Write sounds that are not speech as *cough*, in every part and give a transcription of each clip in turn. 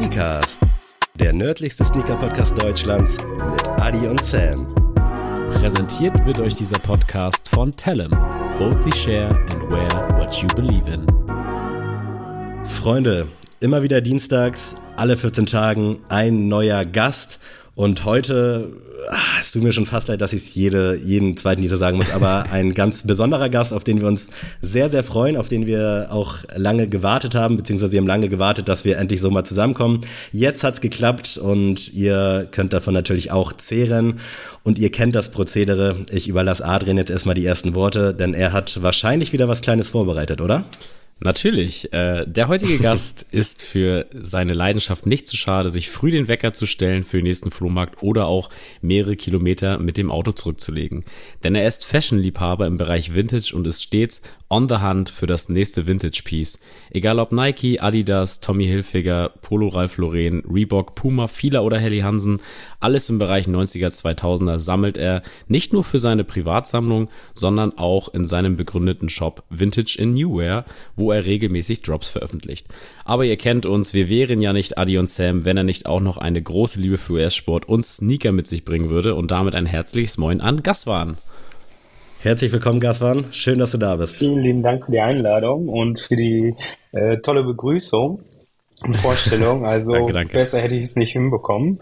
Sneakers, der nördlichste Sneaker-Podcast Deutschlands mit Adi und Sam. Präsentiert wird euch dieser Podcast von Tellem. Boldly share and wear what you believe in. Freunde, immer wieder dienstags, alle 14 Tagen ein neuer Gast. Und heute, ach, es tut mir schon fast leid, dass ich es jede, jeden zweiten dieser sagen muss, aber *laughs* ein ganz besonderer Gast, auf den wir uns sehr, sehr freuen, auf den wir auch lange gewartet haben, beziehungsweise sie haben lange gewartet, dass wir endlich so mal zusammenkommen. Jetzt hat's geklappt und ihr könnt davon natürlich auch zehren. Und ihr kennt das Prozedere. Ich überlasse Adrian jetzt erstmal die ersten Worte, denn er hat wahrscheinlich wieder was Kleines vorbereitet, oder? Natürlich. Äh, der heutige *laughs* Gast ist für seine Leidenschaft nicht zu schade, sich früh den Wecker zu stellen für den nächsten Flohmarkt oder auch mehrere Kilometer mit dem Auto zurückzulegen. Denn er ist Fashion-Liebhaber im Bereich Vintage und ist stets on the hunt für das nächste Vintage-Piece. Egal ob Nike, Adidas, Tommy Hilfiger, Polo Ralph Lauren, Reebok, Puma, Fila oder Helly Hansen, alles im Bereich 90er, 2000er sammelt er nicht nur für seine Privatsammlung, sondern auch in seinem begründeten Shop Vintage in Newwear, wo er regelmäßig Drops veröffentlicht. Aber ihr kennt uns, wir wären ja nicht Adi und Sam, wenn er nicht auch noch eine große Liebe für US-Sport und Sneaker mit sich bringen würde und damit ein herzliches Moin an Gaswan. Herzlich willkommen, Gaswan. Schön, dass du da bist. Vielen lieben Dank für die Einladung und für die äh, tolle Begrüßung und Vorstellung. *laughs* Also danke, danke. besser hätte ich es nicht hinbekommen.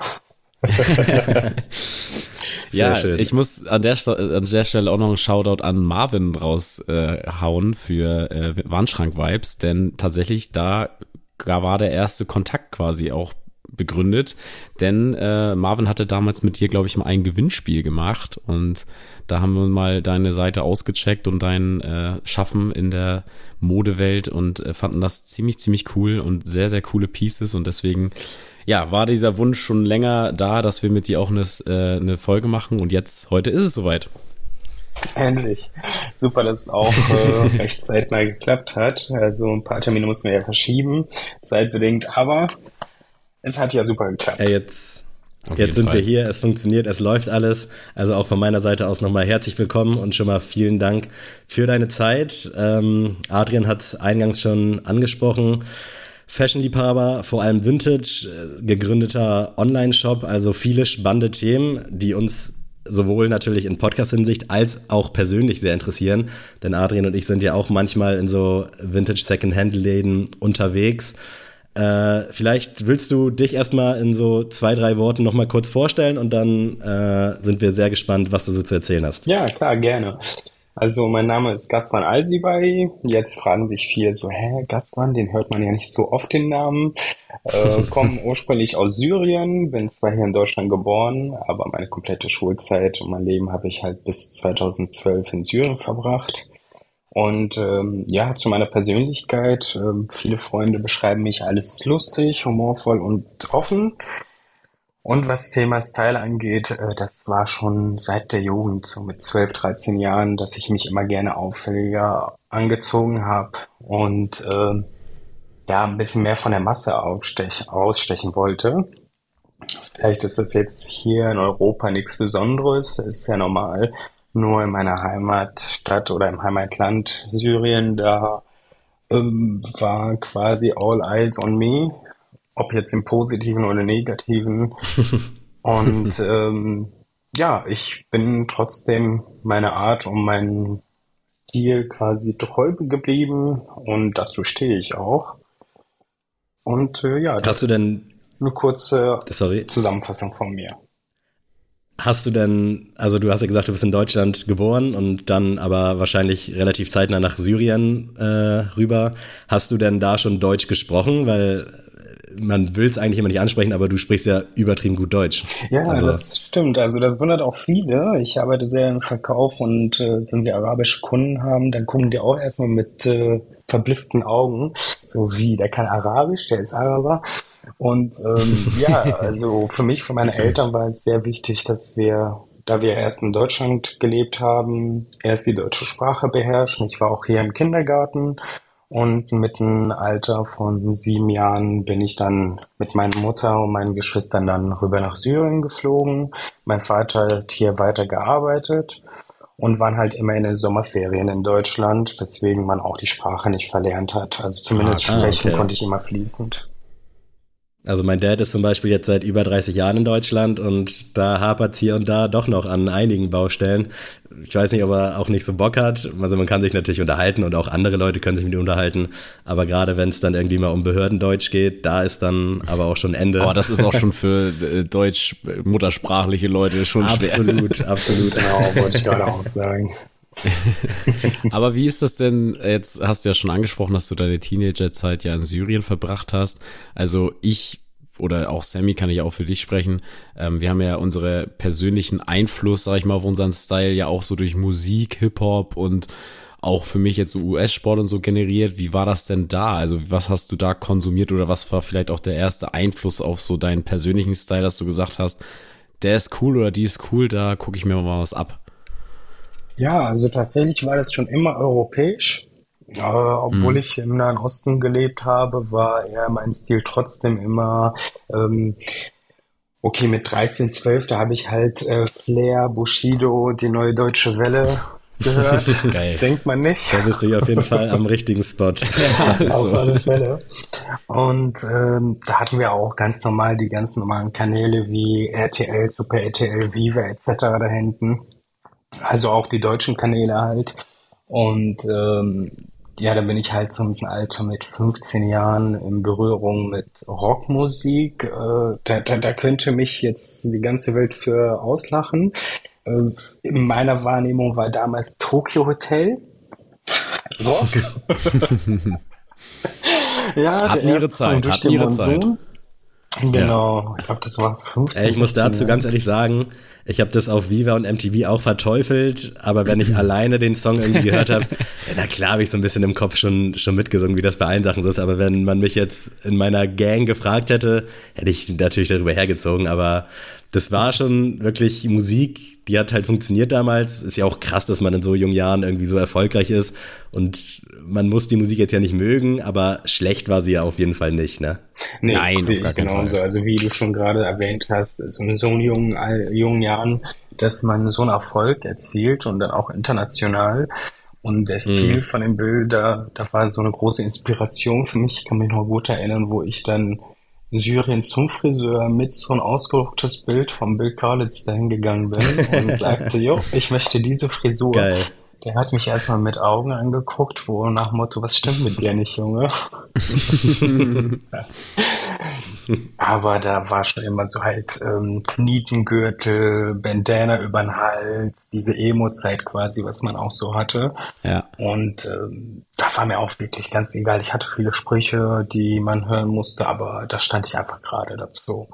*laughs* ja, schön. ich muss an der, an der Stelle auch noch einen Shoutout an Marvin raushauen äh, für äh, Wandschrank-Vibes, denn tatsächlich da war der erste Kontakt quasi auch begründet, denn äh, Marvin hatte damals mit dir, glaube ich, mal ein Gewinnspiel gemacht und da haben wir mal deine Seite ausgecheckt und dein äh, Schaffen in der Modewelt und äh, fanden das ziemlich, ziemlich cool und sehr, sehr coole Pieces und deswegen ja, war dieser Wunsch schon länger da, dass wir mit dir auch eine, äh, eine Folge machen und jetzt, heute ist es soweit. Endlich. Super, dass es auch äh, *laughs* recht zeitnah geklappt hat. Also ein paar Termine mussten wir ja verschieben, zeitbedingt, aber es hat ja super geklappt. Ja, jetzt Jetzt sind Fall. wir hier, es funktioniert, es läuft alles. Also auch von meiner Seite aus nochmal herzlich willkommen und schon mal vielen Dank für deine Zeit. Ähm, Adrian hat es eingangs schon angesprochen. Fashion-Liebhaber, vor allem Vintage, äh, gegründeter Online-Shop, also viele spannende Themen, die uns sowohl natürlich in Podcast-Hinsicht als auch persönlich sehr interessieren. Denn Adrian und ich sind ja auch manchmal in so Vintage-Second-Hand-Läden unterwegs. Äh, vielleicht willst du dich erstmal in so zwei, drei Worten nochmal kurz vorstellen und dann äh, sind wir sehr gespannt, was du so zu erzählen hast. Ja, klar, gerne. Also mein Name ist Gasman Alsibay. Jetzt fragen sich viele so, hä, Gasman, den hört man ja nicht so oft den Namen. Äh, *laughs* komme ursprünglich aus Syrien, bin zwar hier in Deutschland geboren, aber meine komplette Schulzeit und mein Leben habe ich halt bis 2012 in Syrien verbracht. Und ähm, ja, zu meiner Persönlichkeit, äh, viele Freunde beschreiben mich alles lustig, humorvoll und offen. Und was Thema Style angeht, äh, das war schon seit der Jugend, so mit 12, 13 Jahren, dass ich mich immer gerne auffälliger angezogen habe und äh, ja, ein bisschen mehr von der Masse ausstech ausstechen wollte. Vielleicht ist das jetzt hier in Europa nichts Besonderes, ist ja normal. Nur in meiner Heimatstadt oder im Heimatland Syrien, da ähm, war quasi all eyes on me ob jetzt im positiven oder negativen. *laughs* Und ähm, ja, ich bin trotzdem meiner Art und meinem Stil quasi treu geblieben und dazu stehe ich auch. Und äh, ja, hast du denn eine kurze sorry. Zusammenfassung von mir. Hast du denn, also du hast ja gesagt, du bist in Deutschland geboren und dann aber wahrscheinlich relativ zeitnah nach Syrien äh, rüber. Hast du denn da schon Deutsch gesprochen? Weil man will es eigentlich immer nicht ansprechen, aber du sprichst ja übertrieben gut Deutsch. Ja, also. das stimmt. Also das wundert auch viele. Ich arbeite sehr im Verkauf und äh, wenn wir arabische Kunden haben, dann gucken die auch erstmal mit äh, verblüfften Augen. So wie, der kann Arabisch, der ist Araber. Und ähm, *laughs* ja, also für mich, für meine Eltern war es sehr wichtig, dass wir da wir erst in Deutschland gelebt haben, erst die deutsche Sprache beherrschen. Ich war auch hier im Kindergarten und mit einem Alter von sieben Jahren bin ich dann mit meiner Mutter und meinen Geschwistern dann rüber nach Syrien geflogen. Mein Vater hat hier weiter gearbeitet und waren halt immer in den Sommerferien in Deutschland, weswegen man auch die Sprache nicht verlernt hat. Also zumindest ah, sprechen okay. konnte ich immer fließend. Also mein Dad ist zum Beispiel jetzt seit über 30 Jahren in Deutschland und da hapert es hier und da doch noch an einigen Baustellen. Ich weiß nicht, ob er auch nicht so Bock hat. Also man kann sich natürlich unterhalten und auch andere Leute können sich mit ihm unterhalten. Aber gerade wenn es dann irgendwie mal um Behördendeutsch geht, da ist dann aber auch schon Ende. Aber das ist auch schon für äh, deutsch muttersprachliche Leute schon absolut, schwer. Absolut, *laughs* absolut. Genau, wollte ich gerade auch sagen. *laughs* Aber wie ist das denn, jetzt hast du ja schon angesprochen, dass du deine Teenagerzeit ja in Syrien verbracht hast. Also ich oder auch Sammy kann ich auch für dich sprechen. Ähm, wir haben ja unsere persönlichen Einfluss, sag ich mal, auf unseren Style ja auch so durch Musik, Hip-Hop und auch für mich jetzt so US-Sport und so generiert. Wie war das denn da? Also was hast du da konsumiert oder was war vielleicht auch der erste Einfluss auf so deinen persönlichen Style, dass du gesagt hast, der ist cool oder die ist cool, da gucke ich mir mal was ab? Ja, also tatsächlich war das schon immer europäisch. Äh, obwohl mhm. ich im Nahen Osten gelebt habe, war eher mein Stil trotzdem immer ähm, okay mit 13, 12, da habe ich halt äh, Flair, Bushido, die neue deutsche Welle gehört. *laughs* Geil. Denkt man nicht. Da bist du ja auf jeden Fall am richtigen Spot. *laughs* ja, *laughs* auf alle Fälle. Und ähm, da hatten wir auch ganz normal die ganz normalen Kanäle wie RTL, Super RTL, Viva etc. da hinten. Also auch die deutschen Kanäle halt. Und ähm, ja, da bin ich halt zum Alter mit 15 Jahren in Berührung mit Rockmusik. Äh, da, da, da könnte mich jetzt die ganze Welt für auslachen. Äh, in meiner Wahrnehmung war damals Tokyo Hotel Rock. *laughs* ja, hatten ihre Zeit, hatten ihre Zeit. Genau, ja. ich glaube, das war 15. Ich muss dazu ganz ehrlich sagen, ich habe das auf Viva und MTV auch verteufelt, aber wenn ich *laughs* alleine den Song irgendwie gehört habe, ja, na klar habe ich so ein bisschen im Kopf schon, schon mitgesungen, wie das bei allen Sachen so ist. Aber wenn man mich jetzt in meiner Gang gefragt hätte, hätte ich natürlich darüber hergezogen. Aber das war schon wirklich Musik, die hat halt funktioniert damals. Ist ja auch krass, dass man in so jungen Jahren irgendwie so erfolgreich ist. Und man muss die Musik jetzt ja nicht mögen, aber schlecht war sie ja auf jeden Fall nicht, ne? Nee, Nein, auf gar keinen Fall. Also wie du schon gerade erwähnt hast, so in so jungen, jungen Jahren, dass man so einen Erfolg erzielt und dann auch international. Und der Stil mhm. von dem Bild, da, da war so eine große Inspiration für mich. Ich kann mich noch gut erinnern, wo ich dann in Syrien zum Friseur mit so ein ausgedrucktes Bild vom Bill Karlitz dahin gegangen bin und *laughs* sagte, jo, ich möchte diese Frisur. Geil. Der hat mich erstmal mit Augen angeguckt, wo nach Motto, was stimmt mit dir nicht, Junge? *laughs* Aber da war schon immer so halt ähm, Nietengürtel, Bandana über den Hals, diese Emo-Zeit quasi, was man auch so hatte. Ja. Und ähm, da war mir auch wirklich ganz egal. Ich hatte viele Sprüche, die man hören musste, aber da stand ich einfach gerade dazu.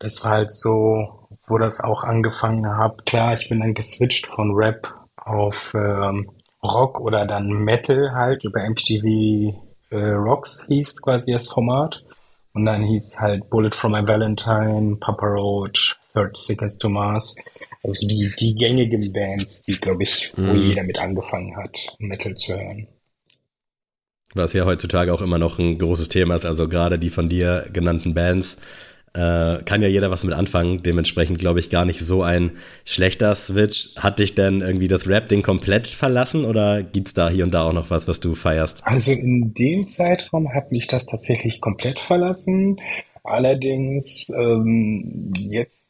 Das war halt so, wo das auch angefangen hat. Klar, ich bin dann geswitcht von Rap auf ähm, Rock oder dann Metal halt über MTV äh, Rocks hieß quasi das Format. Und dann hieß halt Bullet from My Valentine, Papa Roach, Third Seconds to Mars. Also die, die gängigen Bands, die, glaube ich, wo mm. jeder mit angefangen hat, Metal zu hören. Was ja heutzutage auch immer noch ein großes Thema ist, also gerade die von dir genannten Bands äh, kann ja jeder was mit anfangen. Dementsprechend glaube ich gar nicht so ein schlechter Switch. Hat dich denn irgendwie das Rap-Ding komplett verlassen oder gibt's da hier und da auch noch was, was du feierst? Also in dem Zeitraum hat mich das tatsächlich komplett verlassen. Allerdings ähm, jetzt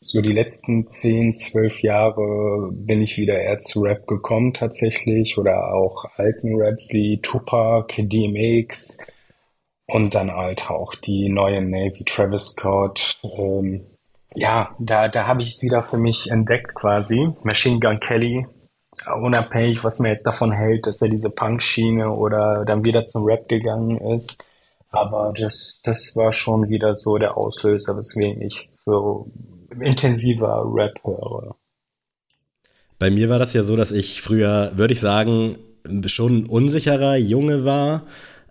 so die letzten zehn, zwölf Jahre bin ich wieder eher zu Rap gekommen tatsächlich oder auch alten Rap wie Tupac, DMX, und dann halt auch die neuen Navy Travis Scott. Ähm, ja, da, da habe ich es wieder für mich entdeckt quasi. Machine Gun Kelly, unabhängig, was man jetzt davon hält, dass er diese Punk-Schiene oder dann wieder zum Rap gegangen ist. Aber das, das war schon wieder so der Auslöser, weswegen ich so intensiver Rap höre. Bei mir war das ja so, dass ich früher, würde ich sagen, schon unsicherer Junge war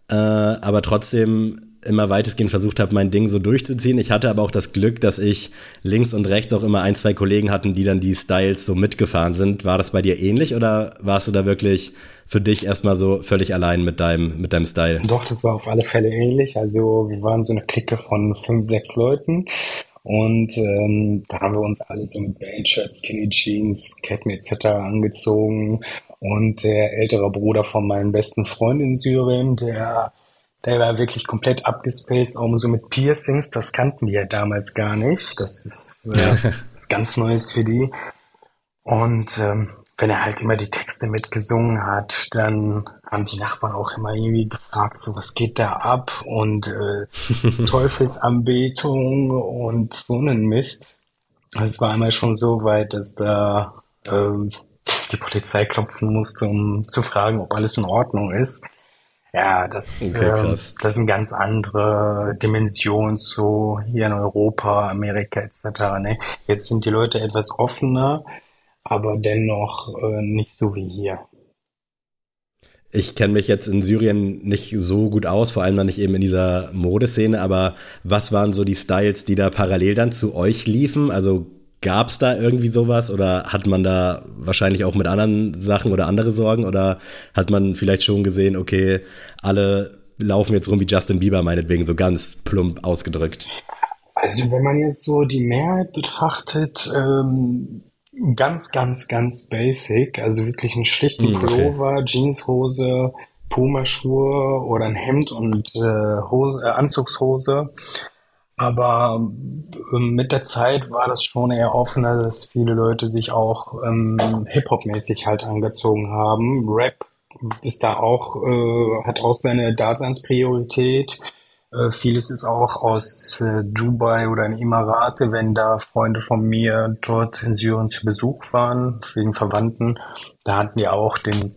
äh, aber trotzdem immer weitestgehend versucht habe, mein Ding so durchzuziehen. Ich hatte aber auch das Glück, dass ich links und rechts auch immer ein, zwei Kollegen hatten, die dann die Styles so mitgefahren sind. War das bei dir ähnlich oder warst du da wirklich für dich erstmal so völlig allein mit deinem, mit deinem Style? Doch, das war auf alle Fälle ähnlich. Also wir waren so eine Clique von fünf, sechs Leuten. Und ähm, da haben wir uns alle so mit Bandshirts, Skinny Jeans, Ketten etc. angezogen und der ältere Bruder von meinem besten Freund in Syrien, der der war wirklich komplett abgespaced, auch so mit Piercings, das kannten die ja damals gar nicht. Das ist äh, *laughs* was ganz Neues für die. Und ähm, wenn er halt immer die Texte mitgesungen hat, dann haben die Nachbarn auch immer irgendwie gefragt, so was geht da ab und äh, *laughs* Teufelsanbetung und so einen Mist. Also es war einmal schon so weit, dass da äh, die Polizei klopfen musste, um zu fragen, ob alles in Ordnung ist. Ja, das, okay, äh, das sind ganz andere Dimensionen so hier in Europa, Amerika etc. Ne? Jetzt sind die Leute etwas offener, aber dennoch äh, nicht so wie hier. Ich kenne mich jetzt in Syrien nicht so gut aus, vor allem noch nicht eben in dieser Modeszene, aber was waren so die Styles, die da parallel dann zu euch liefen? Also gab es da irgendwie sowas oder hat man da wahrscheinlich auch mit anderen Sachen oder andere Sorgen oder hat man vielleicht schon gesehen, okay, alle laufen jetzt rum wie Justin Bieber meinetwegen, so ganz plump ausgedrückt? Also wenn man jetzt so die Mehrheit betrachtet, ähm, Ganz, ganz, ganz basic. Also wirklich einen schlichten mm, okay. Pullover, Jeanshose, Pumaschuhe oder ein Hemd und äh, Hose, äh, Anzugshose. Aber äh, mit der Zeit war das schon eher offener, dass viele Leute sich auch ähm, Hip-Hop-mäßig halt angezogen haben. Rap ist da auch, äh, hat auch seine Daseinspriorität. Äh, vieles ist auch aus äh, Dubai oder in Emirate, wenn da Freunde von mir dort in Syrien zu Besuch waren, wegen Verwandten. Da hatten die auch den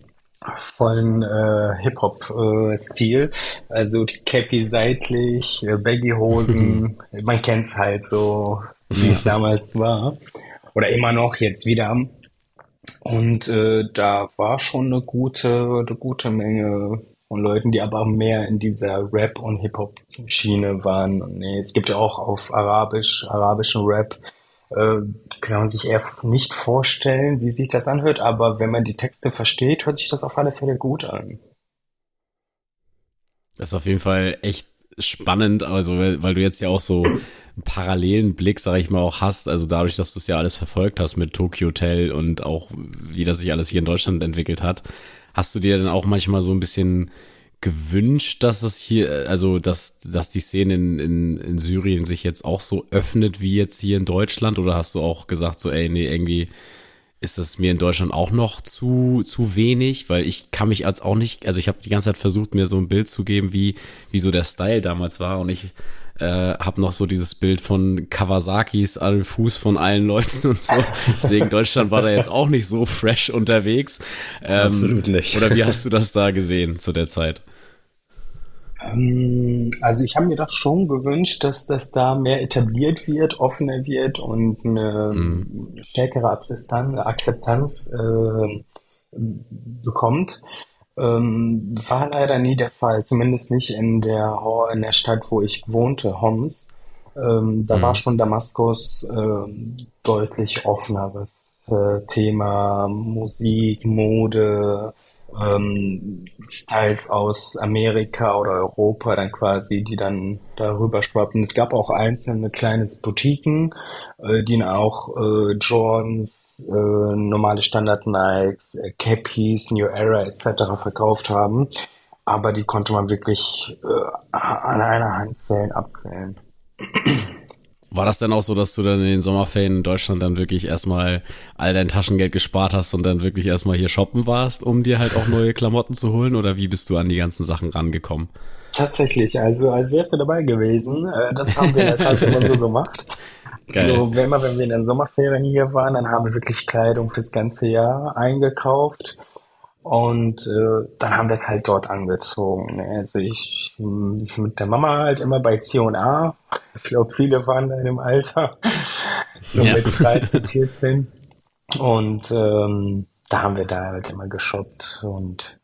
vollen äh, Hip-Hop-Stil. Äh, also die Cappy seitlich, äh, Baggy-Hosen, *laughs* man kennt's halt so, wie es damals war. Oder immer noch jetzt wieder. Und äh, da war schon eine gute, eine gute Menge von Leuten, die aber mehr in dieser Rap- und Hip-Hop-Schiene waren. Und es gibt ja auch auf Arabisch, arabischen Rap, äh, kann man sich eher nicht vorstellen, wie sich das anhört, aber wenn man die Texte versteht, hört sich das auf alle Fälle gut an. Das ist auf jeden Fall echt spannend, also weil, weil du jetzt ja auch so einen parallelen Blick, sag ich mal, auch hast, also dadurch, dass du es ja alles verfolgt hast mit Tokyo Hotel und auch wie das sich alles hier in Deutschland entwickelt hat, Hast du dir dann auch manchmal so ein bisschen gewünscht, dass es hier, also dass, dass die Szene in, in, in Syrien sich jetzt auch so öffnet wie jetzt hier in Deutschland? Oder hast du auch gesagt, so, ey, nee, irgendwie ist das mir in Deutschland auch noch zu, zu wenig? Weil ich kann mich als auch nicht, also ich habe die ganze Zeit versucht, mir so ein Bild zu geben, wie, wie so der Style damals war. Und ich äh, habe noch so dieses Bild von Kawasakis an Fuß von allen Leuten und so. Deswegen Deutschland war da jetzt auch nicht so fresh unterwegs. Ähm, Absolut nicht. Oder wie hast du das da gesehen zu der Zeit? Ähm, also ich habe mir das schon gewünscht, dass das da mehr etabliert wird, offener wird und eine mhm. stärkere Akzeptanz, Akzeptanz äh, bekommt. Ähm, war leider nie der Fall, zumindest nicht in der, in der Stadt, wo ich wohnte, Homs. Ähm, da mhm. war schon Damaskus äh, deutlich offener, was äh, Thema Musik, Mode, ähm, Styles aus Amerika oder Europa dann quasi, die dann darüber schwappen. Es gab auch einzelne kleine Boutiquen, äh, die auch äh, Jordans, äh, normale Standard Nikes, äh, Cappies, New Era etc. verkauft haben. Aber die konnte man wirklich äh, an einer Hand zählen, abzählen. War das denn auch so, dass du dann in den Sommerferien in Deutschland dann wirklich erstmal all dein Taschengeld gespart hast und dann wirklich erstmal hier shoppen warst, um dir halt auch neue Klamotten zu holen? Oder wie bist du an die ganzen Sachen rangekommen? Tatsächlich, also als wärst du dabei gewesen. Äh, das haben wir in der Tat immer so *laughs* gemacht. Geil. So, wenn, wir, wenn wir in den Sommerferien hier waren, dann haben wir wirklich Kleidung fürs ganze Jahr eingekauft. Und äh, dann haben wir es halt dort angezogen. Ne? Also ich, ich mit der Mama halt immer bei C&A. Ich glaube, viele waren da in dem Alter. *laughs* so ja. mit 13, 14. Und ähm, da haben wir da halt immer geshoppt und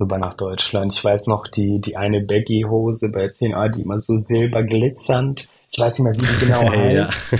rüber nach Deutschland. Ich weiß noch, die, die eine Baggy-Hose bei C&A, die immer so silber glitzernd. Ich weiß nicht mehr, wie die genau *laughs* heißt. Ja.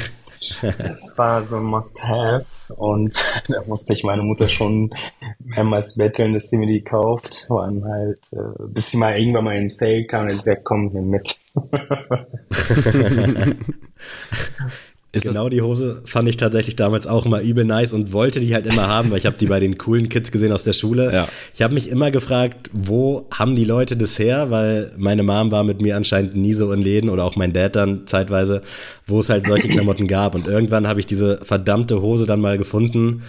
Das war so ein Must-Have und *laughs* da musste ich meine Mutter schon mehrmals betteln, dass sie mir die kauft. Und halt, äh, bis sie mal irgendwann mal im Sale kam und gesagt, komm, nimm mit. *laughs* *laughs* Ist genau die Hose fand ich tatsächlich damals auch immer übel nice und wollte die halt immer haben, weil ich habe die bei den coolen Kids gesehen aus der Schule. Ja. Ich habe mich immer gefragt, wo haben die Leute das her, weil meine Mom war mit mir anscheinend nie so in Läden oder auch mein Dad dann zeitweise, wo es halt solche Klamotten gab und irgendwann habe ich diese verdammte Hose dann mal gefunden.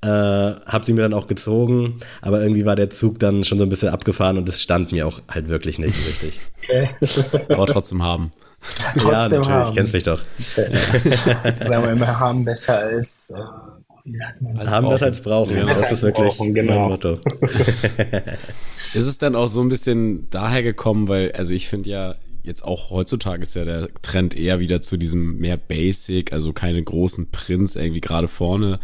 Äh, hab sie mir dann auch gezogen, aber irgendwie war der Zug dann schon so ein bisschen abgefahren und es stand mir auch halt wirklich nicht so richtig. Okay. aber trotzdem haben ja, natürlich, haben. kennst mich doch. Sagen wir immer, haben besser als, äh, wie sagt man? Als haben besser als brauchen, ja, das ist wirklich brauchen, genau. mein Motto. *laughs* ist es dann auch so ein bisschen daher gekommen, weil, also ich finde ja, jetzt auch heutzutage ist ja der Trend eher wieder zu diesem mehr Basic, also keine großen Prints irgendwie gerade vorne.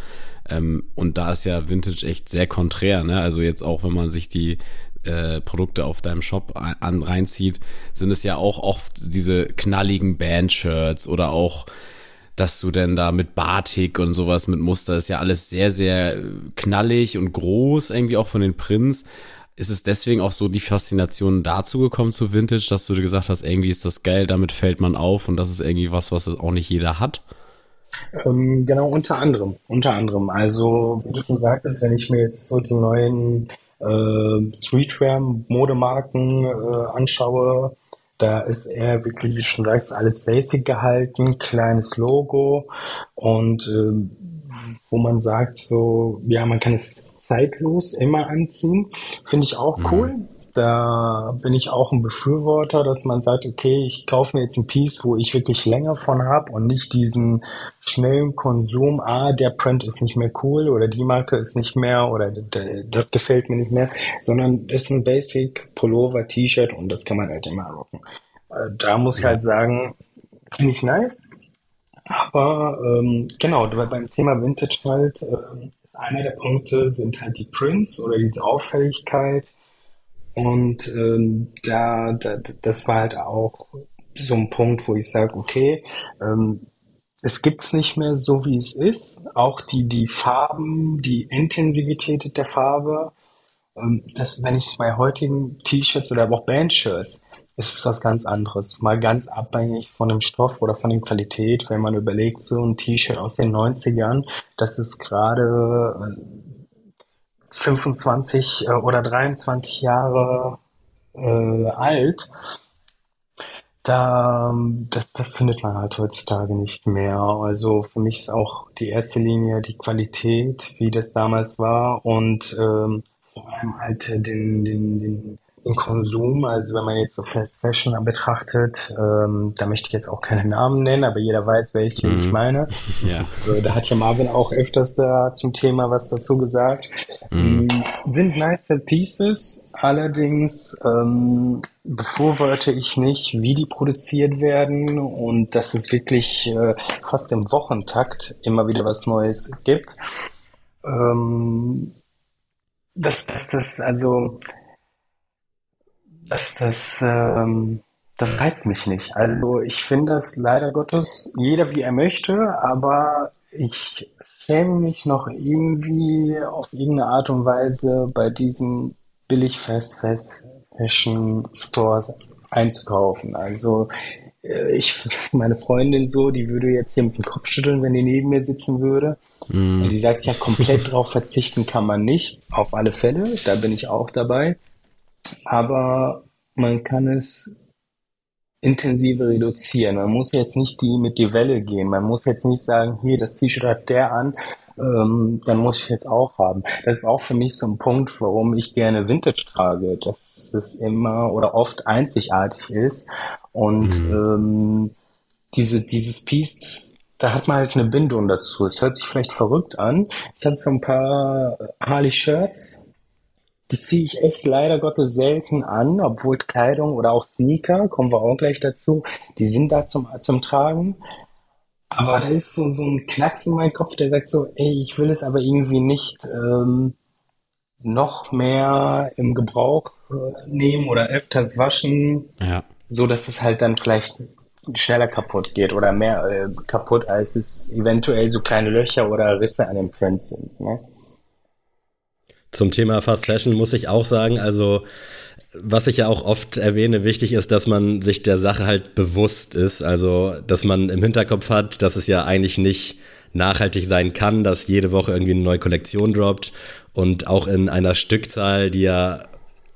Ähm, und da ist ja Vintage echt sehr konträr, ne? Also jetzt auch, wenn man sich die äh, Produkte auf deinem Shop an, reinzieht, sind es ja auch oft diese knalligen Bandshirts oder auch dass du denn da mit Batik und sowas mit Muster ist ja alles sehr, sehr knallig und groß, irgendwie auch von den Prints. Ist es deswegen auch so die Faszination dazu gekommen zu Vintage, dass du gesagt hast, irgendwie ist das geil, damit fällt man auf und das ist irgendwie was, was auch nicht jeder hat? Ähm, genau, unter anderem, unter anderem. Also, wie du schon sagtest, wenn ich mir jetzt so die neuen äh, Streetwear-Modemarken äh, anschaue, da ist er wirklich, wie schon sagst, alles basic gehalten, kleines Logo und äh, wo man sagt so, ja, man kann es zeitlos immer anziehen, finde ich auch mhm. Da bin ich auch ein Befürworter, dass man sagt, okay, ich kaufe mir jetzt ein Piece, wo ich wirklich länger von habe und nicht diesen schnellen Konsum, ah, der Print ist nicht mehr cool oder die Marke ist nicht mehr oder das gefällt mir nicht mehr, sondern ist ein Basic Pullover, T-Shirt und das kann man halt immer rocken. Äh, da muss ich halt sagen, finde ich nice. Aber ähm, genau, beim Thema Vintage halt, äh, einer der Punkte sind halt die Prints oder diese Auffälligkeit und ähm, da, da, das war halt auch so ein Punkt, wo ich sage, okay, ähm, es gibt's nicht mehr so, wie es ist. Auch die, die Farben, die Intensivität der Farbe, ähm, das, wenn ich bei heutigen T-Shirts oder auch Bandshirts, ist es was ganz anderes. Mal ganz abhängig von dem Stoff oder von der Qualität. Wenn man überlegt, so ein T-Shirt aus den 90ern, das ist gerade 25 äh, oder 23 Jahre äh, alt, da das, das findet man halt heutzutage nicht mehr. Also für mich ist auch die erste Linie die Qualität, wie das damals war und ähm, vor allem halt den, den, den im Konsum, also wenn man jetzt so Fast Fashion betrachtet, ähm, da möchte ich jetzt auch keine Namen nennen, aber jeder weiß, welche mhm. ich meine. *laughs* Ja. Also, da hat ja Marvin auch öfters da zum Thema was dazu gesagt. Mhm. Ähm, sind nice Pieces, allerdings ähm, befürworte ich nicht, wie die produziert werden und dass es wirklich äh, fast im Wochentakt immer wieder was Neues gibt. Ähm, das, das, das, also das, das, ähm, das reizt mich nicht. Also ich finde das leider Gottes jeder wie er möchte, aber ich schäme mich noch irgendwie auf irgendeine Art und Weise bei diesen billig Fast Fast Fashion Stores einzukaufen. Also äh, ich, meine Freundin so, die würde jetzt hier mit dem Kopf schütteln, wenn die neben mir sitzen würde. Mm. Die sagt ja, komplett drauf verzichten kann man nicht. Auf alle Fälle, da bin ich auch dabei aber man kann es intensiver reduzieren. Man muss jetzt nicht die mit die Welle gehen. Man muss jetzt nicht sagen, hier, das T-Shirt hat der an, ähm, dann muss ich jetzt auch haben. Das ist auch für mich so ein Punkt, warum ich gerne Vintage trage, dass es immer oder oft einzigartig ist und mhm. ähm, diese, dieses Piece, das, da hat man halt eine Bindung dazu. Es hört sich vielleicht verrückt an. Ich habe so ein paar Harley Shirts, die ziehe ich echt leider Gottes selten an, obwohl Kleidung oder auch Sneaker, kommen wir auch gleich dazu, die sind da zum, zum Tragen. Aber da ist so, so ein Knacks in meinem Kopf, der sagt so, ey, ich will es aber irgendwie nicht ähm, noch mehr im Gebrauch äh, nehmen oder öfters waschen, ja. so dass es halt dann vielleicht schneller kaputt geht oder mehr äh, kaputt, als es eventuell so kleine Löcher oder Risse an dem Print sind. Ne? Zum Thema Fast Fashion muss ich auch sagen, also was ich ja auch oft erwähne, wichtig ist, dass man sich der Sache halt bewusst ist. Also, dass man im Hinterkopf hat, dass es ja eigentlich nicht nachhaltig sein kann, dass jede Woche irgendwie eine neue Kollektion droppt und auch in einer Stückzahl, die ja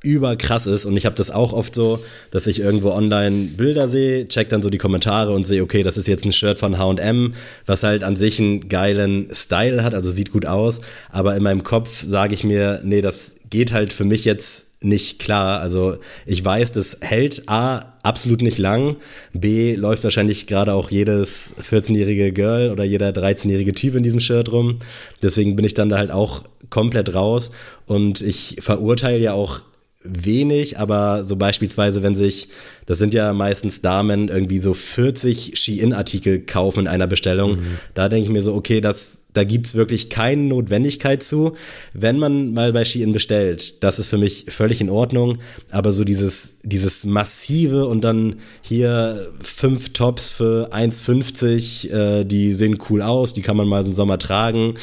überkrass ist und ich habe das auch oft so, dass ich irgendwo online Bilder sehe, check dann so die Kommentare und sehe, okay, das ist jetzt ein Shirt von H&M, was halt an sich einen geilen Style hat, also sieht gut aus, aber in meinem Kopf sage ich mir, nee, das geht halt für mich jetzt nicht klar. Also ich weiß, das hält A absolut nicht lang. B läuft wahrscheinlich gerade auch jedes 14-jährige Girl oder jeder 13-jährige Typ in diesem Shirt rum. Deswegen bin ich dann da halt auch komplett raus. Und ich verurteile ja auch wenig, aber so beispielsweise, wenn sich, das sind ja meistens Damen, irgendwie so 40 Ski-In-Artikel kaufen in einer Bestellung, mhm. da denke ich mir so, okay, das da gibt's wirklich keine Notwendigkeit zu. Wenn man mal bei Shein bestellt, das ist für mich völlig in Ordnung. Aber so dieses, dieses massive und dann hier fünf Tops für 1,50, äh, die sehen cool aus, die kann man mal so im Sommer tragen.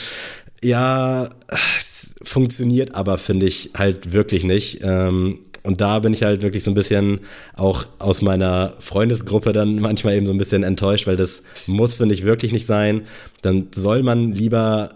Ja, funktioniert aber, finde ich, halt wirklich nicht. Ähm, und da bin ich halt wirklich so ein bisschen auch aus meiner Freundesgruppe dann manchmal eben so ein bisschen enttäuscht, weil das muss, finde ich, wirklich nicht sein. Dann soll man lieber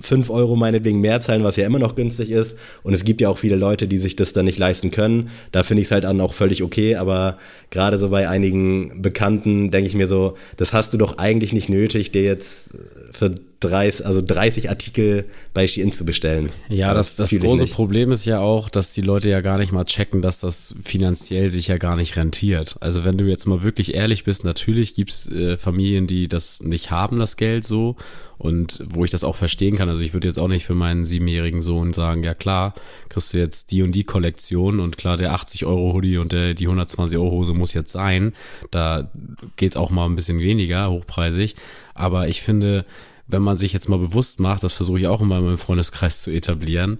5 Euro meinetwegen mehr zahlen, was ja immer noch günstig ist. Und es gibt ja auch viele Leute, die sich das dann nicht leisten können. Da finde ich es halt dann auch völlig okay. Aber gerade so bei einigen Bekannten denke ich mir so, das hast du doch eigentlich nicht nötig, dir jetzt für 30, also 30 Artikel bei Shein zu bestellen. Ja, das, das große Problem ist ja auch, dass die Leute ja gar nicht mal checken, dass das finanziell sich ja gar nicht rentiert. Also wenn du jetzt mal wirklich ehrlich bist, natürlich gibt's äh, Familien, die das nicht haben, das Geld so. Und wo ich das auch verstehen kann. Also ich würde jetzt auch nicht für meinen siebenjährigen Sohn sagen, ja klar, kriegst du jetzt die und die Kollektion und klar, der 80 Euro Hoodie und der, die 120 Euro Hose muss jetzt sein. Da geht's auch mal ein bisschen weniger, hochpreisig. Aber ich finde, wenn man sich jetzt mal bewusst macht, das versuche ich auch immer in meinem Freundeskreis zu etablieren,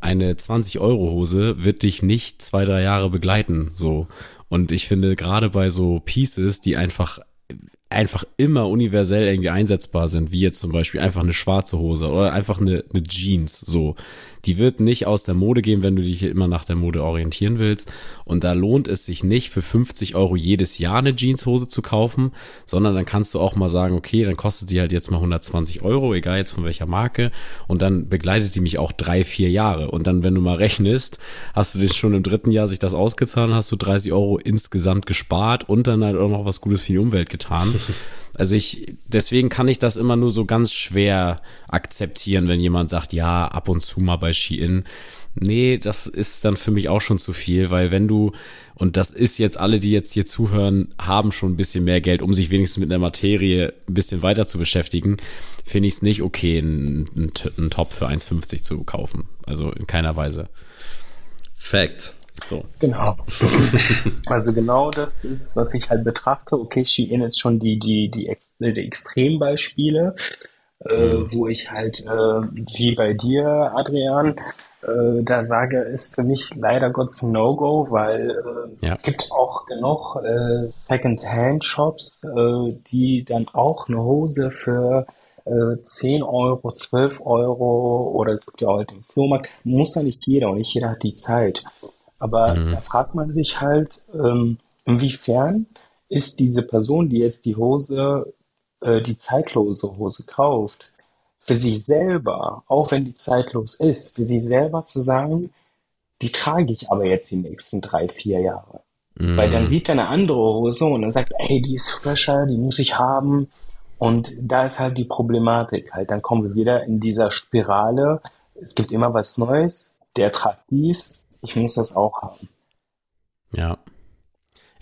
eine 20-Euro-Hose wird dich nicht zwei, drei Jahre begleiten, so. Und ich finde, gerade bei so Pieces, die einfach einfach immer universell irgendwie einsetzbar sind, wie jetzt zum Beispiel einfach eine schwarze Hose oder einfach eine, eine Jeans, so die wird nicht aus der Mode gehen, wenn du dich immer nach der Mode orientieren willst. Und da lohnt es sich nicht, für 50 Euro jedes Jahr eine Jeanshose zu kaufen, sondern dann kannst du auch mal sagen, okay, dann kostet die halt jetzt mal 120 Euro, egal jetzt von welcher Marke. Und dann begleitet die mich auch drei, vier Jahre. Und dann, wenn du mal *laughs* rechnest, hast du dich schon im dritten Jahr sich das ausgezahlt, hast du 30 Euro insgesamt gespart und dann halt auch noch was Gutes für die Umwelt getan. *laughs* Also ich, deswegen kann ich das immer nur so ganz schwer akzeptieren, wenn jemand sagt, ja, ab und zu mal bei Shein. Nee, das ist dann für mich auch schon zu viel, weil wenn du, und das ist jetzt alle, die jetzt hier zuhören, haben schon ein bisschen mehr Geld, um sich wenigstens mit der Materie ein bisschen weiter zu beschäftigen, finde ich es nicht okay, einen, einen Top für 1,50 zu kaufen. Also in keiner Weise. Fact. So. Genau. *laughs* also genau das ist, was ich halt betrachte. Okay, Shein ist schon die, die, die, Ex die Extrembeispiele, äh, mhm. wo ich halt, äh, wie bei dir, Adrian, äh, da sage, ist für mich leider Gottes ein No-Go, weil äh, ja. es gibt auch genug äh, Second-Hand-Shops, äh, die dann auch eine Hose für äh, 10 Euro, 12 Euro oder es gibt ja auch den Flohmarkt, muss ja nicht jeder und nicht jeder hat die Zeit. Aber mhm. da fragt man sich halt, ähm, inwiefern ist diese Person, die jetzt die Hose, äh, die zeitlose Hose kauft, für sich selber, auch wenn die zeitlos ist, für sich selber zu sagen, die trage ich aber jetzt die nächsten drei, vier Jahre. Mhm. Weil dann sieht er eine andere Hose und dann sagt, ey, die ist frischer, die muss ich haben. Und da ist halt die Problematik halt. Dann kommen wir wieder in dieser Spirale. Es gibt immer was Neues. Der tragt dies, ich muss das auch haben. Ja.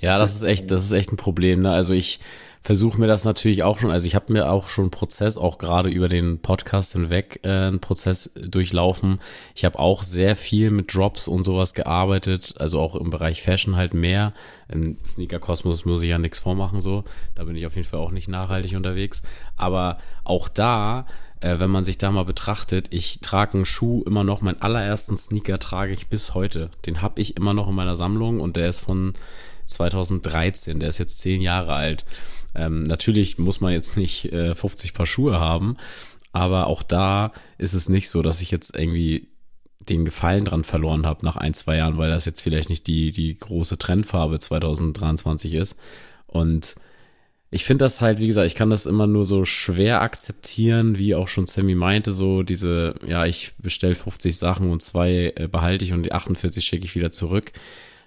Ja, das, das ist echt, das ist echt ein Problem. Ne? Also ich versuche mir das natürlich auch schon, also ich habe mir auch schon einen Prozess, auch gerade über den Podcast hinweg, äh, einen Prozess durchlaufen. Ich habe auch sehr viel mit Drops und sowas gearbeitet, also auch im Bereich Fashion halt mehr. Im Sneaker-Kosmos muss ich ja nichts vormachen, so. Da bin ich auf jeden Fall auch nicht nachhaltig unterwegs. Aber auch da äh, wenn man sich da mal betrachtet, ich trage einen Schuh immer noch, meinen allerersten Sneaker trage ich bis heute. Den habe ich immer noch in meiner Sammlung und der ist von 2013, der ist jetzt zehn Jahre alt. Ähm, natürlich muss man jetzt nicht äh, 50 Paar Schuhe haben, aber auch da ist es nicht so, dass ich jetzt irgendwie den Gefallen dran verloren habe nach ein, zwei Jahren, weil das jetzt vielleicht nicht die, die große Trendfarbe 2023 ist. Und ich finde das halt, wie gesagt, ich kann das immer nur so schwer akzeptieren, wie auch schon Sammy meinte, so diese, ja, ich bestell 50 Sachen und zwei äh, behalte ich und die 48 schicke ich wieder zurück.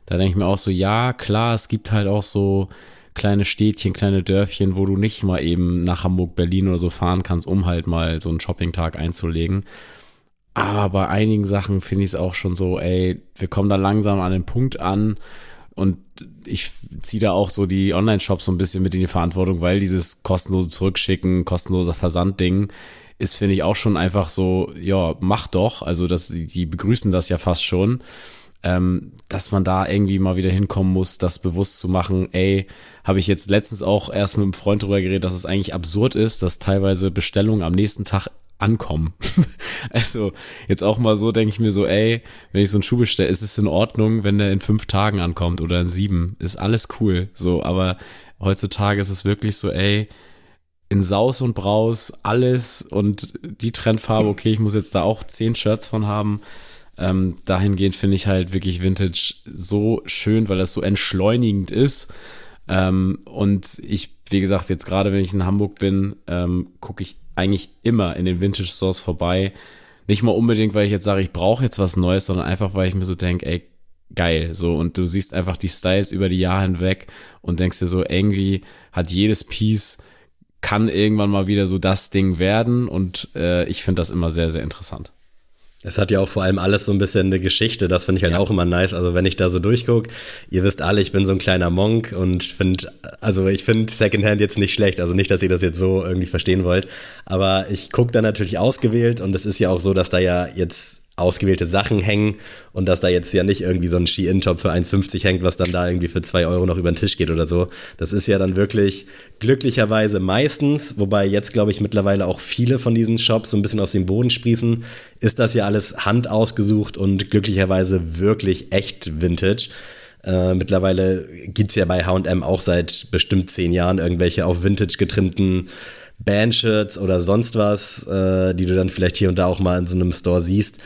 Da denke ich mir auch so, ja, klar, es gibt halt auch so kleine Städtchen, kleine Dörfchen, wo du nicht mal eben nach Hamburg, Berlin oder so fahren kannst, um halt mal so einen Shopping-Tag einzulegen. Aber bei einigen Sachen finde ich es auch schon so, ey, wir kommen da langsam an den Punkt an und ich ziehe da auch so die Online-Shops so ein bisschen mit in die Verantwortung, weil dieses kostenlose Zurückschicken, kostenloser Versandding ist, finde ich, auch schon einfach so, ja, mach doch. Also das, die begrüßen das ja fast schon ähm, dass man da irgendwie mal wieder hinkommen muss, das bewusst zu machen, ey, habe ich jetzt letztens auch erst mit einem Freund drüber geredet, dass es eigentlich absurd ist, dass teilweise Bestellungen am nächsten Tag ankommen. *laughs* also jetzt auch mal so denke ich mir so, ey, wenn ich so einen Schuh bestelle, ist es in Ordnung, wenn der in fünf Tagen ankommt oder in sieben, ist alles cool. So, aber heutzutage ist es wirklich so, ey, in Saus und Braus alles und die Trendfarbe, okay, ich muss jetzt da auch zehn Shirts von haben. Ähm, dahingehend finde ich halt wirklich Vintage so schön, weil das so entschleunigend ist. Ähm, und ich, wie gesagt, jetzt gerade wenn ich in Hamburg bin, ähm, gucke ich eigentlich immer in den Vintage Stores vorbei. Nicht mal unbedingt, weil ich jetzt sage, ich brauche jetzt was Neues, sondern einfach, weil ich mir so denke, ey, geil, so und du siehst einfach die Styles über die Jahre hinweg und denkst dir so, irgendwie hat jedes Piece kann irgendwann mal wieder so das Ding werden und äh, ich finde das immer sehr, sehr interessant. Es hat ja auch vor allem alles so ein bisschen eine Geschichte, das finde ich halt ja. auch immer nice. Also wenn ich da so durchgucke, ihr wisst alle, ich bin so ein kleiner Monk und finde, also ich finde Secondhand jetzt nicht schlecht. Also nicht, dass ihr das jetzt so irgendwie verstehen wollt. Aber ich gucke da natürlich ausgewählt und es ist ja auch so, dass da ja jetzt ausgewählte Sachen hängen und dass da jetzt ja nicht irgendwie so ein Ski-In-Top für 1,50 hängt, was dann da irgendwie für 2 Euro noch über den Tisch geht oder so. Das ist ja dann wirklich glücklicherweise meistens, wobei jetzt glaube ich mittlerweile auch viele von diesen Shops so ein bisschen aus dem Boden sprießen, ist das ja alles handausgesucht und glücklicherweise wirklich echt Vintage. Äh, mittlerweile gibt's ja bei H&M auch seit bestimmt zehn Jahren irgendwelche auf Vintage getrimmten Bandshirts oder sonst was, äh, die du dann vielleicht hier und da auch mal in so einem Store siehst.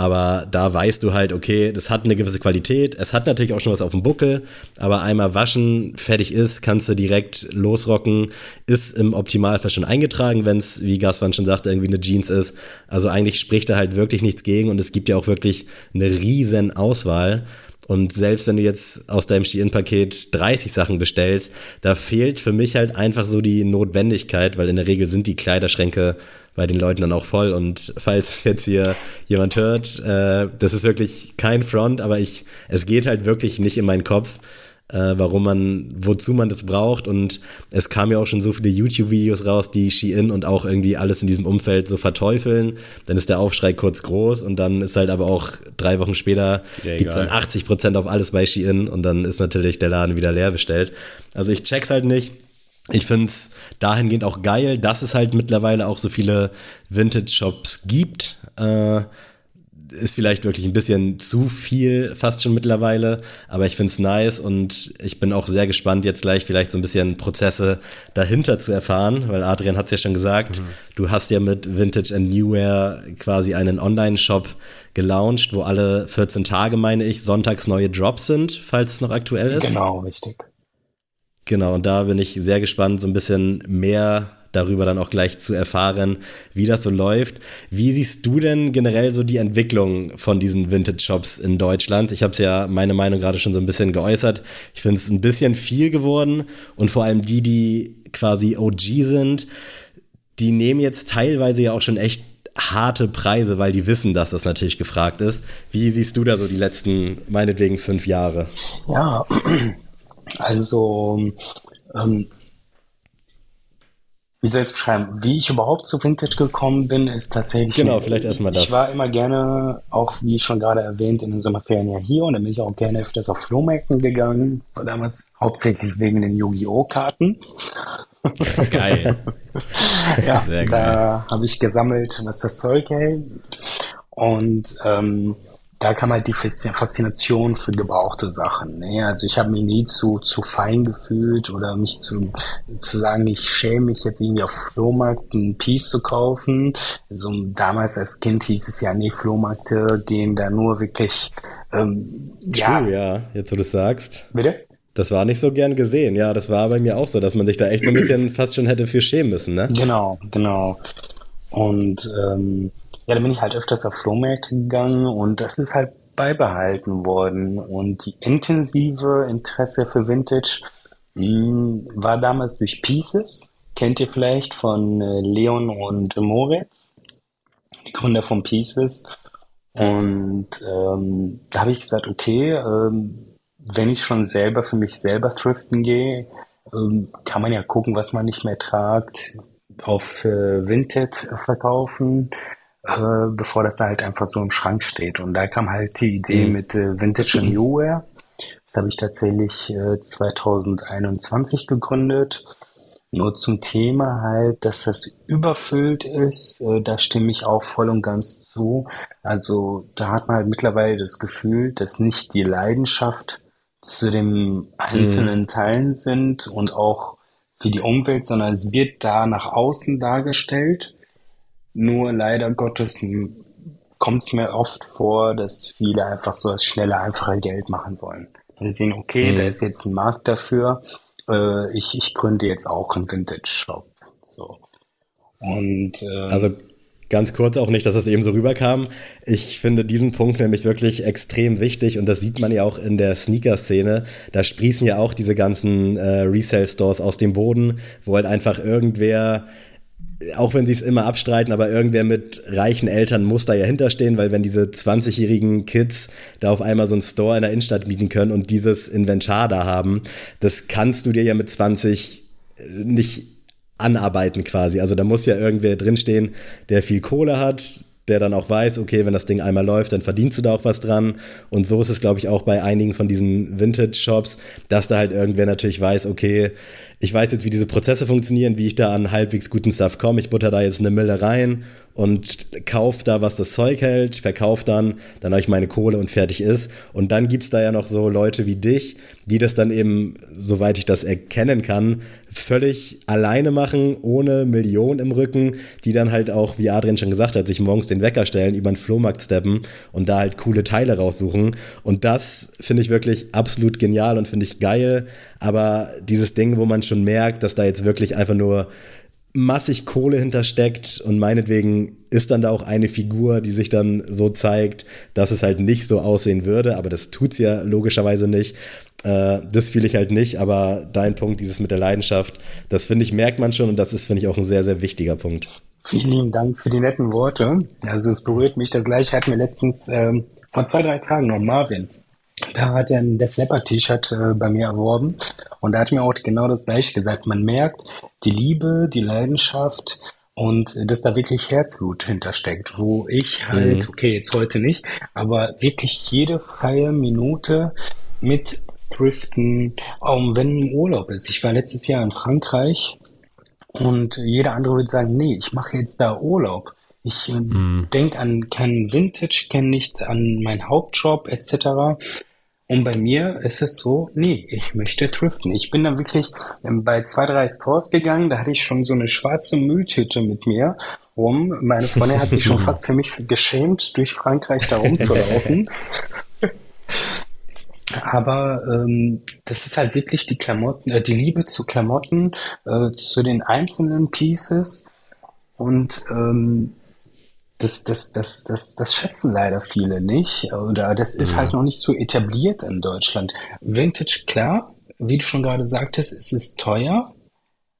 Aber da weißt du halt, okay, das hat eine gewisse Qualität. Es hat natürlich auch schon was auf dem Buckel, aber einmal waschen, fertig ist, kannst du direkt losrocken. Ist im Optimalfall schon eingetragen, wenn es, wie Gaswan schon sagte, irgendwie eine Jeans ist. Also eigentlich spricht da halt wirklich nichts gegen und es gibt ja auch wirklich eine riesen Auswahl. Und selbst wenn du jetzt aus deinem Shein-Paket 30 Sachen bestellst, da fehlt für mich halt einfach so die Notwendigkeit, weil in der Regel sind die Kleiderschränke bei den Leuten dann auch voll. Und falls jetzt hier jemand hört, äh, das ist wirklich kein Front, aber ich, es geht halt wirklich nicht in meinen Kopf, äh, warum man, wozu man das braucht. Und es kamen ja auch schon so viele YouTube-Videos raus, die Shein und auch irgendwie alles in diesem Umfeld so verteufeln. Dann ist der Aufschrei kurz groß und dann ist halt aber auch drei Wochen später ja, gibt's dann 80 Prozent auf alles bei Shein und dann ist natürlich der Laden wieder leer bestellt. Also ich check's halt nicht. Ich find's dahingehend auch geil, dass es halt mittlerweile auch so viele Vintage-Shops gibt. Äh, ist vielleicht wirklich ein bisschen zu viel fast schon mittlerweile, aber ich finde es nice und ich bin auch sehr gespannt, jetzt gleich vielleicht so ein bisschen Prozesse dahinter zu erfahren, weil Adrian hat es ja schon gesagt, mhm. du hast ja mit Vintage and Newwear quasi einen Online-Shop gelauncht, wo alle 14 Tage, meine ich, sonntags neue Drops sind, falls es noch aktuell ist. Genau, richtig. Genau, und da bin ich sehr gespannt, so ein bisschen mehr darüber dann auch gleich zu erfahren, wie das so läuft. Wie siehst du denn generell so die Entwicklung von diesen Vintage-Shops in Deutschland? Ich habe es ja meine Meinung gerade schon so ein bisschen geäußert. Ich finde es ein bisschen viel geworden und vor allem die, die quasi OG sind, die nehmen jetzt teilweise ja auch schon echt harte Preise, weil die wissen, dass das natürlich gefragt ist. Wie siehst du da so die letzten, meinetwegen, fünf Jahre? Ja, *clears throat* also ähm, wie soll ich es beschreiben? Wie ich überhaupt zu Vintage gekommen bin, ist tatsächlich. Genau, vielleicht erstmal das. Ich war immer gerne, auch wie schon gerade erwähnt, in den Sommerferien ja hier und dann bin ich auch gerne öfters auf Flohmärkten gegangen. War damals hauptsächlich wegen den Yu-Gi-Oh! Karten. *laughs* Geil. *laughs* ja, Sehr geil. da habe ich gesammelt, was das Zeug hält. Und ähm, da kam halt die Faszination für gebrauchte Sachen. Ne? Also ich habe mich nie zu, zu fein gefühlt oder mich zu, zu sagen, ich schäme mich jetzt irgendwie auf Flohmarkt ein Piece zu kaufen. Also damals als Kind hieß es ja, nee, Flohmärkte gehen da nur wirklich, ähm, ja. True, ja, jetzt wo du es sagst. Bitte? Das war nicht so gern gesehen, ja. Das war bei mir auch so, dass man sich da echt so ein bisschen *clears throat* fast schon hätte für schämen müssen, ne? Genau, genau. Und ähm, ja, da bin ich halt öfters auf Flohmärkte gegangen und das ist halt beibehalten worden. Und die intensive Interesse für Vintage mh, hm, war damals durch Pieces. Kennt ihr vielleicht von äh, Leon und Moritz, die Gründer von Pieces. Und ähm, da habe ich gesagt, okay, ähm, wenn ich schon selber für mich selber thriften gehe, ähm, kann man ja gucken, was man nicht mehr tragt, auf äh, Vinted verkaufen, äh, bevor das halt einfach so im Schrank steht. Und da kam halt die Idee mhm. mit äh, Vintage and Newwear. Das habe ich tatsächlich 2021 gegründet. Nur zum Thema halt, dass das überfüllt ist, da stimme ich auch voll und ganz zu. Also da hat man halt mittlerweile das Gefühl, dass nicht die Leidenschaft zu den einzelnen mhm. Teilen sind und auch für die Umwelt, sondern es wird da nach außen dargestellt. Nur leider Gottes kommt es mir oft vor, dass viele einfach so das schnelle, einfache Geld machen wollen. Wir sehen, okay, mhm. da ist jetzt ein Markt dafür. Äh, ich, ich gründe jetzt auch einen Vintage-Shop. So. Und äh, also Ganz kurz auch nicht, dass das eben so rüberkam. Ich finde diesen Punkt nämlich wirklich extrem wichtig und das sieht man ja auch in der Sneaker-Szene. Da sprießen ja auch diese ganzen äh, Resale-Stores aus dem Boden, wo halt einfach irgendwer auch wenn sie es immer abstreiten, aber irgendwer mit reichen Eltern muss da ja hinterstehen, weil wenn diese 20-jährigen Kids da auf einmal so einen Store in der Innenstadt mieten können und dieses Inventar da haben, das kannst du dir ja mit 20 nicht anarbeiten quasi. Also da muss ja irgendwer drinstehen, der viel Kohle hat, der dann auch weiß, okay, wenn das Ding einmal läuft, dann verdienst du da auch was dran. Und so ist es, glaube ich, auch bei einigen von diesen Vintage-Shops, dass da halt irgendwer natürlich weiß, okay, ich weiß jetzt, wie diese Prozesse funktionieren, wie ich da an halbwegs guten Stuff komme. Ich butter da jetzt eine Mille rein und kaufe da, was das Zeug hält, verkaufe dann, dann habe ich meine Kohle und fertig ist. Und dann gibt es da ja noch so Leute wie dich, die das dann eben, soweit ich das erkennen kann, völlig alleine machen, ohne Millionen im Rücken, die dann halt auch, wie Adrian schon gesagt hat, sich morgens den Wecker stellen, über den Flohmarkt steppen und da halt coole Teile raussuchen. Und das finde ich wirklich absolut genial und finde ich geil. Aber dieses Ding, wo man schon merkt, dass da jetzt wirklich einfach nur massig Kohle hintersteckt und meinetwegen ist dann da auch eine Figur, die sich dann so zeigt, dass es halt nicht so aussehen würde, aber das tut's ja logischerweise nicht. Äh, das fühle ich halt nicht, aber dein Punkt, dieses mit der Leidenschaft, das finde ich, merkt man schon und das ist, finde ich, auch ein sehr, sehr wichtiger Punkt. Vielen Dank für die netten Worte. Also es berührt mich. Das gleiche hatten wir letztens ähm, vor zwei, drei Tagen noch Marvin. Da hat er ein Def Leppard T-Shirt äh, bei mir erworben und da hat mir auch genau das gleiche gesagt. Man merkt die Liebe, die Leidenschaft und äh, dass da wirklich Herzblut hintersteckt, wo ich halt, mhm. okay, jetzt heute nicht, aber wirklich jede freie Minute mit Thriften, auch wenn ein Urlaub ist. Ich war letztes Jahr in Frankreich und jeder andere würde sagen, nee, ich mache jetzt da Urlaub. Ich äh, mm. denke an keinen Vintage, kenne nichts an meinen Hauptjob etc. Und bei mir ist es so, nee, ich möchte thriften. Ich bin dann wirklich ähm, bei zwei, drei Stores gegangen, da hatte ich schon so eine schwarze Mülltüte mit mir rum. Meine Freundin hat sich schon *laughs* fast für mich geschämt, durch Frankreich da rumzulaufen. Aber ähm, das ist halt wirklich die Klamotten, äh, die Liebe zu Klamotten, äh, zu den einzelnen Pieces. Und ähm, das, das, das, das, das schätzen leider viele nicht. Oder das ist halt mhm. halt noch nicht so etabliert in Deutschland. Vintage, klar, wie du schon gerade sagtest, es ist teuer,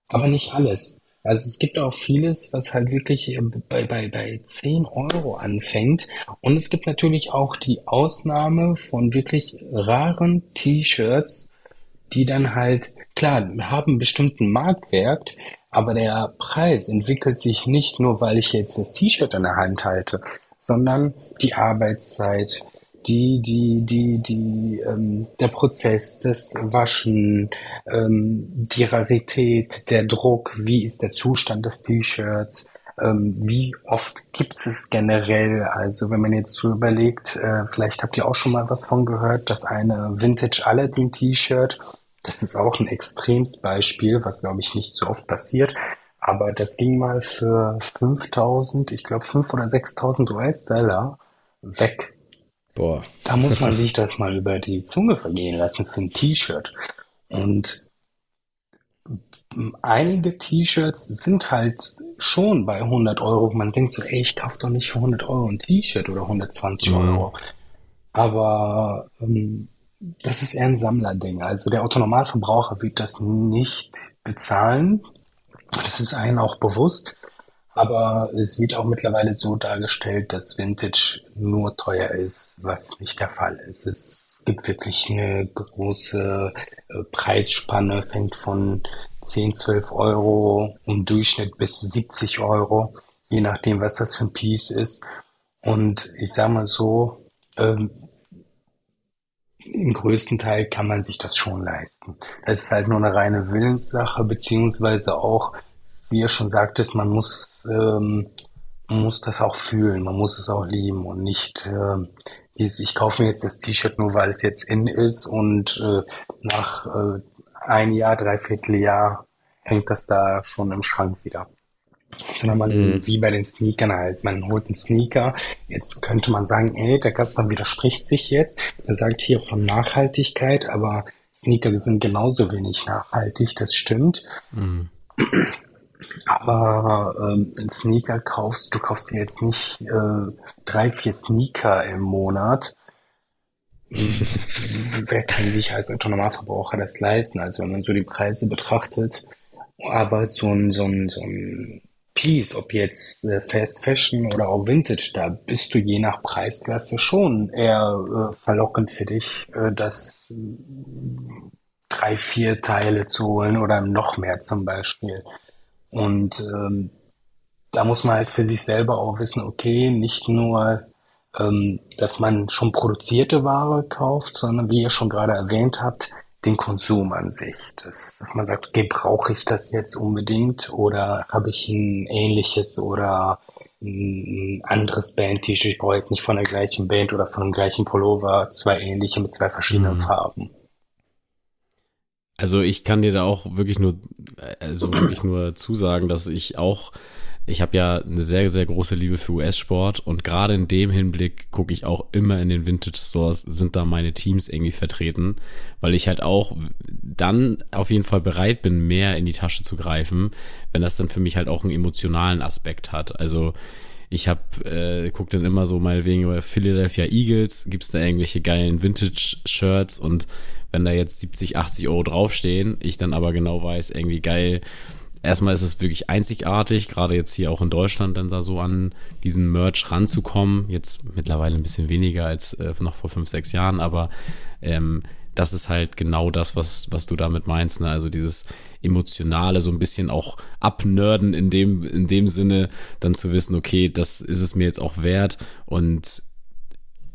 aber nicht alles. Also es gibt auch vieles, was halt wirklich bei, bei, bei 10 Euro anfängt. Und es gibt natürlich auch die Ausnahme von wirklich raren T-Shirts, die dann halt, klar, haben bestimmten Marktwert, aber der Preis entwickelt sich nicht nur, weil ich jetzt das T-Shirt in der Hand halte, sondern die Arbeitszeit, die, die, die, die, ähm, der Prozess, das Waschen, ähm, die Rarität, der Druck, wie ist der Zustand des T-Shirts, ähm, wie oft gibt es generell? Also wenn man jetzt so überlegt, äh, vielleicht habt ihr auch schon mal was von gehört, dass eine Vintage Aladdin T-Shirt, das ist auch ein extremes Beispiel, was glaube ich nicht so oft passiert, aber das ging mal für 5000, ich glaube 5 oder 6000 US-Dollar weg. Boah. Da muss man sich das mal über die Zunge vergehen lassen für ein T-Shirt. Und einige T-Shirts sind halt schon bei 100 Euro. Man denkt so, ey, ich kaufe doch nicht für 100 Euro ein T-Shirt oder 120 mhm. Euro. Aber ähm, das ist eher ein Sammlerding. Also der Autonormalverbraucher wird das nicht bezahlen. Das ist einem auch bewusst. Aber es wird auch mittlerweile so dargestellt, dass Vintage nur teuer ist, was nicht der Fall ist. Es gibt wirklich eine große äh, Preisspanne, fängt von 10, 12 Euro im Durchschnitt bis 70 Euro, je nachdem, was das für ein Piece ist. Und ich sage mal so, ähm, im größten Teil kann man sich das schon leisten. Das ist halt nur eine reine Willenssache, beziehungsweise auch, wie ihr schon sagtest, man muss, ähm, muss das auch fühlen, man muss es auch lieben und nicht äh, dieses, ich kaufe mir jetzt das T-Shirt nur, weil es jetzt in ist und äh, nach äh, ein Jahr, dreiviertel Jahr hängt das da schon im Schrank wieder. Sondern man, mhm. wie bei den Sneakern halt, man holt einen Sneaker, jetzt könnte man sagen, ey, der Gastmann widerspricht sich jetzt, er sagt hier von Nachhaltigkeit, aber Sneaker sind genauso wenig nachhaltig, das stimmt. Mhm. Aber ähm, ein Sneaker kaufst, du kaufst dir jetzt nicht äh, drei, vier Sneaker im Monat, *laughs* wer kann sich als Autonomalverbraucher das leisten? Also wenn man so die Preise betrachtet, aber so ein, so ein, so ein Piece, ob jetzt äh, Fast Fashion oder auch Vintage, da bist du je nach Preisklasse schon eher äh, verlockend für dich, äh, das drei, vier Teile zu holen oder noch mehr zum Beispiel. Und ähm, da muss man halt für sich selber auch wissen, okay, nicht nur ähm, dass man schon produzierte Ware kauft, sondern wie ihr schon gerade erwähnt habt, den Konsum an sich. Dass, dass man sagt, okay, brauche ich das jetzt unbedingt oder habe ich ein ähnliches oder ein anderes Band-T-Shirt. Ich brauche jetzt nicht von der gleichen Band oder von dem gleichen Pullover zwei ähnliche mit zwei verschiedenen mhm. Farben. Also ich kann dir da auch wirklich nur, also wirklich nur zusagen, dass ich auch ich habe ja eine sehr, sehr große Liebe für US-Sport und gerade in dem Hinblick gucke ich auch immer in den Vintage-Stores, sind da meine Teams irgendwie vertreten, weil ich halt auch dann auf jeden Fall bereit bin, mehr in die Tasche zu greifen, wenn das dann für mich halt auch einen emotionalen Aspekt hat. Also ich habe äh, guck dann immer so meinetwegen über Philadelphia Eagles, gibt's da irgendwelche geilen Vintage-Shirts und wenn da jetzt 70, 80 Euro draufstehen, ich dann aber genau weiß, irgendwie geil, erstmal ist es wirklich einzigartig, gerade jetzt hier auch in Deutschland dann da so an diesen Merch ranzukommen. Jetzt mittlerweile ein bisschen weniger als äh, noch vor fünf, sechs Jahren, aber ähm, das ist halt genau das, was, was du damit meinst. Ne? Also dieses emotionale, so ein bisschen auch abnörden in dem, in dem Sinne, dann zu wissen, okay, das ist es mir jetzt auch wert und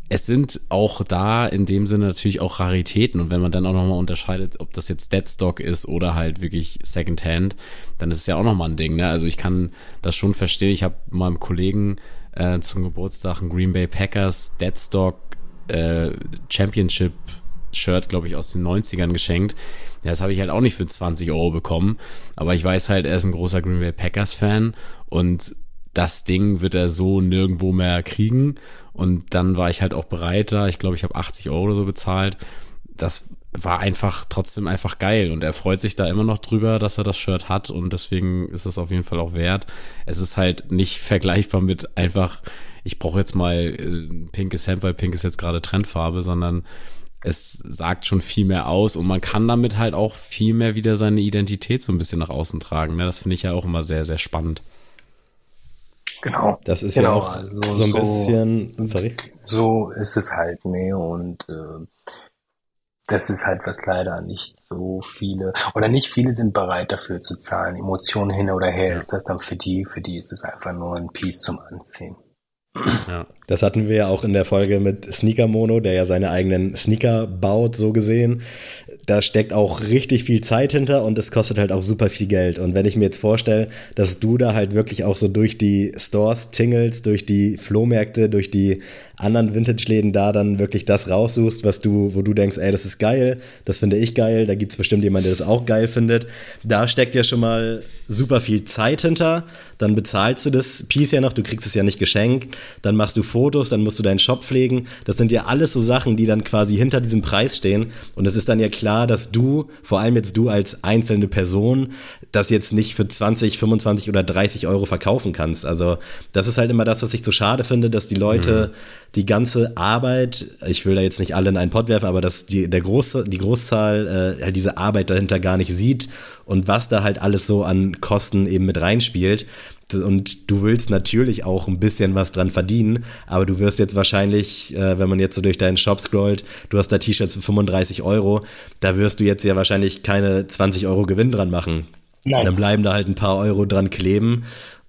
es sind auch da in dem Sinne natürlich auch Raritäten und wenn man dann auch nochmal unterscheidet, ob das jetzt Deadstock ist oder halt wirklich Secondhand, dann ist es ja auch nochmal ein Ding. Ne? Also ich kann das schon verstehen. Ich habe meinem Kollegen äh, zum Geburtstag ein Green Bay Packers Deadstock äh, Championship Shirt, glaube ich, aus den 90ern geschenkt. Ja, das habe ich halt auch nicht für 20 Euro bekommen. Aber ich weiß halt, er ist ein großer Green Bay Packers Fan und das Ding wird er so nirgendwo mehr kriegen. Und dann war ich halt auch bereit da. Ich glaube, ich habe 80 Euro oder so bezahlt. Das war einfach trotzdem einfach geil und er freut sich da immer noch drüber, dass er das Shirt hat und deswegen ist es auf jeden Fall auch wert. Es ist halt nicht vergleichbar mit einfach, ich brauche jetzt mal ein äh, pinkes Hemd, weil pink ist jetzt gerade Trendfarbe, sondern es sagt schon viel mehr aus und man kann damit halt auch viel mehr wieder seine Identität so ein bisschen nach außen tragen. Ne? Das finde ich ja auch immer sehr, sehr spannend. Genau. Das ist genau, ja auch also so ein so, bisschen, sorry. So ist es halt, ne, und äh, das ist halt was leider nicht so viele oder nicht viele sind bereit dafür zu zahlen. Emotionen hin oder her ist das dann für die, für die ist es einfach nur ein Piece zum Anziehen. Ja. Das hatten wir ja auch in der Folge mit Sneaker Mono, der ja seine eigenen Sneaker baut, so gesehen. da steckt auch richtig viel Zeit hinter und es kostet halt auch super viel Geld. Und wenn ich mir jetzt vorstelle, dass du da halt wirklich auch so durch die Stores tingelst, durch die Flohmärkte, durch die anderen Vintage-Läden da dann wirklich das raussuchst, was du, wo du denkst, ey, das ist geil, das finde ich geil, da gibt es bestimmt jemanden, der das auch geil findet. Da steckt ja schon mal super viel Zeit hinter. Dann bezahlst du das Piece ja noch, du kriegst es ja nicht geschenkt, dann machst du Fotos, dann musst du deinen Shop pflegen. Das sind ja alles so Sachen, die dann quasi hinter diesem Preis stehen. Und es ist dann ja klar, dass du, vor allem jetzt du als einzelne Person, das jetzt nicht für 20, 25 oder 30 Euro verkaufen kannst. Also das ist halt immer das, was ich so schade finde, dass die Leute mhm die ganze Arbeit, ich will da jetzt nicht alle in einen Pott werfen, aber dass die, der große, die Großzahl äh, halt diese Arbeit dahinter gar nicht sieht und was da halt alles so an Kosten eben mit reinspielt. Und du willst natürlich auch ein bisschen was dran verdienen, aber du wirst jetzt wahrscheinlich, äh, wenn man jetzt so durch deinen Shop scrollt, du hast da T-Shirts für 35 Euro, da wirst du jetzt ja wahrscheinlich keine 20 Euro Gewinn dran machen. Nein. Dann bleiben da halt ein paar Euro dran kleben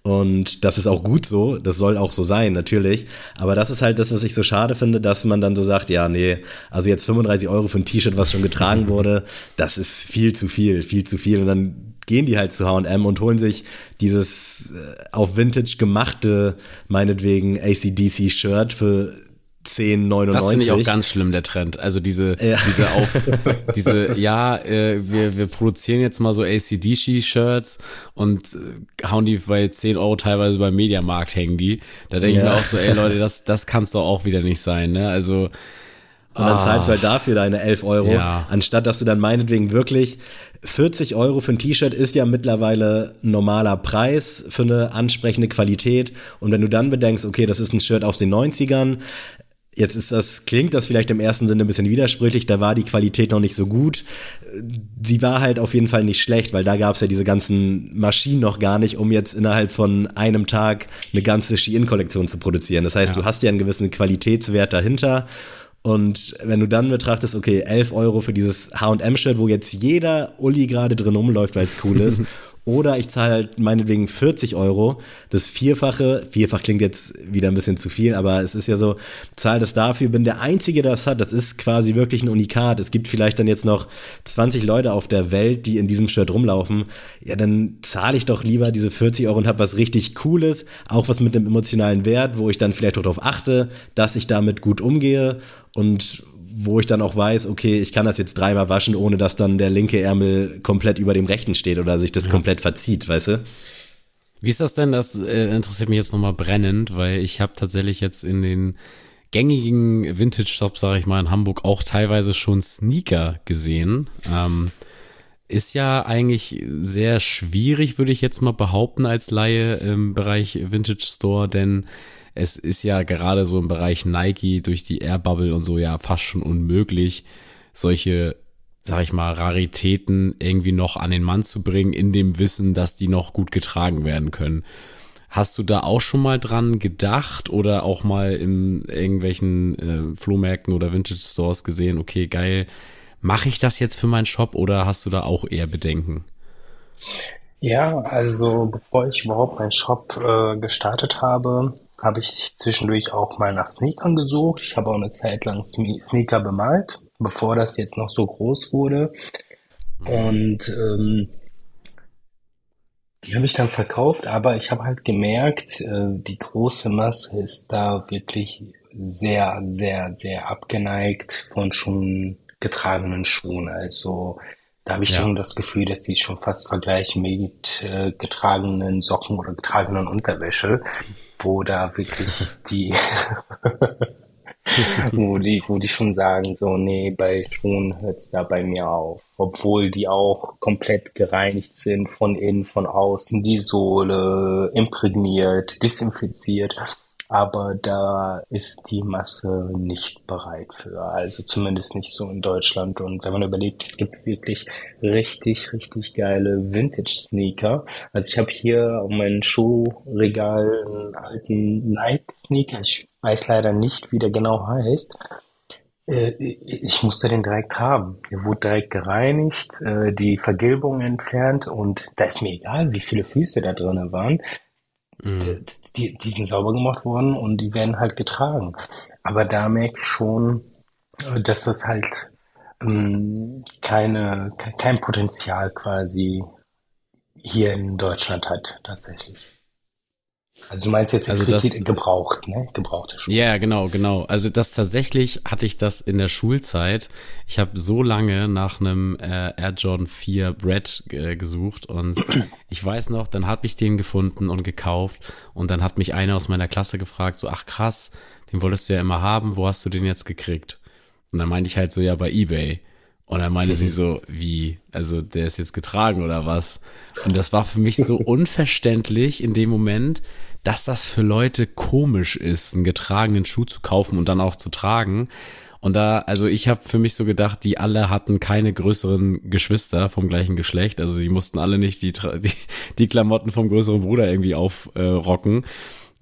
und das ist auch gut so, das soll auch so sein, natürlich. Aber das ist halt das, was ich so schade finde, dass man dann so sagt, ja, nee, also jetzt 35 Euro für ein T-Shirt, was schon getragen wurde, das ist viel zu viel, viel zu viel. Und dann gehen die halt zu H&M und holen sich dieses äh, auf Vintage gemachte, meinetwegen ACDC-Shirt für 10,99. Das finde ich auch ganz schlimm, der Trend. Also diese, ja. diese auf, *laughs* diese, ja, äh, wir, wir produzieren jetzt mal so ACDC-Shirts und äh, hauen die bei 10 Euro teilweise beim Mediamarkt hängen die. Da denke ja. ich mir auch so, ey Leute, das, das kann's doch auch wieder nicht sein, ne? Also, und dann zahlst du halt dafür deine 11 Euro, ja. anstatt dass du dann meinetwegen wirklich 40 Euro für ein T-Shirt ist ja mittlerweile ein normaler Preis für eine ansprechende Qualität. Und wenn du dann bedenkst, okay, das ist ein Shirt aus den 90ern, Jetzt ist das, klingt das vielleicht im ersten Sinne ein bisschen widersprüchlich, da war die Qualität noch nicht so gut. Sie war halt auf jeden Fall nicht schlecht, weil da gab es ja diese ganzen Maschinen noch gar nicht, um jetzt innerhalb von einem Tag eine ganze Shein-Kollektion zu produzieren. Das heißt, ja. du hast ja einen gewissen Qualitätswert dahinter. Und wenn du dann betrachtest, okay, 11 Euro für dieses H&M-Shirt, wo jetzt jeder Uli gerade drin rumläuft, weil es cool ist, *laughs* Oder ich zahle halt meinetwegen 40 Euro, das Vierfache, Vierfach klingt jetzt wieder ein bisschen zu viel, aber es ist ja so, zahle das dafür, bin der Einzige, der das hat, das ist quasi wirklich ein Unikat. Es gibt vielleicht dann jetzt noch 20 Leute auf der Welt, die in diesem Shirt rumlaufen. Ja, dann zahle ich doch lieber diese 40 Euro und habe was richtig Cooles, auch was mit einem emotionalen Wert, wo ich dann vielleicht auch darauf achte, dass ich damit gut umgehe und wo ich dann auch weiß, okay, ich kann das jetzt dreimal waschen, ohne dass dann der linke Ärmel komplett über dem rechten steht oder sich das ja. komplett verzieht, weißt du? Wie ist das denn? Das äh, interessiert mich jetzt nochmal brennend, weil ich habe tatsächlich jetzt in den gängigen Vintage-Shops, sage ich mal, in Hamburg auch teilweise schon Sneaker gesehen. Ähm, ist ja eigentlich sehr schwierig, würde ich jetzt mal behaupten, als Laie im Bereich Vintage Store, denn es ist ja gerade so im Bereich Nike durch die Air Bubble und so ja fast schon unmöglich, solche, sag ich mal, Raritäten irgendwie noch an den Mann zu bringen, in dem Wissen, dass die noch gut getragen werden können. Hast du da auch schon mal dran gedacht oder auch mal in irgendwelchen äh, Flohmärkten oder Vintage Stores gesehen, okay, geil, mache ich das jetzt für meinen Shop oder hast du da auch eher Bedenken? Ja, also bevor ich überhaupt meinen Shop äh, gestartet habe, habe ich zwischendurch auch mal nach Sneakern gesucht. Ich habe auch eine Zeit lang Sneaker bemalt, bevor das jetzt noch so groß wurde. Und ähm, die habe ich dann verkauft, aber ich habe halt gemerkt, äh, die große Masse ist da wirklich sehr, sehr, sehr abgeneigt von schon getragenen Schuhen. Also da habe ich ja. schon das Gefühl, dass die schon fast vergleichen mit äh, getragenen Socken oder getragenen Unterwäsche, wo da wirklich die, *laughs* wo die, wo die schon sagen, so, nee, bei Schuhen hört's da bei mir auf. Obwohl die auch komplett gereinigt sind, von innen, von außen, die Sohle imprägniert, desinfiziert aber da ist die Masse nicht bereit für. Also zumindest nicht so in Deutschland. Und wenn man überlegt, es gibt wirklich richtig, richtig geile Vintage-Sneaker. Also ich habe hier auf meinem Schuhregal einen alten Nike-Sneaker. Ich weiß leider nicht, wie der genau heißt. Äh, ich musste den direkt haben. Der wurde direkt gereinigt, äh, die Vergilbung entfernt und da ist mir egal, wie viele Füße da drinnen waren. Mhm. Die, die sind sauber gemacht worden und die werden halt getragen. Aber da merke ich schon, dass das halt ähm, keine, kein Potenzial quasi hier in Deutschland hat, tatsächlich. Also du meinst jetzt also das, gebraucht, ne? Gebrauchte Schuhe. Ja, genau, genau. Also das tatsächlich hatte ich das in der Schulzeit. Ich habe so lange nach einem äh, Air Jordan 4 Brett äh, gesucht und *clears throat* ich weiß noch, dann habe ich den gefunden und gekauft und dann hat mich einer aus meiner Klasse gefragt, so, ach krass, den wolltest du ja immer haben, wo hast du den jetzt gekriegt? Und dann meinte ich halt so, ja, bei Ebay. Und dann meinte sie *laughs* so, wie, also der ist jetzt getragen oder was? Und das war für mich so unverständlich in dem Moment, dass das für Leute komisch ist, einen getragenen Schuh zu kaufen und dann auch zu tragen. Und da, also ich habe für mich so gedacht, die alle hatten keine größeren Geschwister vom gleichen Geschlecht. Also sie mussten alle nicht die, *laughs* die, die Klamotten vom größeren Bruder irgendwie aufrocken. Äh,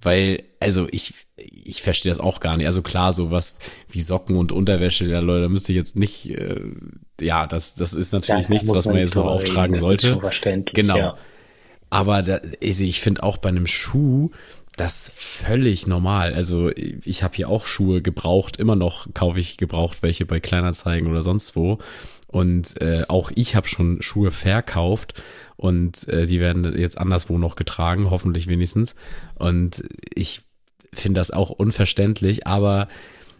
weil, also ich, ich verstehe das auch gar nicht. Also klar, sowas wie Socken und Unterwäsche, ja Leute, da müsste ich jetzt nicht, äh, ja, das, das ist natürlich ja, nichts, was man jetzt noch auftragen sollte. Genau. Ja. Aber da, ich finde auch bei einem Schuh, das völlig normal. Also ich habe hier auch Schuhe gebraucht, immer noch kaufe ich gebraucht welche bei Kleinanzeigen oder sonst wo. Und äh, auch ich habe schon Schuhe verkauft und äh, die werden jetzt anderswo noch getragen, hoffentlich wenigstens. Und ich finde das auch unverständlich, aber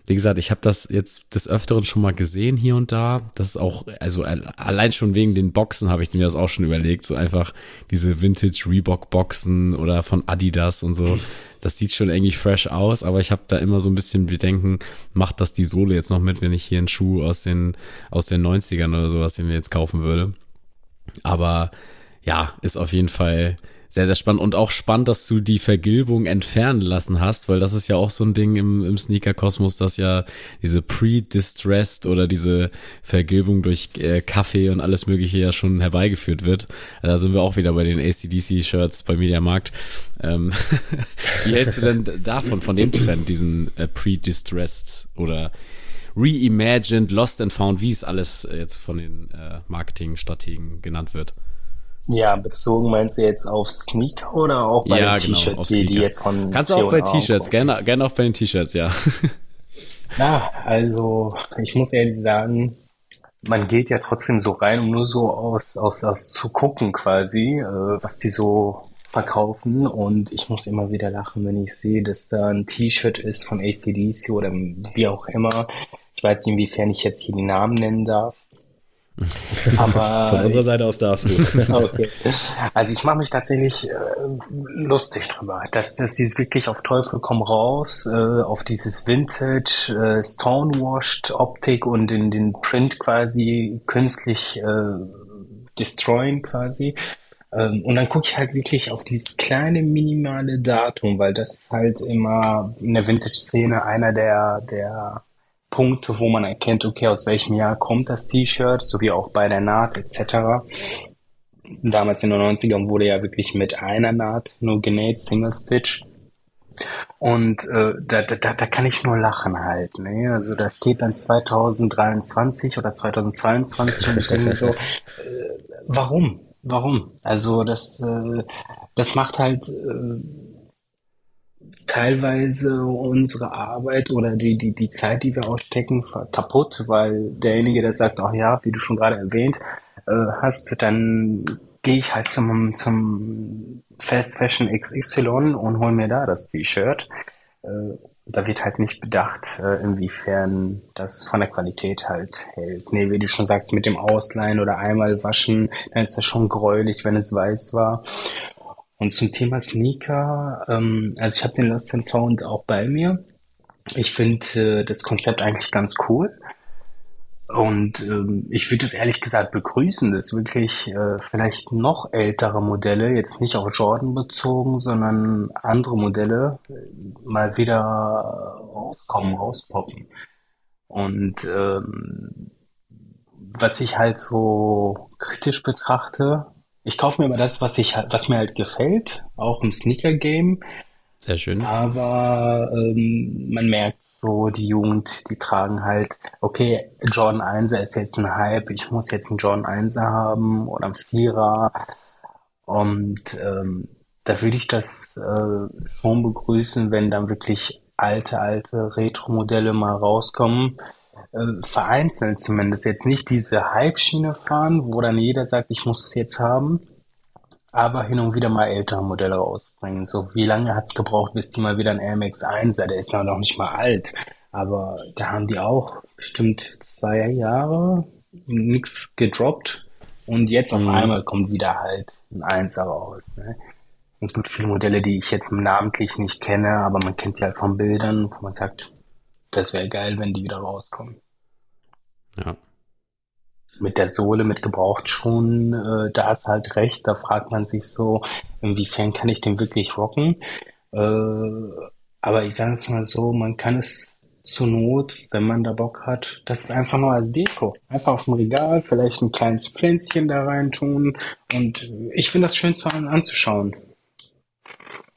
wie gesagt, ich habe das jetzt des Öfteren schon mal gesehen hier und da. Das ist auch, also allein schon wegen den Boxen habe ich mir das auch schon überlegt. So einfach diese Vintage Reebok Boxen oder von Adidas und so. *laughs* Das sieht schon irgendwie fresh aus, aber ich habe da immer so ein bisschen Bedenken, macht das die Sohle jetzt noch mit, wenn ich hier einen Schuh aus den, aus den 90ern oder sowas, den wir jetzt kaufen würde. Aber ja, ist auf jeden Fall sehr, sehr spannend. Und auch spannend, dass du die Vergilbung entfernen lassen hast, weil das ist ja auch so ein Ding im, im Sneaker-Kosmos, dass ja diese Pre-Distressed oder diese Vergilbung durch äh, Kaffee und alles Mögliche ja schon herbeigeführt wird. Da sind wir auch wieder bei den ACDC-Shirts bei Mediamarkt. Ähm, *laughs* wie hältst du denn davon, von dem Trend, diesen äh, Pre-Distressed oder Reimagined, Lost and Found, wie es alles äh, jetzt von den äh, Marketingstrategen genannt wird? Ja, bezogen meinst du jetzt auf Sneaker oder auch bei ja, den genau, T-Shirts, wie die jetzt von Kannst du auch bei T-Shirts, gerne, gerne auch bei den T-Shirts, ja. *laughs* Ja, also ich muss ehrlich sagen, man geht ja trotzdem so rein, um nur so aus, aus, aus zu gucken quasi, äh, was die so verkaufen und ich muss immer wieder lachen, wenn ich sehe, dass da ein T-Shirt ist von ACDC oder wie auch immer. Ich weiß nicht, inwiefern ich jetzt hier die Namen nennen darf. *laughs* Aber Von unserer Seite aus darfst du. *laughs* okay. Also ich mache mich tatsächlich äh, lustig drüber, dass, dass sie wirklich auf Teufel komm raus, äh, auf dieses Vintage, äh, Stonewashed Optik und in den Print quasi künstlich äh, destroyen quasi. Ähm, und dann gucke ich halt wirklich auf dieses kleine minimale Datum, weil das ist halt immer in der Vintage-Szene einer der, der Punkte, wo man erkennt, okay, aus welchem Jahr kommt das T-Shirt, sowie auch bei der Naht etc. Damals in den 90ern wurde ja wirklich mit einer Naht nur genäht, Single Stitch. Und äh, da, da, da kann ich nur lachen halt. Ne? Also da steht dann 2023 oder 2022 und ich denke so, *laughs* äh, warum? Warum? Also das, äh, das macht halt äh, teilweise unsere Arbeit oder die, die, die Zeit, die wir ausstecken, kaputt, weil derjenige, der sagt, ach ja, wie du schon gerade erwähnt äh, hast, dann gehe ich halt zum, zum Fast Fashion XY und hol mir da das T-Shirt. Äh, da wird halt nicht bedacht, äh, inwiefern das von der Qualität halt hält. Nee, wie du schon sagst, mit dem Ausleihen oder einmal waschen, dann ist das schon gräulich, wenn es weiß war. Und zum Thema Sneaker, ähm, also ich habe den Lost and Found auch bei mir. Ich finde äh, das Konzept eigentlich ganz cool. Und ähm, ich würde es ehrlich gesagt begrüßen, dass wirklich äh, vielleicht noch ältere Modelle, jetzt nicht auf Jordan bezogen, sondern andere Modelle äh, mal wieder rauskommen, rauspoppen. Und ähm, was ich halt so kritisch betrachte, ich kaufe mir immer das, was ich was mir halt gefällt, auch im Sneaker-Game. Sehr schön. Aber ähm, man merkt so, die Jugend, die tragen halt, okay, Jordan 1 ist jetzt ein Hype, ich muss jetzt einen Jordan 1 haben oder einen Vierer. Und ähm, da würde ich das äh, schon begrüßen, wenn dann wirklich alte, alte Retro-Modelle mal rauskommen. Äh, vereinzelt zumindest jetzt nicht diese Hype-Schiene fahren, wo dann jeder sagt, ich muss es jetzt haben, aber hin und wieder mal ältere Modelle rausbringen. So, wie lange hat es gebraucht, bis die mal wieder ein Air Max 1 Der ist ja noch nicht mal alt, aber da haben die auch bestimmt zwei Jahre nichts gedroppt und jetzt auf mhm. einmal kommt wieder halt ein 1 raus. Ne? Es gibt viele Modelle, die ich jetzt namentlich nicht kenne, aber man kennt die halt von Bildern, wo man sagt, das wäre geil, wenn die wieder rauskommen. Ja. Mit der Sohle, mit Gebrauchtschuhen, äh, da hast halt recht, da fragt man sich so, inwiefern kann ich den wirklich rocken? Äh, aber ich sage es mal so, man kann es zur Not, wenn man da Bock hat, das ist einfach nur als Deko. Einfach auf dem Regal, vielleicht ein kleines Pflänzchen da rein tun und ich finde das schön zu anzuschauen.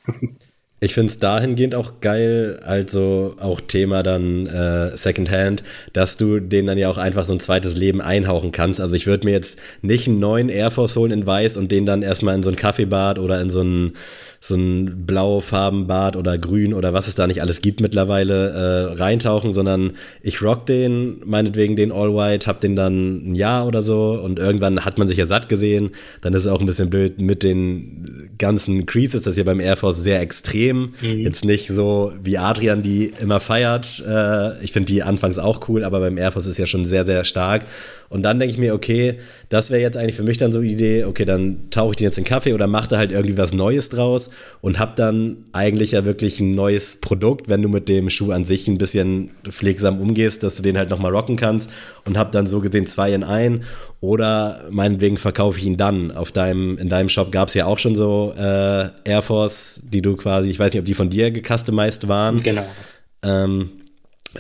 *laughs* Ich finde es dahingehend auch geil, also auch Thema dann äh, Secondhand, dass du den dann ja auch einfach so ein zweites Leben einhauchen kannst. Also ich würde mir jetzt nicht einen neuen Air Force holen in weiß und den dann erstmal in so ein Kaffeebad oder in so ein so ein Blaufarbenbad oder grün oder was es da nicht alles gibt mittlerweile äh, reintauchen, sondern ich rock den, meinetwegen den All White, hab den dann ein Jahr oder so und irgendwann hat man sich ja satt gesehen. Dann ist es auch ein bisschen blöd mit den ganzen Creases, das ist ja beim Air Force sehr extrem. Mhm. Jetzt nicht so wie Adrian, die immer feiert. Äh, ich finde die anfangs auch cool, aber beim Air Force ist ja schon sehr, sehr stark. Und dann denke ich mir, okay, das wäre jetzt eigentlich für mich dann so die Idee, okay, dann tauche ich den jetzt in Kaffee oder mache da halt irgendwie was Neues draus und habe dann eigentlich ja wirklich ein neues Produkt, wenn du mit dem Schuh an sich ein bisschen pflegsam umgehst, dass du den halt nochmal rocken kannst und habe dann so gesehen zwei in ein oder meinetwegen verkaufe ich ihn dann. Auf deinem, in deinem Shop gab es ja auch schon so äh, Air Force, die du quasi, ich weiß nicht, ob die von dir gecustomized waren. Genau. Ähm,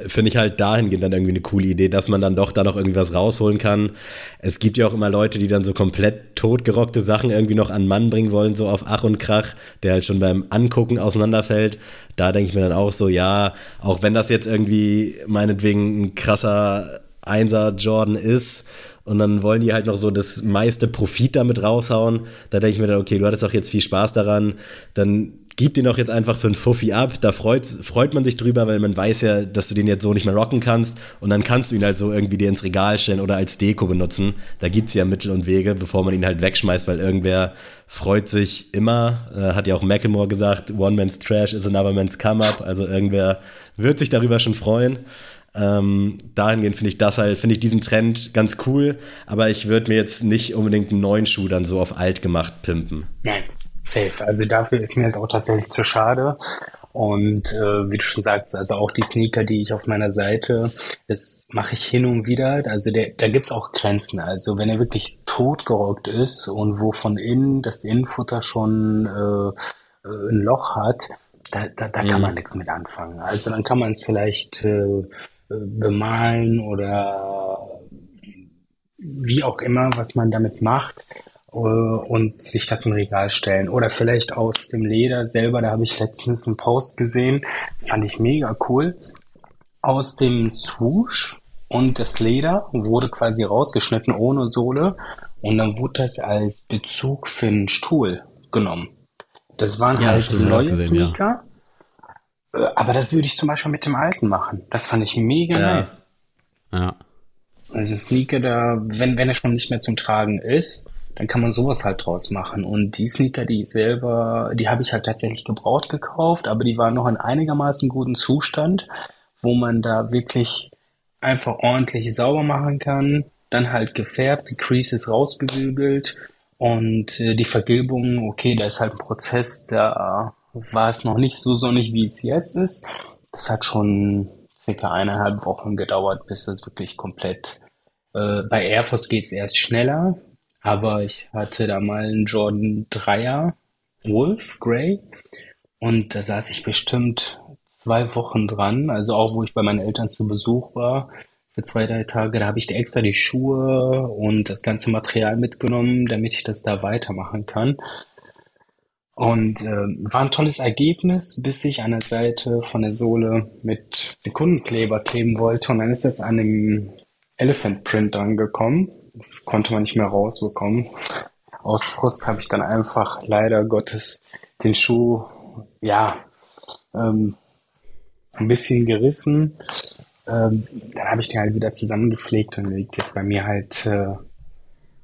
finde ich halt dahingehend dann irgendwie eine coole Idee, dass man dann doch da noch irgendwie was rausholen kann. Es gibt ja auch immer Leute, die dann so komplett totgerockte Sachen irgendwie noch an Mann bringen wollen, so auf Ach und Krach, der halt schon beim Angucken auseinanderfällt. Da denke ich mir dann auch so, ja, auch wenn das jetzt irgendwie meinetwegen ein krasser Einser Jordan ist und dann wollen die halt noch so das meiste Profit damit raushauen. Da denke ich mir dann, okay, du hattest auch jetzt viel Spaß daran, dann gib den doch jetzt einfach für einen Fuffi ab. Da freut, freut man sich drüber, weil man weiß ja, dass du den jetzt so nicht mehr rocken kannst. Und dann kannst du ihn halt so irgendwie dir ins Regal stellen oder als Deko benutzen. Da gibt's ja Mittel und Wege, bevor man ihn halt wegschmeißt, weil irgendwer freut sich immer. Äh, hat ja auch Macklemore gesagt, One Man's Trash is another man's come up. Also irgendwer wird sich darüber schon freuen. Ähm, dahingehend finde ich das halt, finde ich diesen Trend ganz cool, aber ich würde mir jetzt nicht unbedingt einen neuen Schuh dann so auf alt gemacht pimpen. Nein, Safe. Also dafür ist mir es auch tatsächlich zu schade. Und äh, wie du schon sagst, also auch die Sneaker, die ich auf meiner Seite, das mache ich hin und wieder. Also der, da gibt's auch Grenzen. Also wenn er wirklich totgerockt ist und wo von innen das Innenfutter schon äh, äh ein Loch hat, da, da, da kann man nichts mit anfangen. Also dann kann man es vielleicht äh, bemalen oder wie auch immer, was man damit macht. Äh, und sich das im Regal stellen. Oder vielleicht aus dem Leder selber, da habe ich letztens einen Post gesehen, fand ich mega cool. Aus dem Swoosh und das Leder wurde quasi rausgeschnitten ohne Sohle und dann wurde das als Bezug für einen Stuhl genommen. Das waren ja, halt neue gesehen, Sneaker. Ja. Äh, aber das würde ich zum Beispiel mit dem alten machen. Das fand ich mega ja. nice. Ja. Also Sneaker da, wenn, wenn er schon nicht mehr zum Tragen ist, dann kann man sowas halt draus machen. Und die Sneaker, die ich selber, die habe ich halt tatsächlich gebraucht gekauft, aber die waren noch in einigermaßen guten Zustand, wo man da wirklich einfach ordentlich sauber machen kann. Dann halt gefärbt, die Creases rausgebügelt und äh, die Vergilbung, okay, da ist halt ein Prozess, da war es noch nicht so sonnig, wie es jetzt ist. Das hat schon circa eineinhalb Wochen gedauert, bis das wirklich komplett äh, bei Air Force geht es erst schneller. Aber ich hatte da mal einen Jordan 3er Wolf Grey und da saß ich bestimmt zwei Wochen dran. Also auch wo ich bei meinen Eltern zu Besuch war für zwei, drei Tage, da habe ich extra die Schuhe und das ganze Material mitgenommen, damit ich das da weitermachen kann. Und äh, war ein tolles Ergebnis, bis ich an der Seite von der Sohle mit Sekundenkleber kleben wollte. Und dann ist das an dem Elephant Print angekommen. Das konnte man nicht mehr rausbekommen. Aus Frust habe ich dann einfach leider Gottes den Schuh, ja, ähm, ein bisschen gerissen ähm, dann habe ich den halt wieder zusammengepflegt und liegt jetzt bei mir halt äh,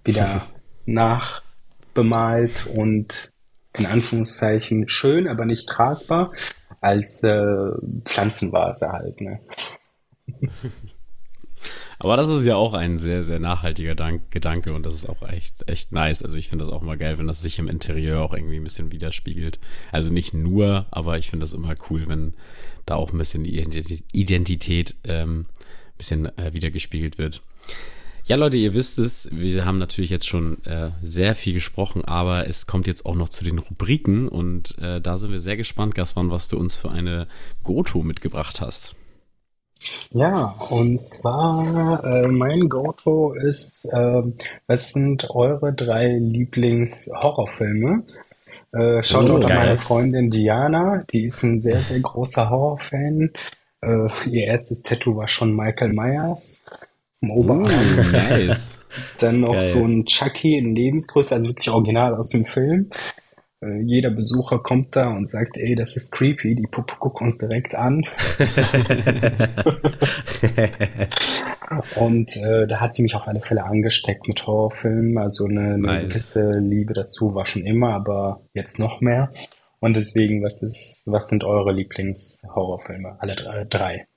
wieder *laughs* nachbemalt und in Anführungszeichen schön, aber nicht tragbar als äh, Pflanzenvase halt. Ne? *laughs* Aber das ist ja auch ein sehr, sehr nachhaltiger Dank Gedanke und das ist auch echt, echt nice. Also ich finde das auch immer geil, wenn das sich im Interieur auch irgendwie ein bisschen widerspiegelt. Also nicht nur, aber ich finde das immer cool, wenn da auch ein bisschen die Identität ähm, ein bisschen äh, wiedergespiegelt wird. Ja, Leute, ihr wisst es, wir haben natürlich jetzt schon äh, sehr viel gesprochen, aber es kommt jetzt auch noch zu den Rubriken und äh, da sind wir sehr gespannt, Gaswan, was du uns für eine Goto mitgebracht hast. Ja, und zwar äh, mein Goto ist, äh, was sind eure drei Lieblings-Horrorfilme? Äh, schaut oh, an meine Freundin Diana, die ist ein sehr, sehr großer Horrorfan. Äh, ihr erstes Tattoo war schon Michael Myers im Oberarm. Uh, nice. *laughs* Dann noch Geil. so ein Chucky in Lebensgröße, also wirklich original aus dem Film. Äh, jeder Besucher kommt da und sagt, ey, das ist creepy, die Puppe guckt uns direkt an. *laughs* und äh, da hat sie mich auf alle Fälle angesteckt mit Horrorfilmen. Also eine, eine nice. gewisse Liebe dazu war schon immer, aber jetzt noch mehr. Und deswegen, was ist, was sind eure Lieblingshorrorfilme? Alle drei. drei.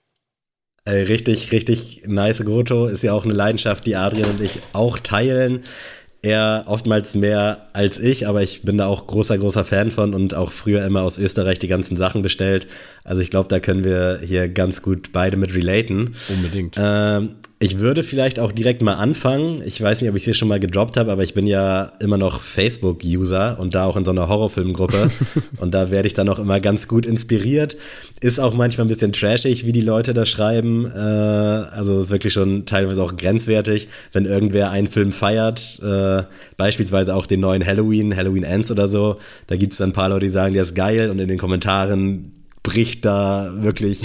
Äh, richtig, richtig nice Grotto ist ja auch eine Leidenschaft, die Adrian und ich auch teilen er oftmals mehr als ich, aber ich bin da auch großer, großer Fan von und auch früher immer aus Österreich die ganzen Sachen bestellt. Also ich glaube, da können wir hier ganz gut beide mit relaten. Unbedingt. Ähm, ich würde vielleicht auch direkt mal anfangen. Ich weiß nicht, ob ich es hier schon mal gedroppt habe, aber ich bin ja immer noch Facebook-User und da auch in so einer Horrorfilmgruppe. *laughs* und da werde ich dann auch immer ganz gut inspiriert. Ist auch manchmal ein bisschen trashig, wie die Leute da schreiben. Äh, also ist wirklich schon teilweise auch grenzwertig, wenn irgendwer einen Film feiert. Äh, beispielsweise auch den neuen Halloween, Halloween Ends oder so. Da gibt es dann ein paar Leute, die sagen, der ist geil und in den Kommentaren bricht da wirklich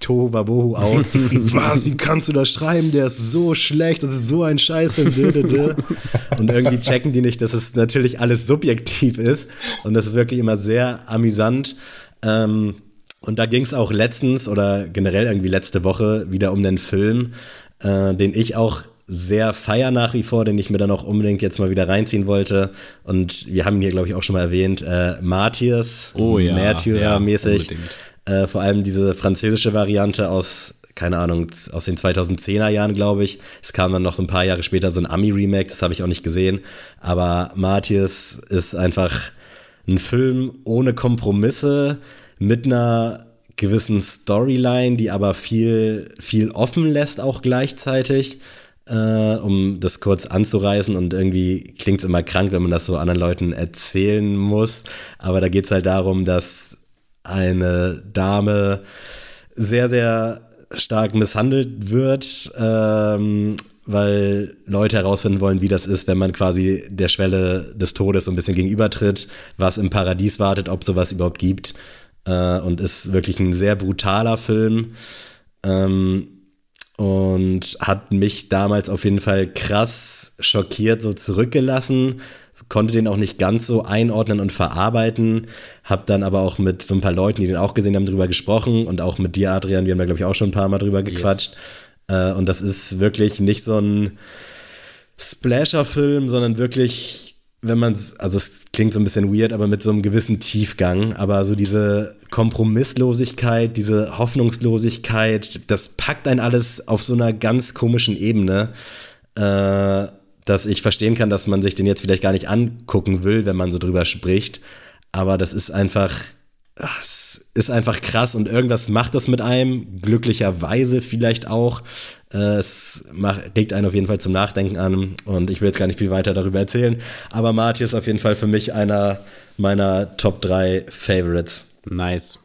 Tohuwabohu aus. *laughs* Was, wie kannst du das schreiben? Der ist so schlecht, das ist so ein Scheißfilm. Und irgendwie checken die nicht, dass es natürlich alles subjektiv ist. Und das ist wirklich immer sehr amüsant. Ähm, und da ging es auch letztens oder generell irgendwie letzte Woche wieder um den Film, äh, den ich auch sehr feier nach wie vor, den ich mir dann auch unbedingt jetzt mal wieder reinziehen wollte. Und wir haben ihn hier, glaube ich, auch schon mal erwähnt, äh, Martyrs, oh, ja, Märtyrer-mäßig. Ja, äh, vor allem diese französische Variante aus, keine Ahnung, aus den 2010er Jahren, glaube ich. Es kam dann noch so ein paar Jahre später so ein Ami-Remake, das habe ich auch nicht gesehen. Aber Martyrs ist einfach ein Film ohne Kompromisse, mit einer gewissen Storyline, die aber viel, viel offen lässt auch gleichzeitig. Äh, um das kurz anzureißen und irgendwie klingt es immer krank, wenn man das so anderen Leuten erzählen muss. Aber da geht es halt darum, dass eine Dame sehr, sehr stark misshandelt wird, ähm, weil Leute herausfinden wollen, wie das ist, wenn man quasi der Schwelle des Todes so ein bisschen gegenübertritt, was im Paradies wartet, ob sowas überhaupt gibt. Äh, und ist wirklich ein sehr brutaler Film. Ähm, und hat mich damals auf jeden Fall krass schockiert, so zurückgelassen, konnte den auch nicht ganz so einordnen und verarbeiten, habe dann aber auch mit so ein paar Leuten, die den auch gesehen haben, drüber gesprochen und auch mit dir, Adrian, wir haben da glaube ich auch schon ein paar Mal drüber gequatscht. Äh, und das ist wirklich nicht so ein Splasher-Film, sondern wirklich, wenn man es, also es klingt so ein bisschen weird, aber mit so einem gewissen Tiefgang, aber so diese Kompromisslosigkeit, diese Hoffnungslosigkeit, das packt einen alles auf so einer ganz komischen Ebene. Äh, dass ich verstehen kann, dass man sich den jetzt vielleicht gar nicht angucken will, wenn man so drüber spricht. Aber das ist einfach, das ist einfach krass und irgendwas macht das mit einem, glücklicherweise vielleicht auch. Äh, es macht, regt einen auf jeden Fall zum Nachdenken an und ich will jetzt gar nicht viel weiter darüber erzählen. Aber Marty ist auf jeden Fall für mich einer meiner Top 3 Favorites. Nice.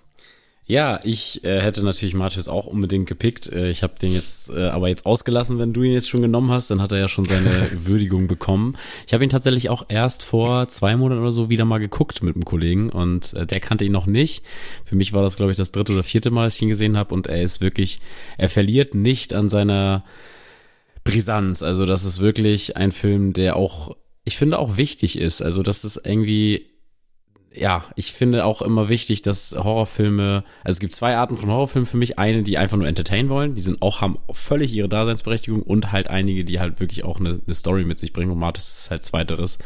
Ja, ich äh, hätte natürlich Martius auch unbedingt gepickt. Äh, ich habe den jetzt äh, aber jetzt ausgelassen, wenn du ihn jetzt schon genommen hast, dann hat er ja schon seine *laughs* Würdigung bekommen. Ich habe ihn tatsächlich auch erst vor zwei Monaten oder so wieder mal geguckt mit einem Kollegen und äh, der kannte ihn noch nicht. Für mich war das, glaube ich, das dritte oder vierte Mal, dass ich ihn gesehen habe und er ist wirklich, er verliert nicht an seiner Brisanz. Also das ist wirklich ein Film, der auch, ich finde, auch wichtig ist. Also das ist irgendwie ja, ich finde auch immer wichtig, dass Horrorfilme, also es gibt zwei Arten von Horrorfilmen für mich. Eine, die einfach nur entertain wollen, die sind auch, haben völlig ihre Daseinsberechtigung und halt einige, die halt wirklich auch eine, eine Story mit sich bringen. Und Martus ist halt zweiteres.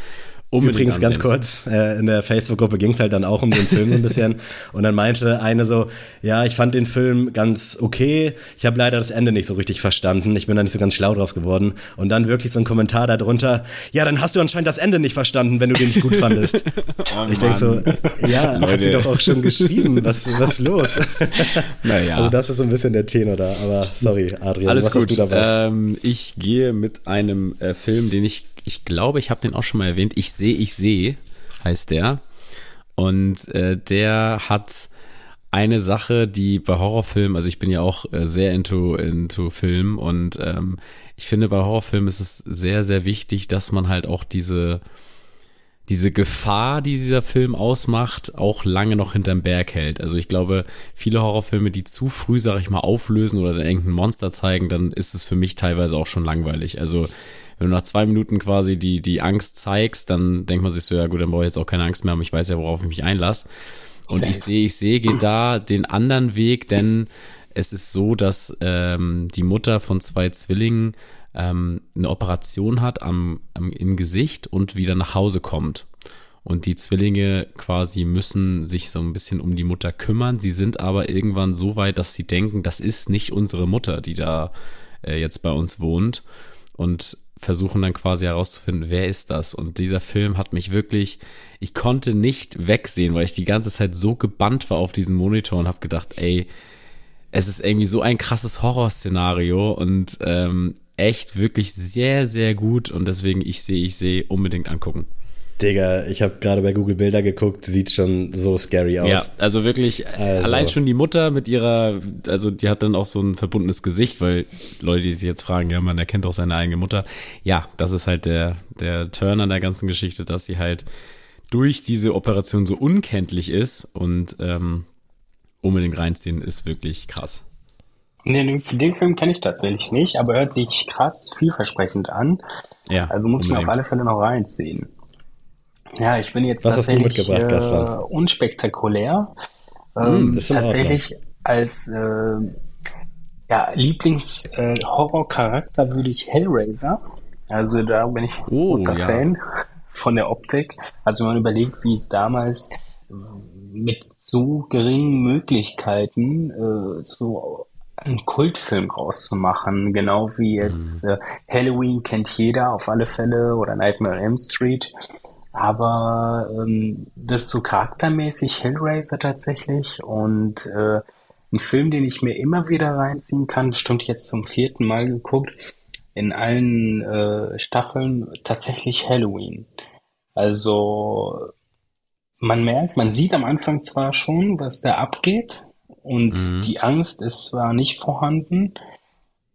Unbedingt Übrigens ganz kurz, äh, in der Facebook-Gruppe ging es halt dann auch um den Film ein bisschen. *laughs* Und dann meinte eine so, ja, ich fand den Film ganz okay. Ich habe leider das Ende nicht so richtig verstanden. Ich bin da nicht so ganz schlau draus geworden. Und dann wirklich so ein Kommentar darunter, ja, dann hast du anscheinend das Ende nicht verstanden, wenn du den nicht gut fandest. *laughs* oh, ich denke so, ja, Leute. hat sie doch auch schon geschrieben. Was, was ist los? *laughs* Naja. Also das ist so ein bisschen der Tenor da. Aber sorry, Adrian, Alles was gut. hast du dabei? Ähm, ich gehe mit einem äh, Film, den ich ich glaube, ich habe den auch schon mal erwähnt. Ich sehe, ich sehe, heißt der. Und äh, der hat eine Sache, die bei Horrorfilmen, also ich bin ja auch äh, sehr into, into Film und ähm, ich finde bei Horrorfilmen ist es sehr, sehr wichtig, dass man halt auch diese, diese Gefahr, die dieser Film ausmacht, auch lange noch hinterm Berg hält. Also ich glaube, viele Horrorfilme, die zu früh, sag ich mal, auflösen oder dann irgendein Monster zeigen, dann ist es für mich teilweise auch schon langweilig. Also wenn du nach zwei Minuten quasi die, die Angst zeigst, dann denkt man sich so, ja gut, dann brauche ich jetzt auch keine Angst mehr, aber ich weiß ja, worauf ich mich einlasse. Und Safe. ich sehe, ich sehe, geht da den anderen Weg, denn es ist so, dass ähm, die Mutter von zwei Zwillingen ähm, eine Operation hat am, am, im Gesicht und wieder nach Hause kommt. Und die Zwillinge quasi müssen sich so ein bisschen um die Mutter kümmern. Sie sind aber irgendwann so weit, dass sie denken, das ist nicht unsere Mutter, die da äh, jetzt bei uns wohnt. Und versuchen dann quasi herauszufinden, wer ist das? Und dieser Film hat mich wirklich, ich konnte nicht wegsehen, weil ich die ganze Zeit so gebannt war auf diesen Monitor und habe gedacht, ey, es ist irgendwie so ein krasses Horrorszenario und ähm, echt wirklich sehr, sehr gut und deswegen ich sehe, ich sehe unbedingt angucken. Digga, ich habe gerade bei Google Bilder geguckt, sieht schon so scary aus. Ja, also wirklich, also. allein schon die Mutter mit ihrer, also die hat dann auch so ein verbundenes Gesicht, weil Leute, die sich jetzt fragen, ja, man erkennt auch seine eigene Mutter. Ja, das ist halt der, der Turn an der ganzen Geschichte, dass sie halt durch diese Operation so unkenntlich ist und ähm, unbedingt reinziehen, ist wirklich krass. Nee, den, den Film kenne ich tatsächlich nicht, aber hört sich krass vielversprechend an. Ja, also muss unbedingt. man auf alle Fälle noch reinziehen. Ja, ich bin jetzt Was tatsächlich äh, unspektakulär. Ähm, mm, tatsächlich als äh, ja, Lieblings-Horror-Charakter äh, würde ich Hellraiser. Also da bin ich oh, großer ja. Fan von der Optik. Also wenn man überlegt, wie es damals mit so geringen Möglichkeiten äh, so einen Kultfilm rauszumachen, genau wie jetzt mhm. äh, Halloween kennt jeder auf alle Fälle oder Nightmare on Elm Street. Aber ähm, das so charaktermäßig Hellraiser tatsächlich und äh, ein Film, den ich mir immer wieder reinziehen kann, stimmt jetzt zum vierten Mal geguckt, in allen äh, Staffeln tatsächlich Halloween. Also man merkt, man sieht am Anfang zwar schon, was da abgeht und mhm. die Angst ist zwar nicht vorhanden,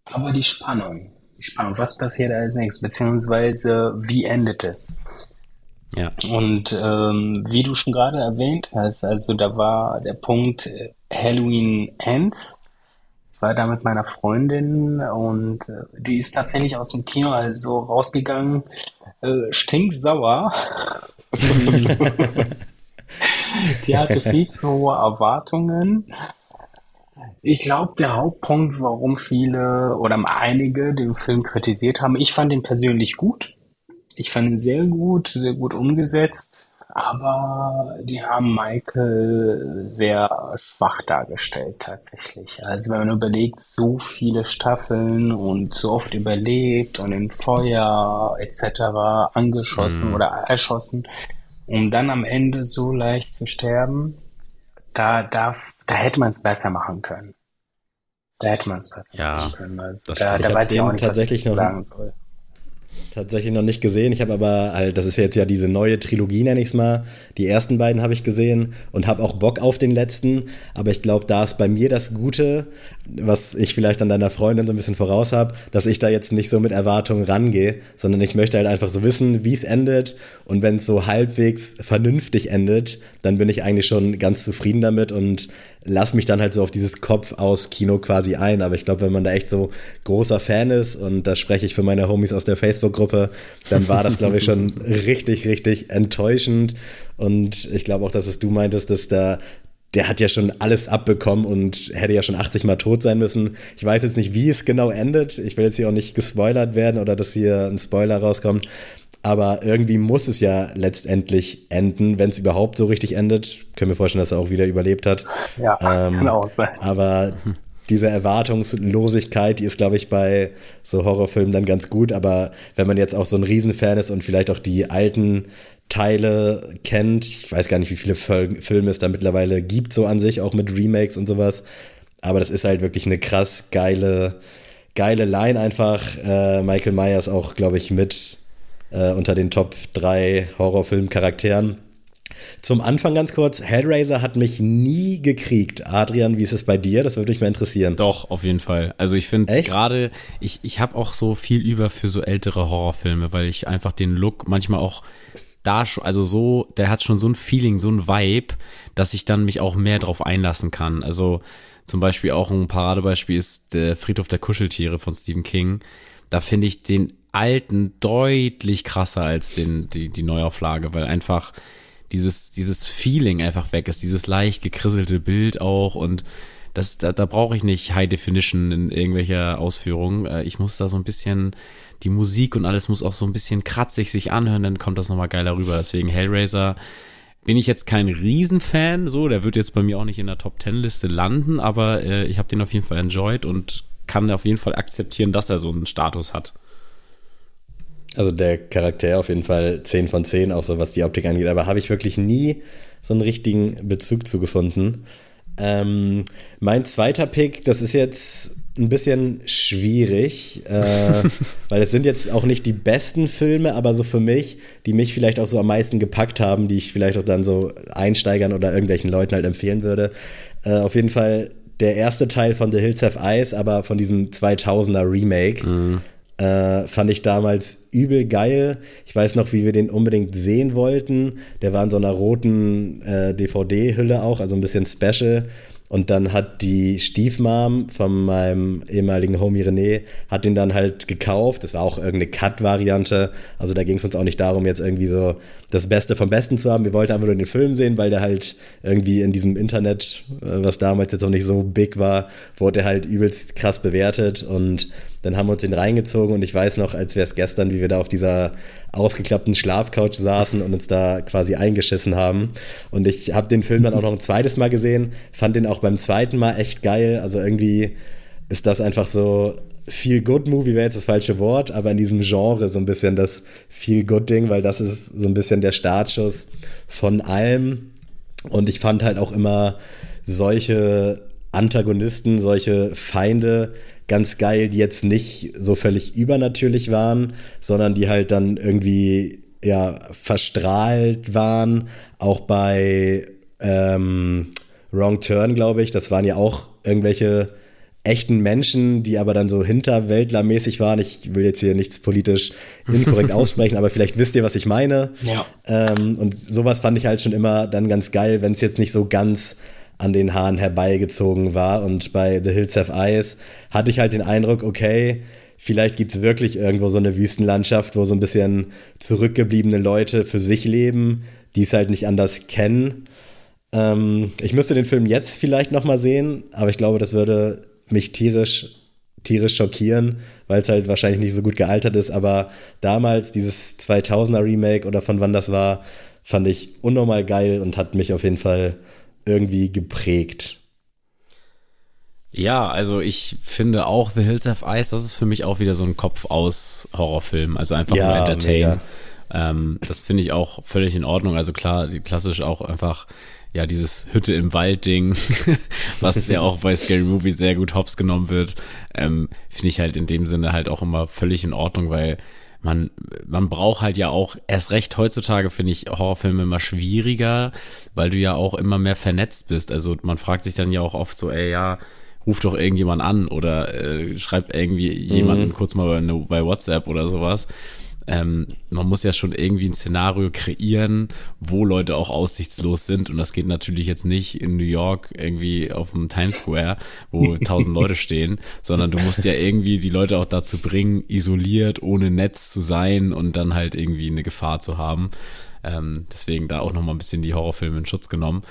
aber die Spannung, die Spannung, was passiert als nächstes, beziehungsweise wie endet es? Ja. Und ähm, wie du schon gerade erwähnt hast, also da war der Punkt äh, Halloween Ends. Ich war da mit meiner Freundin und äh, die ist tatsächlich aus dem Kino also rausgegangen, äh, stinksauer. *laughs* *laughs* die hatte viel zu hohe Erwartungen. Ich glaube, der Hauptpunkt, warum viele oder einige den Film kritisiert haben, ich fand ihn persönlich gut. Ich fand ihn sehr gut, sehr gut umgesetzt, aber die haben Michael sehr schwach dargestellt tatsächlich. Also wenn man überlegt, so viele Staffeln und so oft überlebt und im Feuer etc. angeschossen mhm. oder erschossen, um dann am Ende so leicht zu sterben, da, da, da hätte man es besser machen können. Da hätte man es besser ja, machen können. Also, da, da weiß ich auch nicht, tatsächlich was ich sagen soll tatsächlich noch nicht gesehen. Ich habe aber halt, das ist jetzt ja diese neue Trilogie, nenne ich es mal. Die ersten beiden habe ich gesehen und habe auch Bock auf den letzten. Aber ich glaube, da ist bei mir das Gute, was ich vielleicht an deiner Freundin so ein bisschen voraus habe, dass ich da jetzt nicht so mit Erwartungen rangehe, sondern ich möchte halt einfach so wissen, wie es endet. Und wenn es so halbwegs vernünftig endet, dann bin ich eigentlich schon ganz zufrieden damit und lasse mich dann halt so auf dieses Kopf aus Kino quasi ein. Aber ich glaube, wenn man da echt so großer Fan ist, und da spreche ich für meine Homies aus der Facebook-Gruppe, dann war das, glaube ich, schon *laughs* richtig, richtig enttäuschend. Und ich glaube auch, dass was du meintest, dass da der hat ja schon alles abbekommen und hätte ja schon 80 Mal tot sein müssen. Ich weiß jetzt nicht, wie es genau endet. Ich will jetzt hier auch nicht gespoilert werden oder dass hier ein Spoiler rauskommt. Aber irgendwie muss es ja letztendlich enden, wenn es überhaupt so richtig endet. Können wir vorstellen, dass er auch wieder überlebt hat. Ja, ähm, kann auch sein. Aber diese Erwartungslosigkeit, die ist, glaube ich, bei so Horrorfilmen dann ganz gut. Aber wenn man jetzt auch so ein Riesenfan ist und vielleicht auch die alten Teile kennt, ich weiß gar nicht, wie viele Filme es da mittlerweile gibt, so an sich, auch mit Remakes und sowas. Aber das ist halt wirklich eine krass geile, geile Line einfach. Äh, Michael Myers auch, glaube ich, mit äh, unter den Top 3 Horrorfilm-Charakteren. Zum Anfang ganz kurz, Hellraiser hat mich nie gekriegt. Adrian, wie ist es bei dir? Das würde mich mal interessieren. Doch, auf jeden Fall. Also ich finde gerade, ich, ich habe auch so viel über für so ältere Horrorfilme, weil ich einfach den Look manchmal auch da schon, also so, der hat schon so ein Feeling, so ein Vibe, dass ich dann mich auch mehr drauf einlassen kann. Also zum Beispiel auch ein Paradebeispiel ist der Friedhof der Kuscheltiere von Stephen King. Da finde ich den alten deutlich krasser als den, die, die Neuauflage, weil einfach dieses, dieses Feeling einfach weg ist, dieses leicht gekrisselte Bild auch und das, da, da brauche ich nicht High Definition in irgendwelcher Ausführung. Äh, ich muss da so ein bisschen, die Musik und alles muss auch so ein bisschen kratzig sich anhören, dann kommt das nochmal geiler rüber. Deswegen Hellraiser bin ich jetzt kein Riesenfan, so, der wird jetzt bei mir auch nicht in der Top Ten Liste landen, aber äh, ich habe den auf jeden Fall enjoyed und kann auf jeden Fall akzeptieren, dass er so einen Status hat. Also der Charakter auf jeden Fall 10 von 10, auch so was die Optik angeht. Aber habe ich wirklich nie so einen richtigen Bezug zu gefunden. Ähm, mein zweiter Pick, das ist jetzt ein bisschen schwierig, äh, *laughs* weil es sind jetzt auch nicht die besten Filme, aber so für mich, die mich vielleicht auch so am meisten gepackt haben, die ich vielleicht auch dann so Einsteigern oder irgendwelchen Leuten halt empfehlen würde. Äh, auf jeden Fall der erste Teil von The Hills Have Eyes, aber von diesem 2000er Remake. Mhm. Äh, fand ich damals übel geil. Ich weiß noch, wie wir den unbedingt sehen wollten. Der war in so einer roten äh, DVD-Hülle auch, also ein bisschen special. Und dann hat die Stiefmom von meinem ehemaligen Homie René, hat den dann halt gekauft. Das war auch irgendeine Cut-Variante. Also da ging es uns auch nicht darum, jetzt irgendwie so das Beste vom Besten zu haben. Wir wollten einfach nur den Film sehen, weil der halt irgendwie in diesem Internet, äh, was damals jetzt auch nicht so big war, wurde halt übelst krass bewertet. Und dann haben wir uns den reingezogen und ich weiß noch, als wäre es gestern, wie wir da auf dieser aufgeklappten Schlafcouch saßen und uns da quasi eingeschissen haben. Und ich habe den Film dann auch noch ein zweites Mal gesehen, fand den auch beim zweiten Mal echt geil. Also irgendwie ist das einfach so Feel Good Movie wäre jetzt das falsche Wort, aber in diesem Genre so ein bisschen das Feel Good Ding, weil das ist so ein bisschen der Startschuss von allem. Und ich fand halt auch immer solche Antagonisten, solche Feinde ganz geil, die jetzt nicht so völlig übernatürlich waren, sondern die halt dann irgendwie ja verstrahlt waren. Auch bei ähm, Wrong Turn, glaube ich, das waren ja auch irgendwelche echten Menschen, die aber dann so hinterwäldlermäßig waren. Ich will jetzt hier nichts politisch *laughs* inkorrekt aussprechen, aber vielleicht wisst ihr, was ich meine. Ja. Ähm, und sowas fand ich halt schon immer dann ganz geil, wenn es jetzt nicht so ganz an den Haaren herbeigezogen war. Und bei The Hills Have Eyes hatte ich halt den Eindruck, okay, vielleicht gibt es wirklich irgendwo so eine Wüstenlandschaft, wo so ein bisschen zurückgebliebene Leute für sich leben, die es halt nicht anders kennen. Ähm, ich müsste den Film jetzt vielleicht nochmal sehen, aber ich glaube, das würde mich tierisch, tierisch schockieren, weil es halt wahrscheinlich nicht so gut gealtert ist. Aber damals, dieses 2000er Remake oder von wann das war, fand ich unnormal geil und hat mich auf jeden Fall irgendwie geprägt. Ja, also ich finde auch The Hills of Ice, das ist für mich auch wieder so ein Kopf aus Horrorfilm, also einfach ja, nur Entertain. Ähm, das finde ich auch völlig in Ordnung. Also klar, klassisch auch einfach ja dieses Hütte im Wald Ding, *laughs* was ja auch bei Scary Movie sehr gut hops genommen wird, ähm, finde ich halt in dem Sinne halt auch immer völlig in Ordnung, weil man, man braucht halt ja auch, erst recht heutzutage finde ich Horrorfilme immer schwieriger, weil du ja auch immer mehr vernetzt bist. Also man fragt sich dann ja auch oft so, ey, ja, ruf doch irgendjemand an oder äh, schreibt irgendwie jemanden mhm. kurz mal bei, bei WhatsApp oder sowas. Ähm, man muss ja schon irgendwie ein Szenario kreieren, wo Leute auch aussichtslos sind. Und das geht natürlich jetzt nicht in New York irgendwie auf dem Times Square, wo *laughs* tausend Leute stehen, sondern du musst ja irgendwie die Leute auch dazu bringen, isoliert, ohne Netz zu sein und dann halt irgendwie eine Gefahr zu haben. Ähm, deswegen da auch nochmal ein bisschen die Horrorfilme in Schutz genommen.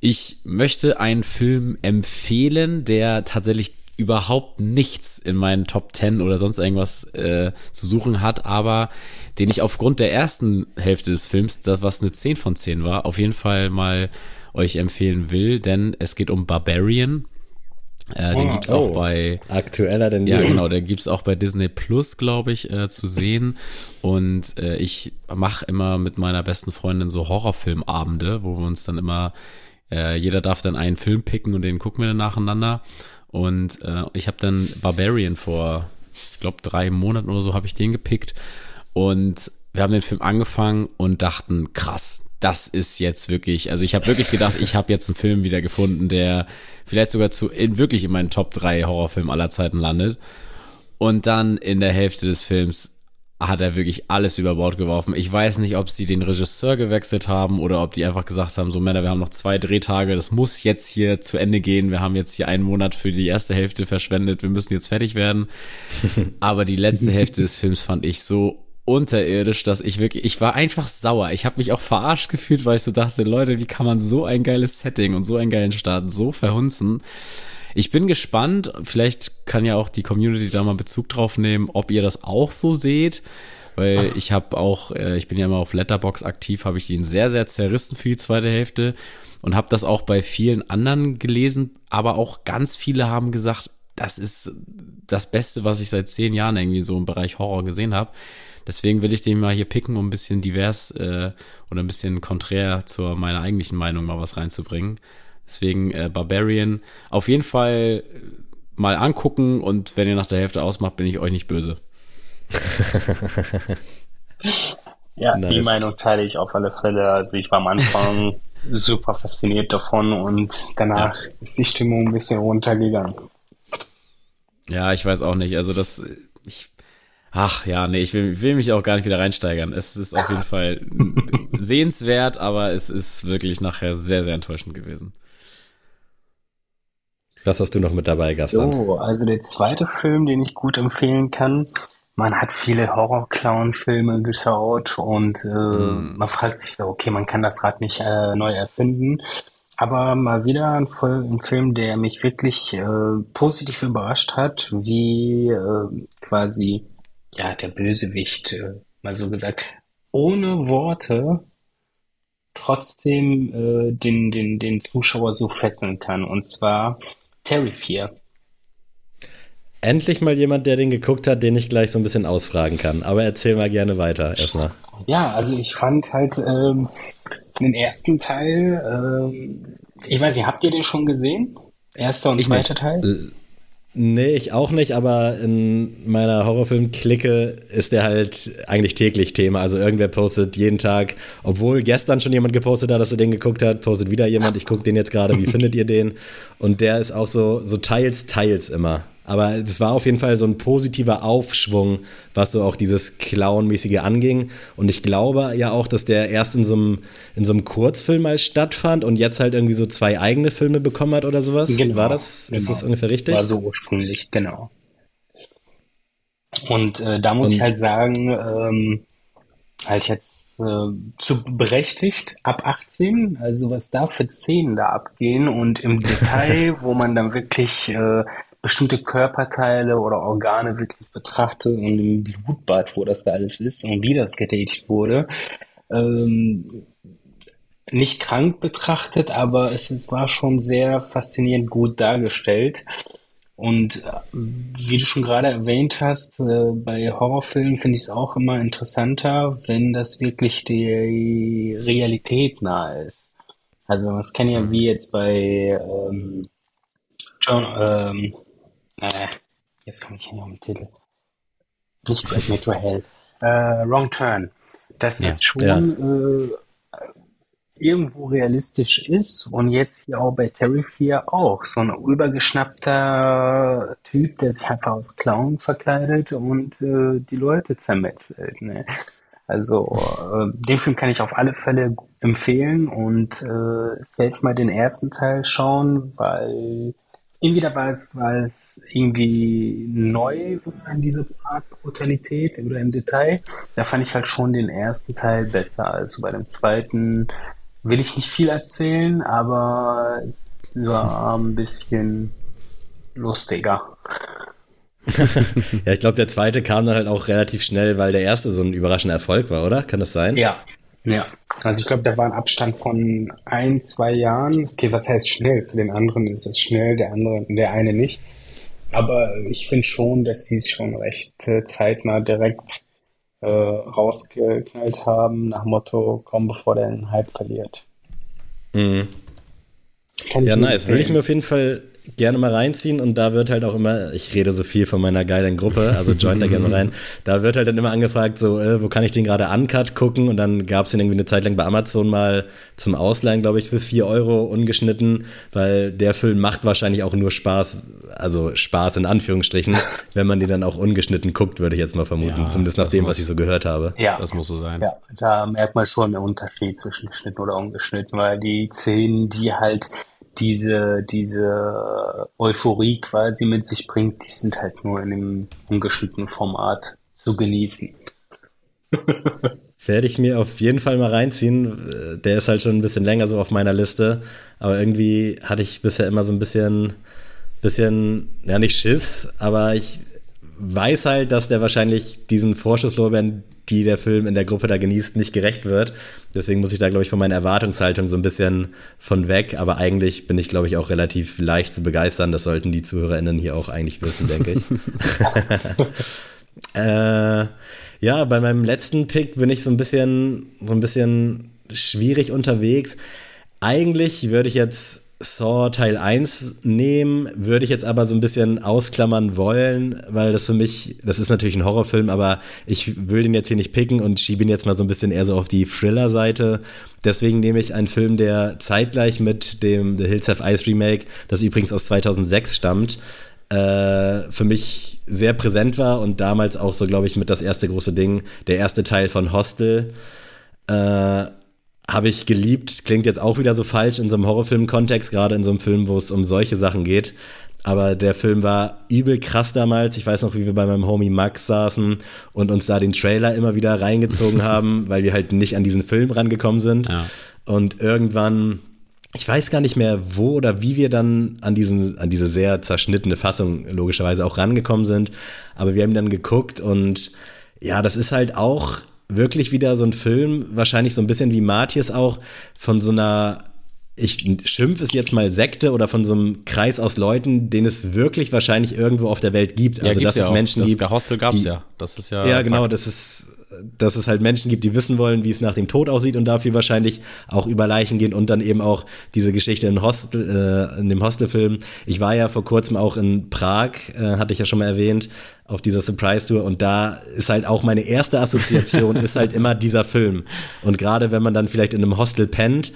Ich möchte einen Film empfehlen, der tatsächlich überhaupt nichts in meinen Top 10 oder sonst irgendwas äh, zu suchen hat, aber den ich aufgrund der ersten Hälfte des Films, das was eine 10 von 10 war, auf jeden Fall mal euch empfehlen will, denn es geht um Barbarian. Äh, den oh, gibt's auch oh, bei aktueller denn ja genau, den gibt's auch bei Disney Plus, glaube ich, äh, zu sehen. Und äh, ich mache immer mit meiner besten Freundin so Horrorfilmabende, wo wir uns dann immer äh, jeder darf dann einen Film picken und den gucken wir dann nacheinander. Und äh, ich habe dann Barbarian vor, ich glaube, drei Monaten oder so habe ich den gepickt. Und wir haben den Film angefangen und dachten, krass, das ist jetzt wirklich, also ich habe wirklich gedacht, ich habe jetzt einen Film wieder gefunden, der vielleicht sogar zu in, wirklich in meinen Top 3 Horrorfilmen aller Zeiten landet. Und dann in der Hälfte des Films hat er wirklich alles über Bord geworfen. Ich weiß nicht, ob sie den Regisseur gewechselt haben oder ob die einfach gesagt haben, so Männer, wir haben noch zwei Drehtage, das muss jetzt hier zu Ende gehen. Wir haben jetzt hier einen Monat für die erste Hälfte verschwendet, wir müssen jetzt fertig werden. *laughs* Aber die letzte Hälfte des Films fand ich so unterirdisch, dass ich wirklich, ich war einfach sauer. Ich habe mich auch verarscht gefühlt, weil ich so dachte, Leute, wie kann man so ein geiles Setting und so einen geilen Start so verhunzen? Ich bin gespannt, vielleicht kann ja auch die Community da mal Bezug drauf nehmen, ob ihr das auch so seht. Weil ich habe auch, äh, ich bin ja immer auf Letterbox aktiv, habe ich ihn sehr, sehr zerrissen für die zweite Hälfte und habe das auch bei vielen anderen gelesen, aber auch ganz viele haben gesagt, das ist das Beste, was ich seit zehn Jahren irgendwie so im Bereich Horror gesehen habe. Deswegen will ich den mal hier picken, um ein bisschen divers äh, oder ein bisschen konträr zu meiner eigentlichen Meinung mal was reinzubringen. Deswegen äh, Barbarian auf jeden Fall äh, mal angucken und wenn ihr nach der Hälfte ausmacht, bin ich euch nicht böse. *laughs* ja, nice. die Meinung teile ich auf alle Fälle. Also ich war am Anfang *laughs* super fasziniert davon und danach ja. ist die Stimmung ein bisschen runtergegangen. Ja, ich weiß auch nicht. Also das, ich, ach ja, nee, ich will, will mich auch gar nicht wieder reinsteigern. Es ist auf jeden Fall *laughs* sehenswert, aber es ist wirklich nachher sehr, sehr enttäuschend gewesen. Was hast du noch mit dabei, Gaston? So, also der zweite Film, den ich gut empfehlen kann. Man hat viele Horror-Clown-Filme geschaut und äh, mm. man fragt sich so, okay, man kann das Rad nicht äh, neu erfinden. Aber mal wieder ein, ein Film, der mich wirklich äh, positiv überrascht hat, wie äh, quasi ja der Bösewicht, äh, mal so gesagt, ohne Worte trotzdem äh, den, den, den Zuschauer so fesseln kann. Und zwar Terrifier. Endlich mal jemand, der den geguckt hat, den ich gleich so ein bisschen ausfragen kann. Aber erzähl mal gerne weiter erstmal. Ja, also ich fand halt ähm, den ersten Teil, ähm, ich weiß nicht, habt ihr den schon gesehen? Erster und ich zweiter nicht. Teil? Nee, ich auch nicht, aber in meiner Horrorfilm-Clique ist der halt eigentlich täglich Thema. Also irgendwer postet jeden Tag, obwohl gestern schon jemand gepostet hat, dass er den geguckt hat, postet wieder jemand, ich gucke den jetzt gerade, wie *laughs* findet ihr den? Und der ist auch so, so teils, teils immer. Aber es war auf jeden Fall so ein positiver Aufschwung, was so auch dieses Clown-mäßige anging. Und ich glaube ja auch, dass der erst in so einem, in so einem Kurzfilm mal stattfand und jetzt halt irgendwie so zwei eigene Filme bekommen hat oder sowas. Genau, war das? Genau. Ist das ungefähr richtig? War so ursprünglich, genau. Und äh, da muss und, ich halt sagen, ähm, halt jetzt äh, zu berechtigt ab 18, also was da für Szenen da abgehen und im *laughs* Detail, wo man dann wirklich äh, bestimmte Körperteile oder Organe wirklich betrachtet und im Blutbad, wo das da alles ist und wie das getätigt wurde. Ähm, nicht krank betrachtet, aber es, es war schon sehr faszinierend gut dargestellt. Und äh, wie du schon gerade erwähnt hast, äh, bei Horrorfilmen finde ich es auch immer interessanter, wenn das wirklich die Realität nahe ist. Also das kann ja mhm. wie jetzt bei ähm, John, ähm, äh, jetzt komme ich hier noch mit dem Titel. Nicht Black Metro Hell. Äh, Wrong Turn. Das ja. ist schon ja. äh, irgendwo realistisch ist und jetzt hier auch bei Terry 4 auch. So ein übergeschnappter Typ, der sich einfach als Clown verkleidet und äh, die Leute zermetzelt. Ne? Also äh, den Film kann ich auf alle Fälle empfehlen und äh, selbst mal den ersten Teil schauen, weil entweder war es, weil es irgendwie neu war in diese Art Brutalität oder im Detail. Da fand ich halt schon den ersten Teil besser. Also bei dem zweiten will ich nicht viel erzählen, aber es war ein bisschen lustiger. *laughs* ja, ich glaube, der zweite kam dann halt auch relativ schnell, weil der erste so ein überraschender Erfolg war, oder? Kann das sein? Ja, ja. Also ich glaube, da war ein Abstand von ein, zwei Jahren. Okay, was heißt schnell? Für den anderen ist es schnell, der andere, der eine nicht. Aber ich finde schon, dass sie es schon recht äh, zeitnah direkt äh, rausgeknallt haben, nach Motto, komm, bevor der den Hype verliert. Mhm. Ja, nice. Will ich mir auf jeden Fall gerne mal reinziehen und da wird halt auch immer, ich rede so viel von meiner geilen Gruppe, also joint da gerne mal rein, *laughs* da wird halt dann immer angefragt, so, äh, wo kann ich den gerade uncut gucken und dann gab es den irgendwie eine Zeit lang bei Amazon mal zum Ausleihen, glaube ich, für vier Euro ungeschnitten, weil der Film macht wahrscheinlich auch nur Spaß, also Spaß in Anführungsstrichen, *laughs* wenn man den dann auch ungeschnitten guckt, würde ich jetzt mal vermuten, ja, zumindest nach dem, muss, was ich so gehört habe. Ja, das muss so sein. Ja, da merkt man schon den Unterschied zwischen geschnitten oder ungeschnitten, weil die Szenen, die halt diese, diese Euphorie quasi mit sich bringt, die sind halt nur in dem ungeschnittenen Format zu genießen. *laughs* Werde ich mir auf jeden Fall mal reinziehen. Der ist halt schon ein bisschen länger so auf meiner Liste. Aber irgendwie hatte ich bisher immer so ein bisschen, bisschen, ja nicht Schiss, aber ich weiß halt, dass der wahrscheinlich diesen Vorschusslorbeeren, die der Film in der Gruppe da genießt, nicht gerecht wird. Deswegen muss ich da, glaube ich, von meiner Erwartungshaltung so ein bisschen von weg. Aber eigentlich bin ich, glaube ich, auch relativ leicht zu begeistern. Das sollten die ZuhörerInnen hier auch eigentlich wissen, denke ich. *laughs* äh, ja, bei meinem letzten Pick bin ich so ein bisschen, so ein bisschen schwierig unterwegs. Eigentlich würde ich jetzt Saw Teil 1 nehmen, würde ich jetzt aber so ein bisschen ausklammern wollen, weil das für mich, das ist natürlich ein Horrorfilm, aber ich will den jetzt hier nicht picken und schiebe ihn jetzt mal so ein bisschen eher so auf die Thriller-Seite. Deswegen nehme ich einen Film, der zeitgleich mit dem The Hills Have Ice Remake, das übrigens aus 2006 stammt, äh, für mich sehr präsent war und damals auch so, glaube ich, mit das erste große Ding, der erste Teil von Hostel. Äh, habe ich geliebt. Klingt jetzt auch wieder so falsch in so einem Horrorfilm-Kontext, gerade in so einem Film, wo es um solche Sachen geht. Aber der Film war übel krass damals. Ich weiß noch, wie wir bei meinem Homie Max saßen und uns da den Trailer immer wieder reingezogen *laughs* haben, weil wir halt nicht an diesen Film rangekommen sind. Ja. Und irgendwann, ich weiß gar nicht mehr, wo oder wie wir dann an, diesen, an diese sehr zerschnittene Fassung logischerweise auch rangekommen sind. Aber wir haben dann geguckt und ja, das ist halt auch wirklich wieder so ein Film, wahrscheinlich so ein bisschen wie Matthias auch, von so einer ich schimpf es jetzt mal Sekte oder von so einem Kreis aus Leuten, den es wirklich wahrscheinlich irgendwo auf der Welt gibt. Also, dass ja es Menschen das gibt. Das Hostel gab's die, ja. Das ist ja. Ja, genau. Das ist dass es halt Menschen gibt, die wissen wollen, wie es nach dem Tod aussieht und dafür wahrscheinlich auch über Leichen gehen und dann eben auch diese Geschichte in, Hostel, äh, in dem Hostelfilm. Ich war ja vor kurzem auch in Prag, äh, hatte ich ja schon mal erwähnt, auf dieser Surprise-Tour und da ist halt auch meine erste Assoziation *laughs* ist halt immer dieser Film. Und gerade wenn man dann vielleicht in einem Hostel pennt,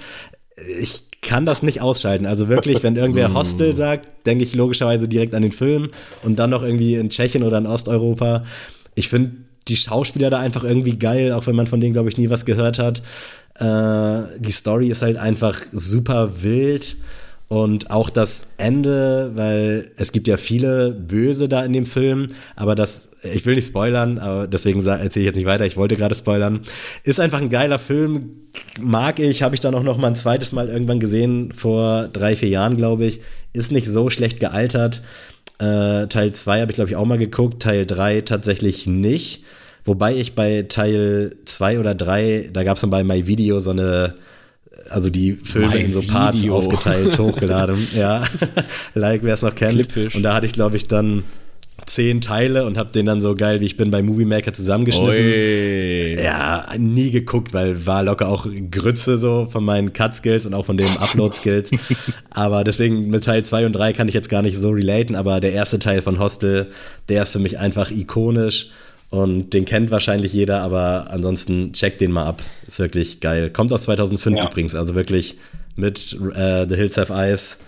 ich kann das nicht ausschalten. Also wirklich, wenn irgendwer *laughs* mm. Hostel sagt, denke ich logischerweise direkt an den Film und dann noch irgendwie in Tschechien oder in Osteuropa. Ich finde die Schauspieler da einfach irgendwie geil, auch wenn man von denen, glaube ich, nie was gehört hat. Äh, die Story ist halt einfach super wild. Und auch das Ende, weil es gibt ja viele Böse da in dem Film, aber das, ich will nicht spoilern, aber deswegen erzähle ich jetzt nicht weiter, ich wollte gerade spoilern. Ist einfach ein geiler Film, mag ich, habe ich dann auch noch mal ein zweites Mal irgendwann gesehen, vor drei, vier Jahren, glaube ich. Ist nicht so schlecht gealtert. Äh, Teil 2 habe ich, glaube ich, auch mal geguckt, Teil 3 tatsächlich nicht. Wobei ich bei Teil 2 oder 3, da gab es dann bei My Video so eine, also die Filme My in so Parts Video. aufgeteilt, *laughs* hochgeladen. ja, *laughs* like wer es noch kennt. Clipfish. Und da hatte ich, glaube ich, dann zehn Teile und habe den dann so geil, wie ich bin, bei Movie Maker zusammengeschnitten. Oi. Ja, nie geguckt, weil war locker auch Grütze so von meinen Cut-Skills und auch von den Upload-Skills. *laughs* aber deswegen mit Teil 2 und 3 kann ich jetzt gar nicht so relaten, aber der erste Teil von Hostel, der ist für mich einfach ikonisch Und den kennt wahrscheinlich jeder, aber ansonsten checkt den mal ab. Ist wirklich geil. Kommt aus 2005 ja. übrigens, also wirklich mit äh, The Hills Have Eyes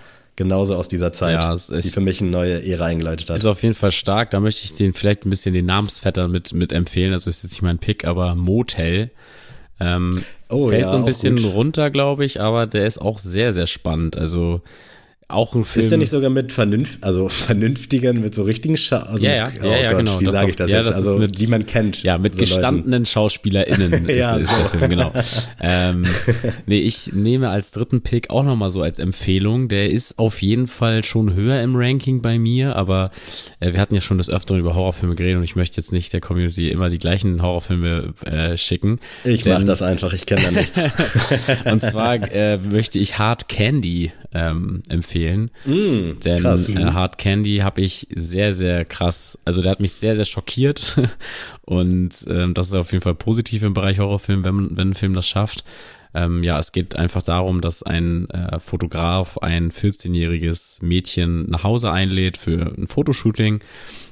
genauso aus dieser Zeit, ja, die für mich eine neue Ära eingeleitet hat. Ist auf jeden Fall stark. Da möchte ich den vielleicht ein bisschen den Namensvetter mit, mit empfehlen. Also ist jetzt nicht mein Pick, aber Motel. Ähm, oh, fällt ja, so ein bisschen runter, glaube ich, aber der ist auch sehr, sehr spannend. Also auch ein Film. Ist der nicht sogar mit vernünft, also *laughs* vernünftigen, mit so richtigen Scha also ja, ja, mit, oh ja, ja, Gott, genau. Wie sage ich das ja, jetzt? Das also, mit, die man kennt. Ja, mit so gestandenen Leuten. SchauspielerInnen *laughs* ja, ist, ist der Film, genau. *laughs* ähm, nee, ich nehme als dritten Pick auch nochmal so als Empfehlung. Der ist auf jeden Fall schon höher im Ranking bei mir, aber äh, wir hatten ja schon des Öfteren über Horrorfilme geredet und ich möchte jetzt nicht der Community immer die gleichen Horrorfilme äh, schicken. Ich mach das einfach, ich kenne da nichts. und zwar äh, möchte ich Hard Candy ähm, empfehlen. Mm, Denn krass. Äh, Hard Candy habe ich sehr, sehr krass, also der hat mich sehr, sehr schockiert. *laughs* Und ähm, das ist auf jeden Fall positiv im Bereich Horrorfilm, wenn, wenn ein Film das schafft. Ähm, ja, es geht einfach darum, dass ein äh, Fotograf ein 14-jähriges Mädchen nach Hause einlädt für ein Fotoshooting.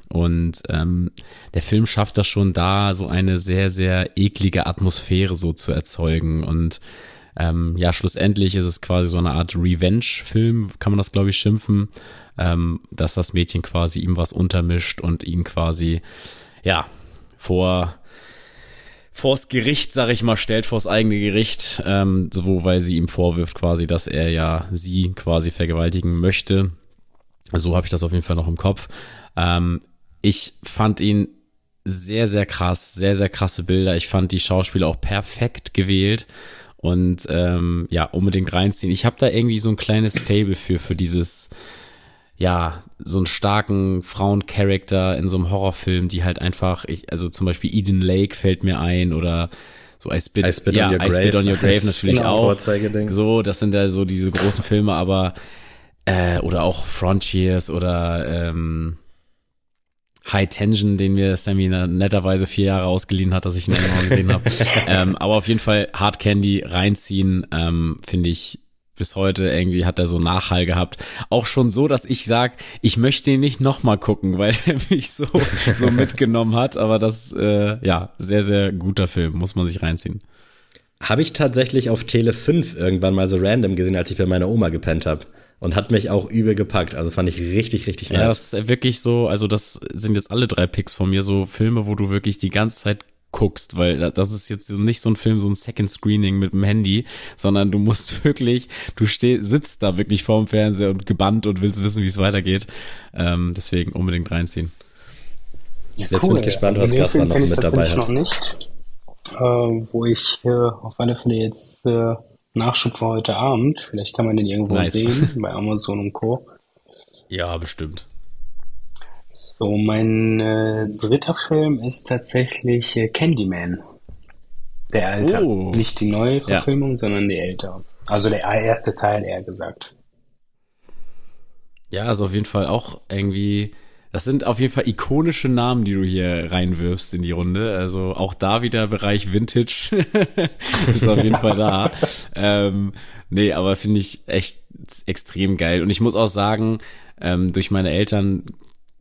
Und ähm, der Film schafft das schon da, so eine sehr, sehr eklige Atmosphäre so zu erzeugen. Und ähm, ja, schlussendlich ist es quasi so eine Art Revenge-Film, kann man das, glaube ich, schimpfen, ähm, dass das Mädchen quasi ihm was untermischt und ihn quasi, ja, vor vors Gericht, sag ich mal, stellt vors eigene Gericht, ähm, so weil sie ihm vorwirft quasi, dass er ja sie quasi vergewaltigen möchte. So habe ich das auf jeden Fall noch im Kopf. Ähm, ich fand ihn sehr, sehr krass, sehr, sehr krasse Bilder. Ich fand die Schauspieler auch perfekt gewählt und ähm, ja, unbedingt reinziehen. Ich habe da irgendwie so ein kleines Fable für, für dieses, ja, so einen starken Frauencharakter in so einem Horrorfilm, die halt einfach, ich, also zum Beispiel Eden Lake fällt mir ein oder so I Spit, I Spit ja, on Your I Grave, on Your Grave *laughs* natürlich auch. So, das sind ja so diese großen Filme, aber äh, oder auch Frontiers oder ähm, High Tension, den mir Sammy netterweise vier Jahre ausgeliehen hat, dass ich ihn immer gesehen habe. *laughs* ähm, aber auf jeden Fall Hard Candy reinziehen, ähm, finde ich bis heute irgendwie hat er so Nachhall gehabt. Auch schon so, dass ich sag, ich möchte ihn nicht nochmal gucken, weil er *laughs* mich so, so *laughs* mitgenommen hat. Aber das, äh, ja, sehr, sehr guter Film, muss man sich reinziehen. Habe ich tatsächlich auf Tele 5 irgendwann mal so random gesehen, als ich bei meiner Oma gepennt habe und hat mich auch übel gepackt. Also fand ich richtig, richtig nice. Ja, das ist wirklich so, also das sind jetzt alle drei Picks von mir, so Filme, wo du wirklich die ganze Zeit guckst, weil das ist jetzt nicht so ein Film, so ein Second Screening mit dem Handy, sondern du musst *laughs* wirklich, du steh, sitzt da wirklich vorm Fernseher und gebannt und willst wissen, wie es weitergeht. Ähm, deswegen unbedingt reinziehen. Ja, Jetzt bin ich gespannt, also was Gaspar noch mit dabei hat. noch nicht, äh, wo ich äh, auf alle Fälle jetzt äh, Nachschub für heute Abend. Vielleicht kann man den irgendwo nice. sehen, *laughs* bei Amazon und Co. Ja, bestimmt. So, mein äh, dritter Film ist tatsächlich äh, Candyman. Der alte. Oh. Nicht die neue Verfilmung, ja. sondern die ältere. Also der erste Teil, eher gesagt. Ja, also auf jeden Fall auch irgendwie das sind auf jeden Fall ikonische Namen, die du hier reinwirfst in die Runde. Also auch da wieder Bereich Vintage *laughs* ist auf jeden Fall da. Ähm, nee, aber finde ich echt extrem geil. Und ich muss auch sagen, ähm, durch meine Eltern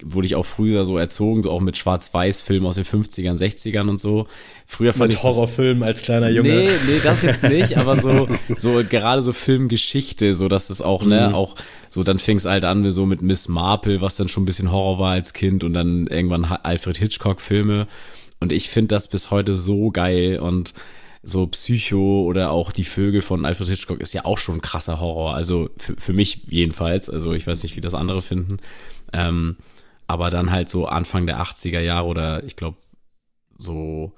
wurde ich auch früher so erzogen, so auch mit Schwarz-Weiß-Filmen aus den 50ern, 60ern und so. Früher fand mit ich Horrorfilmen als kleiner Junge. Nee, nee, das jetzt nicht, aber so, *laughs* so gerade so Filmgeschichte, so dass es auch, ne, mhm. auch so, dann fing es halt an so mit Miss Marple, was dann schon ein bisschen Horror war als Kind und dann irgendwann Alfred Hitchcock-Filme. Und ich finde das bis heute so geil und so Psycho oder auch die Vögel von Alfred Hitchcock ist ja auch schon ein krasser Horror. Also für, für mich jedenfalls. Also ich weiß nicht, wie das andere finden. Ähm, aber dann halt so Anfang der 80er Jahre oder ich glaube so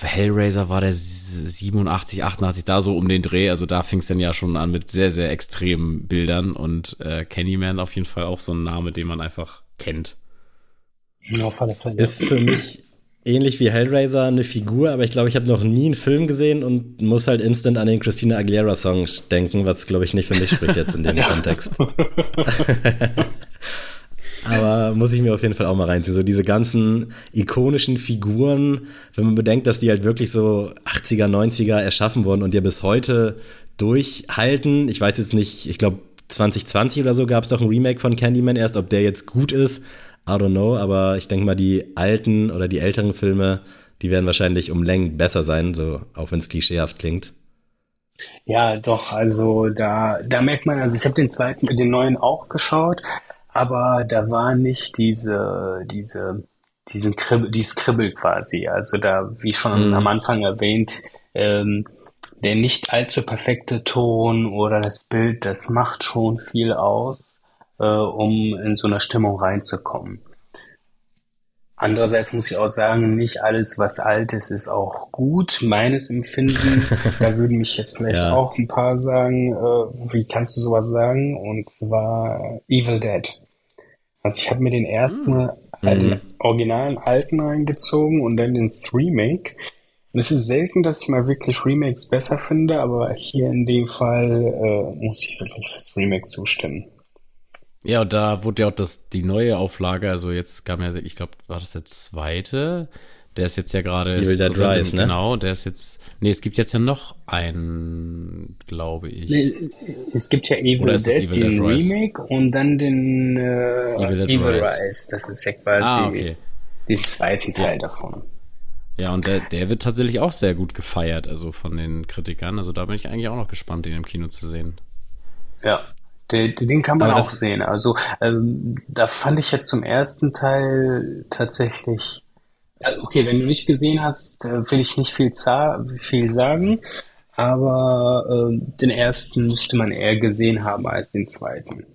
Hellraiser war der 87, 88, da so um den Dreh. Also da fing es dann ja schon an mit sehr, sehr extremen Bildern und äh, Candyman auf jeden Fall auch so ein Name, den man einfach kennt. Auf alle Fälle. Ist für mich ähnlich wie Hellraiser eine Figur, aber ich glaube, ich habe noch nie einen Film gesehen und muss halt instant an den Christina Aguilera Song denken, was glaube ich nicht für mich spricht jetzt in dem Kontext. *laughs* Aber muss ich mir auf jeden Fall auch mal reinziehen. So diese ganzen ikonischen Figuren, wenn man bedenkt, dass die halt wirklich so 80er, 90er erschaffen wurden und ja bis heute durchhalten. Ich weiß jetzt nicht, ich glaube 2020 oder so gab es doch ein Remake von Candyman erst, ob der jetzt gut ist. I don't know, aber ich denke mal, die alten oder die älteren Filme, die werden wahrscheinlich um Längen besser sein, so auch wenn es klischeehaft klingt. Ja, doch, also da, da merkt man, also ich habe den zweiten, den neuen auch geschaut, aber da war nicht diese, diese, diesen Kribbel, dieses Kribbel quasi. Also da, wie schon mhm. am Anfang erwähnt, ähm, der nicht allzu perfekte Ton oder das Bild, das macht schon viel aus, äh, um in so eine Stimmung reinzukommen. Andererseits muss ich auch sagen, nicht alles, was alt ist, ist auch gut. Meines Empfinden, *laughs* da würden mich jetzt vielleicht ja. auch ein paar sagen, äh, wie kannst du sowas sagen? Und zwar Evil Dead. Also ich habe mir den ersten, mhm. äh, den originalen alten reingezogen und dann den Remake. Und es ist selten, dass ich mal wirklich Remakes besser finde, aber hier in dem Fall äh, muss ich wirklich fürs Remake zustimmen. Ja, und da wurde ja auch das, die neue Auflage, also jetzt kam ja, ich glaube, war das der zweite? Der ist jetzt ja gerade. Evil Dead Rise, ne? Genau, der ist jetzt. Nee, es gibt jetzt ja noch einen, glaube ich. Nee, es gibt ja Evil Dead, Evil den Dead Remake und dann den äh, Evil, Dead Evil Rise. Rise. Das ist ja quasi ah, okay. den zweiten Teil ja. davon. Ja, und der, der wird tatsächlich auch sehr gut gefeiert, also von den Kritikern. Also da bin ich eigentlich auch noch gespannt, den im Kino zu sehen. Ja, den, den kann man auch sehen. Also ähm, da fand ich jetzt zum ersten Teil tatsächlich. Okay, wenn du nicht gesehen hast, äh, will ich nicht viel, viel sagen. Aber äh, den ersten müsste man eher gesehen haben als den zweiten.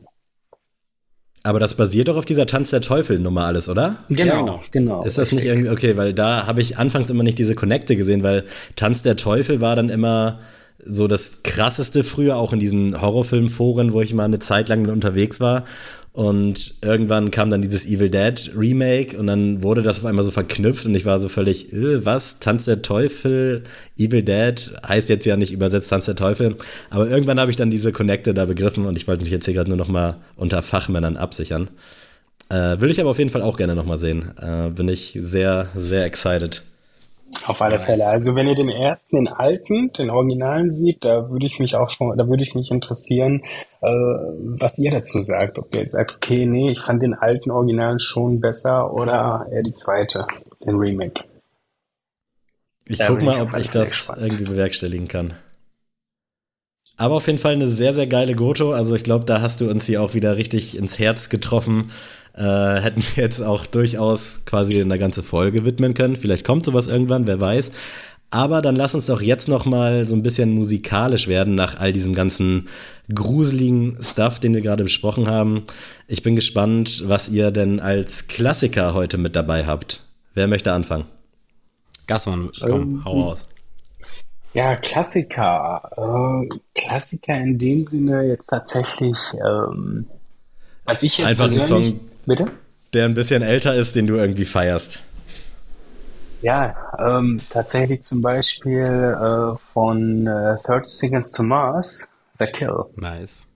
Aber das basiert doch auf dieser Tanz der Teufel-Nummer alles, oder? Genau, genau. Ist das nicht irgendwie, okay, weil da habe ich anfangs immer nicht diese Connecte gesehen, weil Tanz der Teufel war dann immer so das krasseste früher, auch in diesen Horrorfilmforen, wo ich mal eine Zeit lang unterwegs war. Und irgendwann kam dann dieses Evil Dead Remake und dann wurde das auf einmal so verknüpft und ich war so völlig, äh, was? Tanz der Teufel, Evil Dead heißt jetzt ja nicht übersetzt Tanz der Teufel. Aber irgendwann habe ich dann diese Connecte da begriffen und ich wollte mich jetzt hier gerade nur noch mal unter Fachmännern absichern. Äh, will ich aber auf jeden Fall auch gerne noch mal sehen. Äh, bin ich sehr, sehr excited. Auf alle nice. Fälle. Also wenn ihr den ersten, den alten, den Originalen sieht, da würde ich mich auch schon, da würde ich mich interessieren, äh, was ihr dazu sagt. Ob ihr jetzt sagt, okay, nee, ich fand den alten Originalen schon besser oder eher die zweite, den Remake. Ich da guck mal, ob ich das gespannt. irgendwie bewerkstelligen kann. Aber auf jeden Fall eine sehr, sehr geile Goto. Also ich glaube, da hast du uns hier auch wieder richtig ins Herz getroffen äh, hätten wir jetzt auch durchaus quasi eine ganze Folge widmen können. Vielleicht kommt sowas irgendwann, wer weiß. Aber dann lass uns doch jetzt noch mal so ein bisschen musikalisch werden nach all diesem ganzen gruseligen Stuff, den wir gerade besprochen haben. Ich bin gespannt, was ihr denn als Klassiker heute mit dabei habt. Wer möchte anfangen? Gassmann, komm, ähm, hau raus. Ja, Klassiker. Äh, Klassiker in dem Sinne jetzt tatsächlich, ähm, was ich jetzt Einfach ein Song, Bitte? Der ein bisschen älter ist, den du irgendwie feierst. Ja, ähm, tatsächlich zum Beispiel äh, von äh, 30 Seconds to Mars, The Kill. Nice.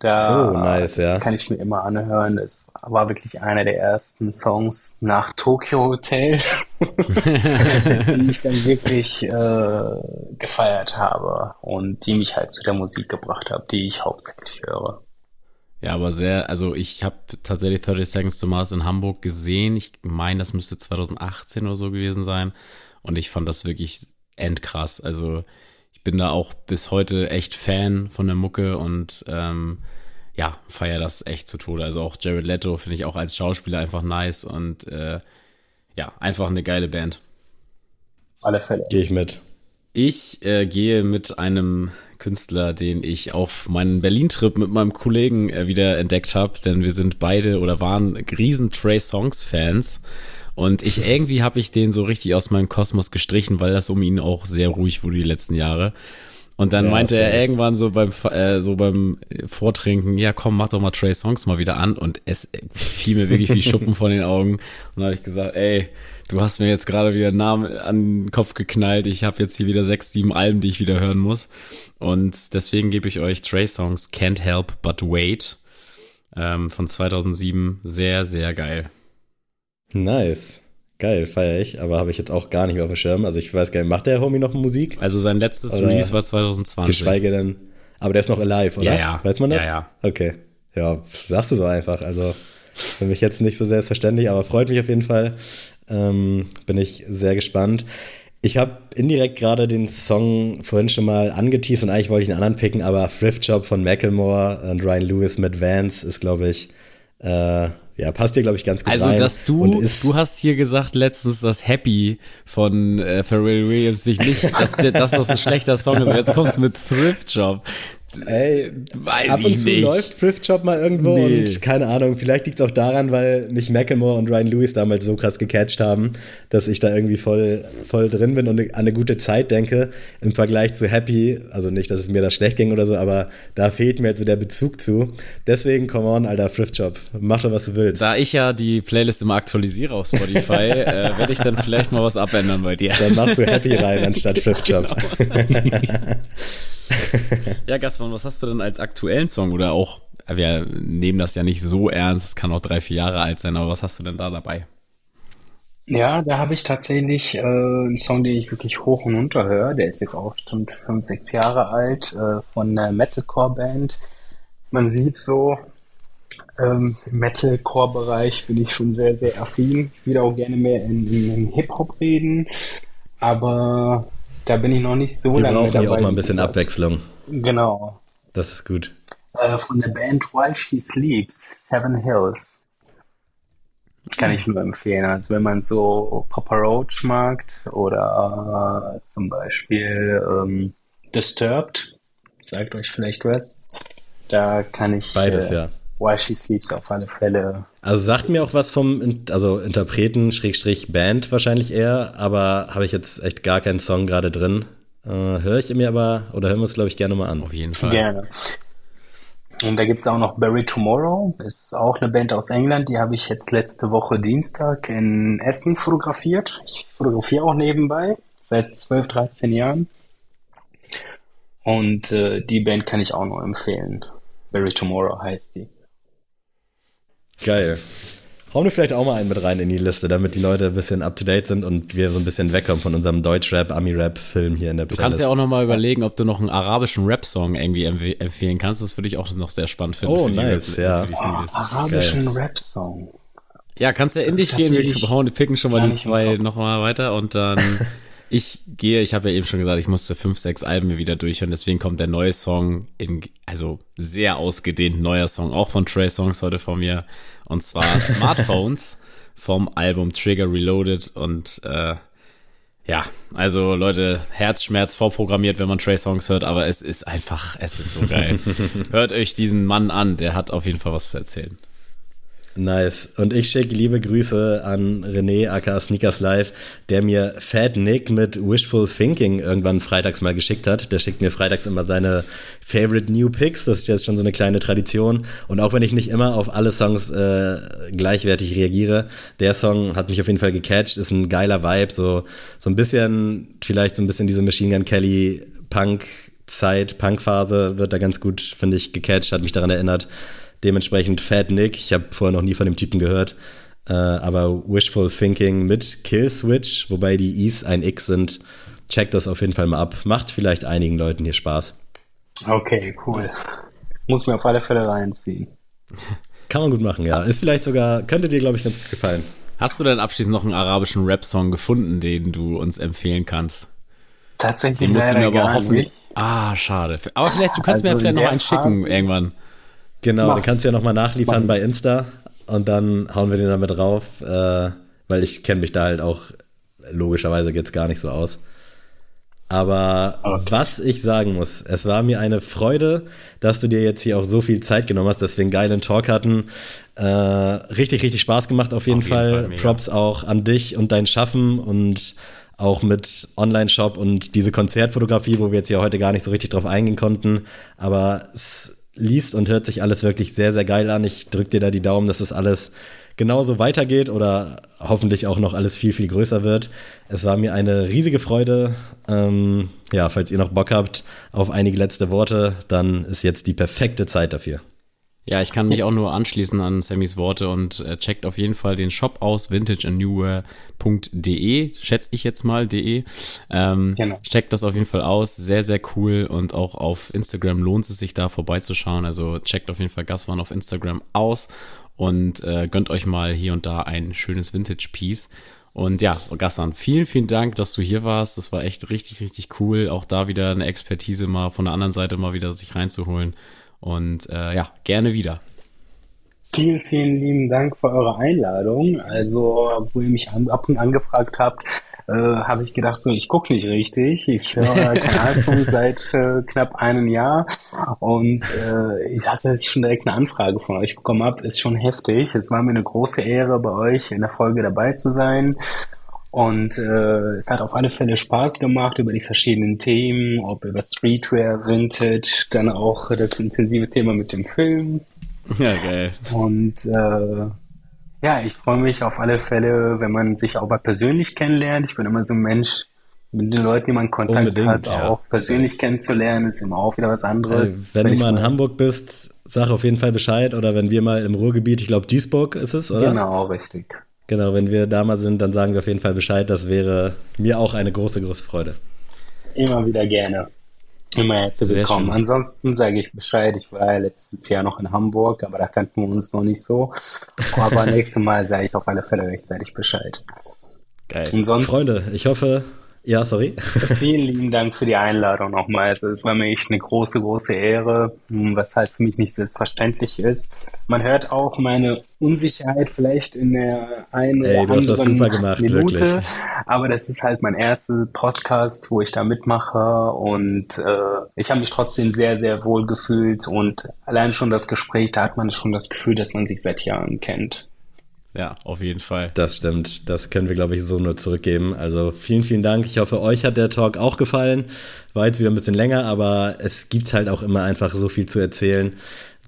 Da, oh, nice, das ja. kann ich mir immer anhören. Das war wirklich einer der ersten Songs nach Tokyo Hotel, *laughs* die ich dann wirklich äh, gefeiert habe und die mich halt zu der Musik gebracht habe, die ich hauptsächlich höre. Ja, aber sehr, also ich habe tatsächlich 30 Seconds to Mars in Hamburg gesehen. Ich meine, das müsste 2018 oder so gewesen sein. Und ich fand das wirklich endkrass. Also ich bin da auch bis heute echt Fan von der Mucke und ähm, ja, feier das echt zu Tode. Also auch Jared Leto finde ich auch als Schauspieler einfach nice und äh, ja, einfach eine geile Band. Alle Fälle. Gehe ich mit. Ich äh, gehe mit einem Künstler, den ich auf meinen Berlin-Trip mit meinem Kollegen äh, wieder entdeckt habe, denn wir sind beide oder waren riesen Trey Songs-Fans. Und ich irgendwie habe ich den so richtig aus meinem Kosmos gestrichen, weil das um ihn auch sehr ruhig wurde die letzten Jahre. Und dann ja, meinte er irgendwann so beim äh, so beim Vortrinken, ja komm, mach doch mal Trey Songs mal wieder an. Und es fiel mir wirklich wie Schuppen von den Augen. Und dann habe ich gesagt, ey, du hast mir jetzt gerade wieder einen Namen an den Kopf geknallt. Ich habe jetzt hier wieder sechs, sieben Alben, die ich wieder hören muss. Und deswegen gebe ich euch Trey Songs Can't Help But Wait ähm, von 2007. Sehr, sehr geil. Nice. Geil, feiere ich, aber habe ich jetzt auch gar nicht mehr auf dem Schirm. Also ich weiß gar nicht, macht der Homie noch Musik? Also sein letztes oder Release war 2020. Geschweige denn, aber der ist noch alive, oder? Ja, ja. Weiß man das? Ja, ja. Okay. Ja, sagst du so einfach. Also Für mich jetzt nicht so selbstverständlich, aber freut mich auf jeden Fall. Ähm, bin ich sehr gespannt. Ich habe indirekt gerade den Song vorhin schon mal angeteased und eigentlich wollte ich einen anderen picken, aber Thrift Job von Macklemore und Ryan Lewis mit Vance ist, glaube ich, äh, ja, passt dir, glaube ich, ganz gut also, rein. Also, dass du, du hast hier gesagt letztens, dass Happy von äh, Pharrell Williams sich nicht, dass, dass das ein schlechter Song ist. Und jetzt kommst du mit Thrift Job. Ey, Weiß ab und zu nicht. läuft Thrift Shop mal irgendwo nee. und keine Ahnung, vielleicht liegt es auch daran, weil mich Macklemore und Ryan Lewis damals so krass gecatcht haben, dass ich da irgendwie voll, voll drin bin und an eine gute Zeit denke im Vergleich zu Happy. Also nicht, dass es mir da schlecht ging oder so, aber da fehlt mir halt so der Bezug zu. Deswegen, come on, Alter, Thrift Shop. Mach doch, was du willst. Da ich ja die Playlist immer aktualisiere auf Spotify, *laughs* äh, werde ich dann vielleicht mal was abändern bei dir. Dann machst du Happy rein anstatt Thrift *laughs* Shop. Genau. *laughs* ja, Gaspar, was hast du denn als aktuellen Song oder auch, wir nehmen das ja nicht so ernst, es kann auch drei, vier Jahre alt sein, aber was hast du denn da dabei? Ja, da habe ich tatsächlich äh, einen Song, den ich wirklich hoch und runter höre. Der ist jetzt auch bestimmt fünf, sechs Jahre alt, äh, von der Metalcore-Band. Man sieht so, ähm, im Metalcore-Bereich bin ich schon sehr, sehr affin. Ich würde auch gerne mehr in, in, in Hip-Hop reden, aber da bin ich noch nicht so Wir lange brauchen dabei. auch mal ein bisschen Abwechslung. Genau. Das ist gut. Äh, von der Band While She Sleeps, Seven Hills. Kann ich nur empfehlen. Also wenn man so Papa Roach mag oder äh, zum Beispiel ähm, Disturbed, sagt euch vielleicht was. Da kann ich. Beides, äh, ja. While She Sleeps auf alle Fälle. Also sagt mir auch was vom, also Interpreten, Schrägstrich Band wahrscheinlich eher, aber habe ich jetzt echt gar keinen Song gerade drin. Äh, höre ich mir aber, oder hören wir es glaube ich gerne mal an. Auf jeden Fall. Gerne. Und da gibt es auch noch Barry Tomorrow, ist auch eine Band aus England, die habe ich jetzt letzte Woche Dienstag in Essen fotografiert. Ich fotografiere auch nebenbei, seit 12, 13 Jahren. Und äh, die Band kann ich auch nur empfehlen. Barry Tomorrow heißt die. Geil. Hauen wir vielleicht auch mal einen mit rein in die Liste, damit die Leute ein bisschen up to date sind und wir so ein bisschen wegkommen von unserem Deutschrap, Ami-Rap-Film hier in der Playlist. Du kannst ja auch noch mal überlegen, ob du noch einen arabischen Rap-Song irgendwie empfehlen kannst. Das würde ich auch noch sehr spannend finden. Oh, nice, ja. Oh, arabischen Rap-Song. Ja, kannst ja in dich gehen. Wir hauen, picken schon mal die zwei noch mal weiter und dann *laughs* ich gehe, ich habe ja eben schon gesagt, ich musste fünf, sechs Alben mir wieder durchhören, deswegen kommt der neue Song in, also sehr ausgedehnt neuer Song, auch von Trey Songs heute von mir, und zwar *laughs* Smartphones vom Album Trigger Reloaded und äh, ja, also Leute, Herzschmerz vorprogrammiert, wenn man Trey Songs hört, aber es ist einfach, es ist so geil. *laughs* Hört euch diesen Mann an, der hat auf jeden Fall was zu erzählen. Nice. Und ich schicke liebe Grüße an René aka Sneakers Live, der mir Fat Nick mit Wishful Thinking irgendwann freitags mal geschickt hat. Der schickt mir freitags immer seine Favorite New Picks. Das ist jetzt schon so eine kleine Tradition. Und auch wenn ich nicht immer auf alle Songs äh, gleichwertig reagiere, der Song hat mich auf jeden Fall gecatcht. Ist ein geiler Vibe. So, so ein bisschen, vielleicht so ein bisschen diese Machine Gun Kelly Punk Zeit, Punk-Phase wird da ganz gut, finde ich, gecatcht, hat mich daran erinnert. Dementsprechend Fat Nick, ich habe vorher noch nie von dem Typen gehört, äh, aber Wishful Thinking mit Kill Switch, wobei die I's ein X sind. Checkt das auf jeden Fall mal ab. Macht vielleicht einigen Leuten hier Spaß. Okay, cool. Muss mir auf alle Fälle reinziehen. *laughs* Kann man gut machen, ja. Ist vielleicht sogar, könnte dir, glaube ich, ganz gut gefallen. Hast du denn abschließend noch einen arabischen Rap-Song gefunden, den du uns empfehlen kannst? Tatsächlich den musst du mir aber hoffen. Nicht. Ah, schade. Aber vielleicht, du kannst also mir vielleicht noch einen schicken irgendwann. Genau, Mach. dann kannst du ja nochmal nachliefern Mach. bei Insta und dann hauen wir den damit drauf, äh, weil ich kenne mich da halt auch, logischerweise geht's gar nicht so aus. Aber okay. was ich sagen muss, es war mir eine Freude, dass du dir jetzt hier auch so viel Zeit genommen hast, dass wir einen geilen Talk hatten. Äh, richtig, richtig Spaß gemacht auf jeden, auf jeden Fall. Fall Props auch an dich und dein Schaffen und auch mit Online-Shop und diese Konzertfotografie, wo wir jetzt hier heute gar nicht so richtig drauf eingehen konnten. Aber es liest und hört sich alles wirklich sehr, sehr geil an. Ich drücke dir da die Daumen, dass es das alles genauso weitergeht oder hoffentlich auch noch alles viel, viel größer wird. Es war mir eine riesige Freude. Ähm, ja, falls ihr noch Bock habt auf einige letzte Worte, dann ist jetzt die perfekte Zeit dafür. Ja, ich kann mich auch nur anschließen an Sammys Worte und äh, checkt auf jeden Fall den Shop aus, vintageandnewwear.de, schätze ich jetzt mal, de. Ähm, genau. Checkt das auf jeden Fall aus, sehr, sehr cool und auch auf Instagram lohnt es sich da vorbeizuschauen, also checkt auf jeden Fall Gaswan auf Instagram aus und äh, gönnt euch mal hier und da ein schönes Vintage-Piece. Und ja, Gassan, vielen, vielen Dank, dass du hier warst. Das war echt richtig, richtig cool. Auch da wieder eine Expertise mal von der anderen Seite mal wieder sich reinzuholen. Und äh, ja, gerne wieder. Vielen, vielen lieben Dank für eure Einladung. Also, wo ihr mich ab und angefragt habt, äh, habe ich gedacht, so, ich gucke nicht richtig. Ich höre *laughs* Kanalfunk seit äh, knapp einem Jahr und äh, ich dachte, dass ich schon direkt eine Anfrage von euch bekommen habe. Ist schon heftig. Es war mir eine große Ehre, bei euch in der Folge dabei zu sein. Und äh, es hat auf alle Fälle Spaß gemacht über die verschiedenen Themen, ob über Streetwear, Vintage, dann auch das intensive Thema mit dem Film. Ja, geil. Und äh, ja, ich freue mich auf alle Fälle, wenn man sich auch mal persönlich kennenlernt. Ich bin immer so ein Mensch, mit den Leuten, die man Kontakt Unbedingt, hat, ja. auch persönlich kennenzulernen, ist immer auch wieder was anderes. Also, wenn, wenn du mal in Hamburg bist, sag auf jeden Fall Bescheid. Oder wenn wir mal im Ruhrgebiet, ich glaube Duisburg ist es, oder? Genau, richtig. Genau, wenn wir da mal sind, dann sagen wir auf jeden Fall Bescheid. Das wäre mir auch eine große, große Freude. Immer wieder gerne. Immer herzlich willkommen. Ansonsten sage ich Bescheid. Ich war ja letztes Jahr noch in Hamburg, aber da kannten wir uns noch nicht so. Aber *laughs* nächstes Mal sage ich auf alle Fälle rechtzeitig Bescheid. Geil. Und sonst, Freunde, ich hoffe, ja, sorry. Vielen lieben Dank für die Einladung nochmal. Also es war mir echt eine große, große Ehre, was halt für mich nicht selbstverständlich ist. Man hört auch meine Unsicherheit vielleicht in der einen Ey, oder anderen gemacht, Minute, wirklich. aber das ist halt mein erster Podcast, wo ich da mitmache und äh, ich habe mich trotzdem sehr, sehr wohl gefühlt und allein schon das Gespräch, da hat man schon das Gefühl, dass man sich seit Jahren kennt. Ja, auf jeden Fall. Das stimmt. Das können wir, glaube ich, so nur zurückgeben. Also vielen, vielen Dank. Ich hoffe, euch hat der Talk auch gefallen. War jetzt wieder ein bisschen länger, aber es gibt halt auch immer einfach so viel zu erzählen.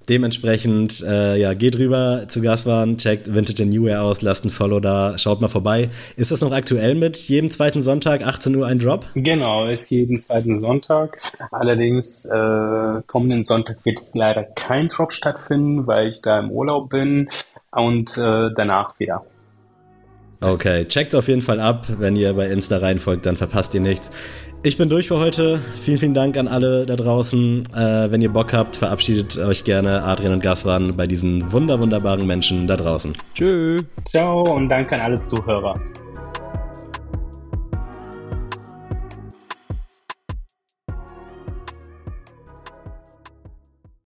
Dementsprechend, äh, ja, geht rüber zu Gaswan, checkt Vintage and New Air aus, lasst ein Follow da, schaut mal vorbei. Ist das noch aktuell mit jedem zweiten Sonntag, 18 Uhr ein Drop? Genau, ist jeden zweiten Sonntag. Allerdings, äh, kommenden Sonntag wird leider kein Drop stattfinden, weil ich da im Urlaub bin und äh, danach wieder. Okay, checkt auf jeden Fall ab. Wenn ihr bei Insta reinfolgt, dann verpasst ihr nichts. Ich bin durch für heute. Vielen, vielen Dank an alle da draußen. Äh, wenn ihr Bock habt, verabschiedet euch gerne Adrian und Gaswan bei diesen wunder, wunderbaren Menschen da draußen. Tschüss. Ciao und danke an alle Zuhörer.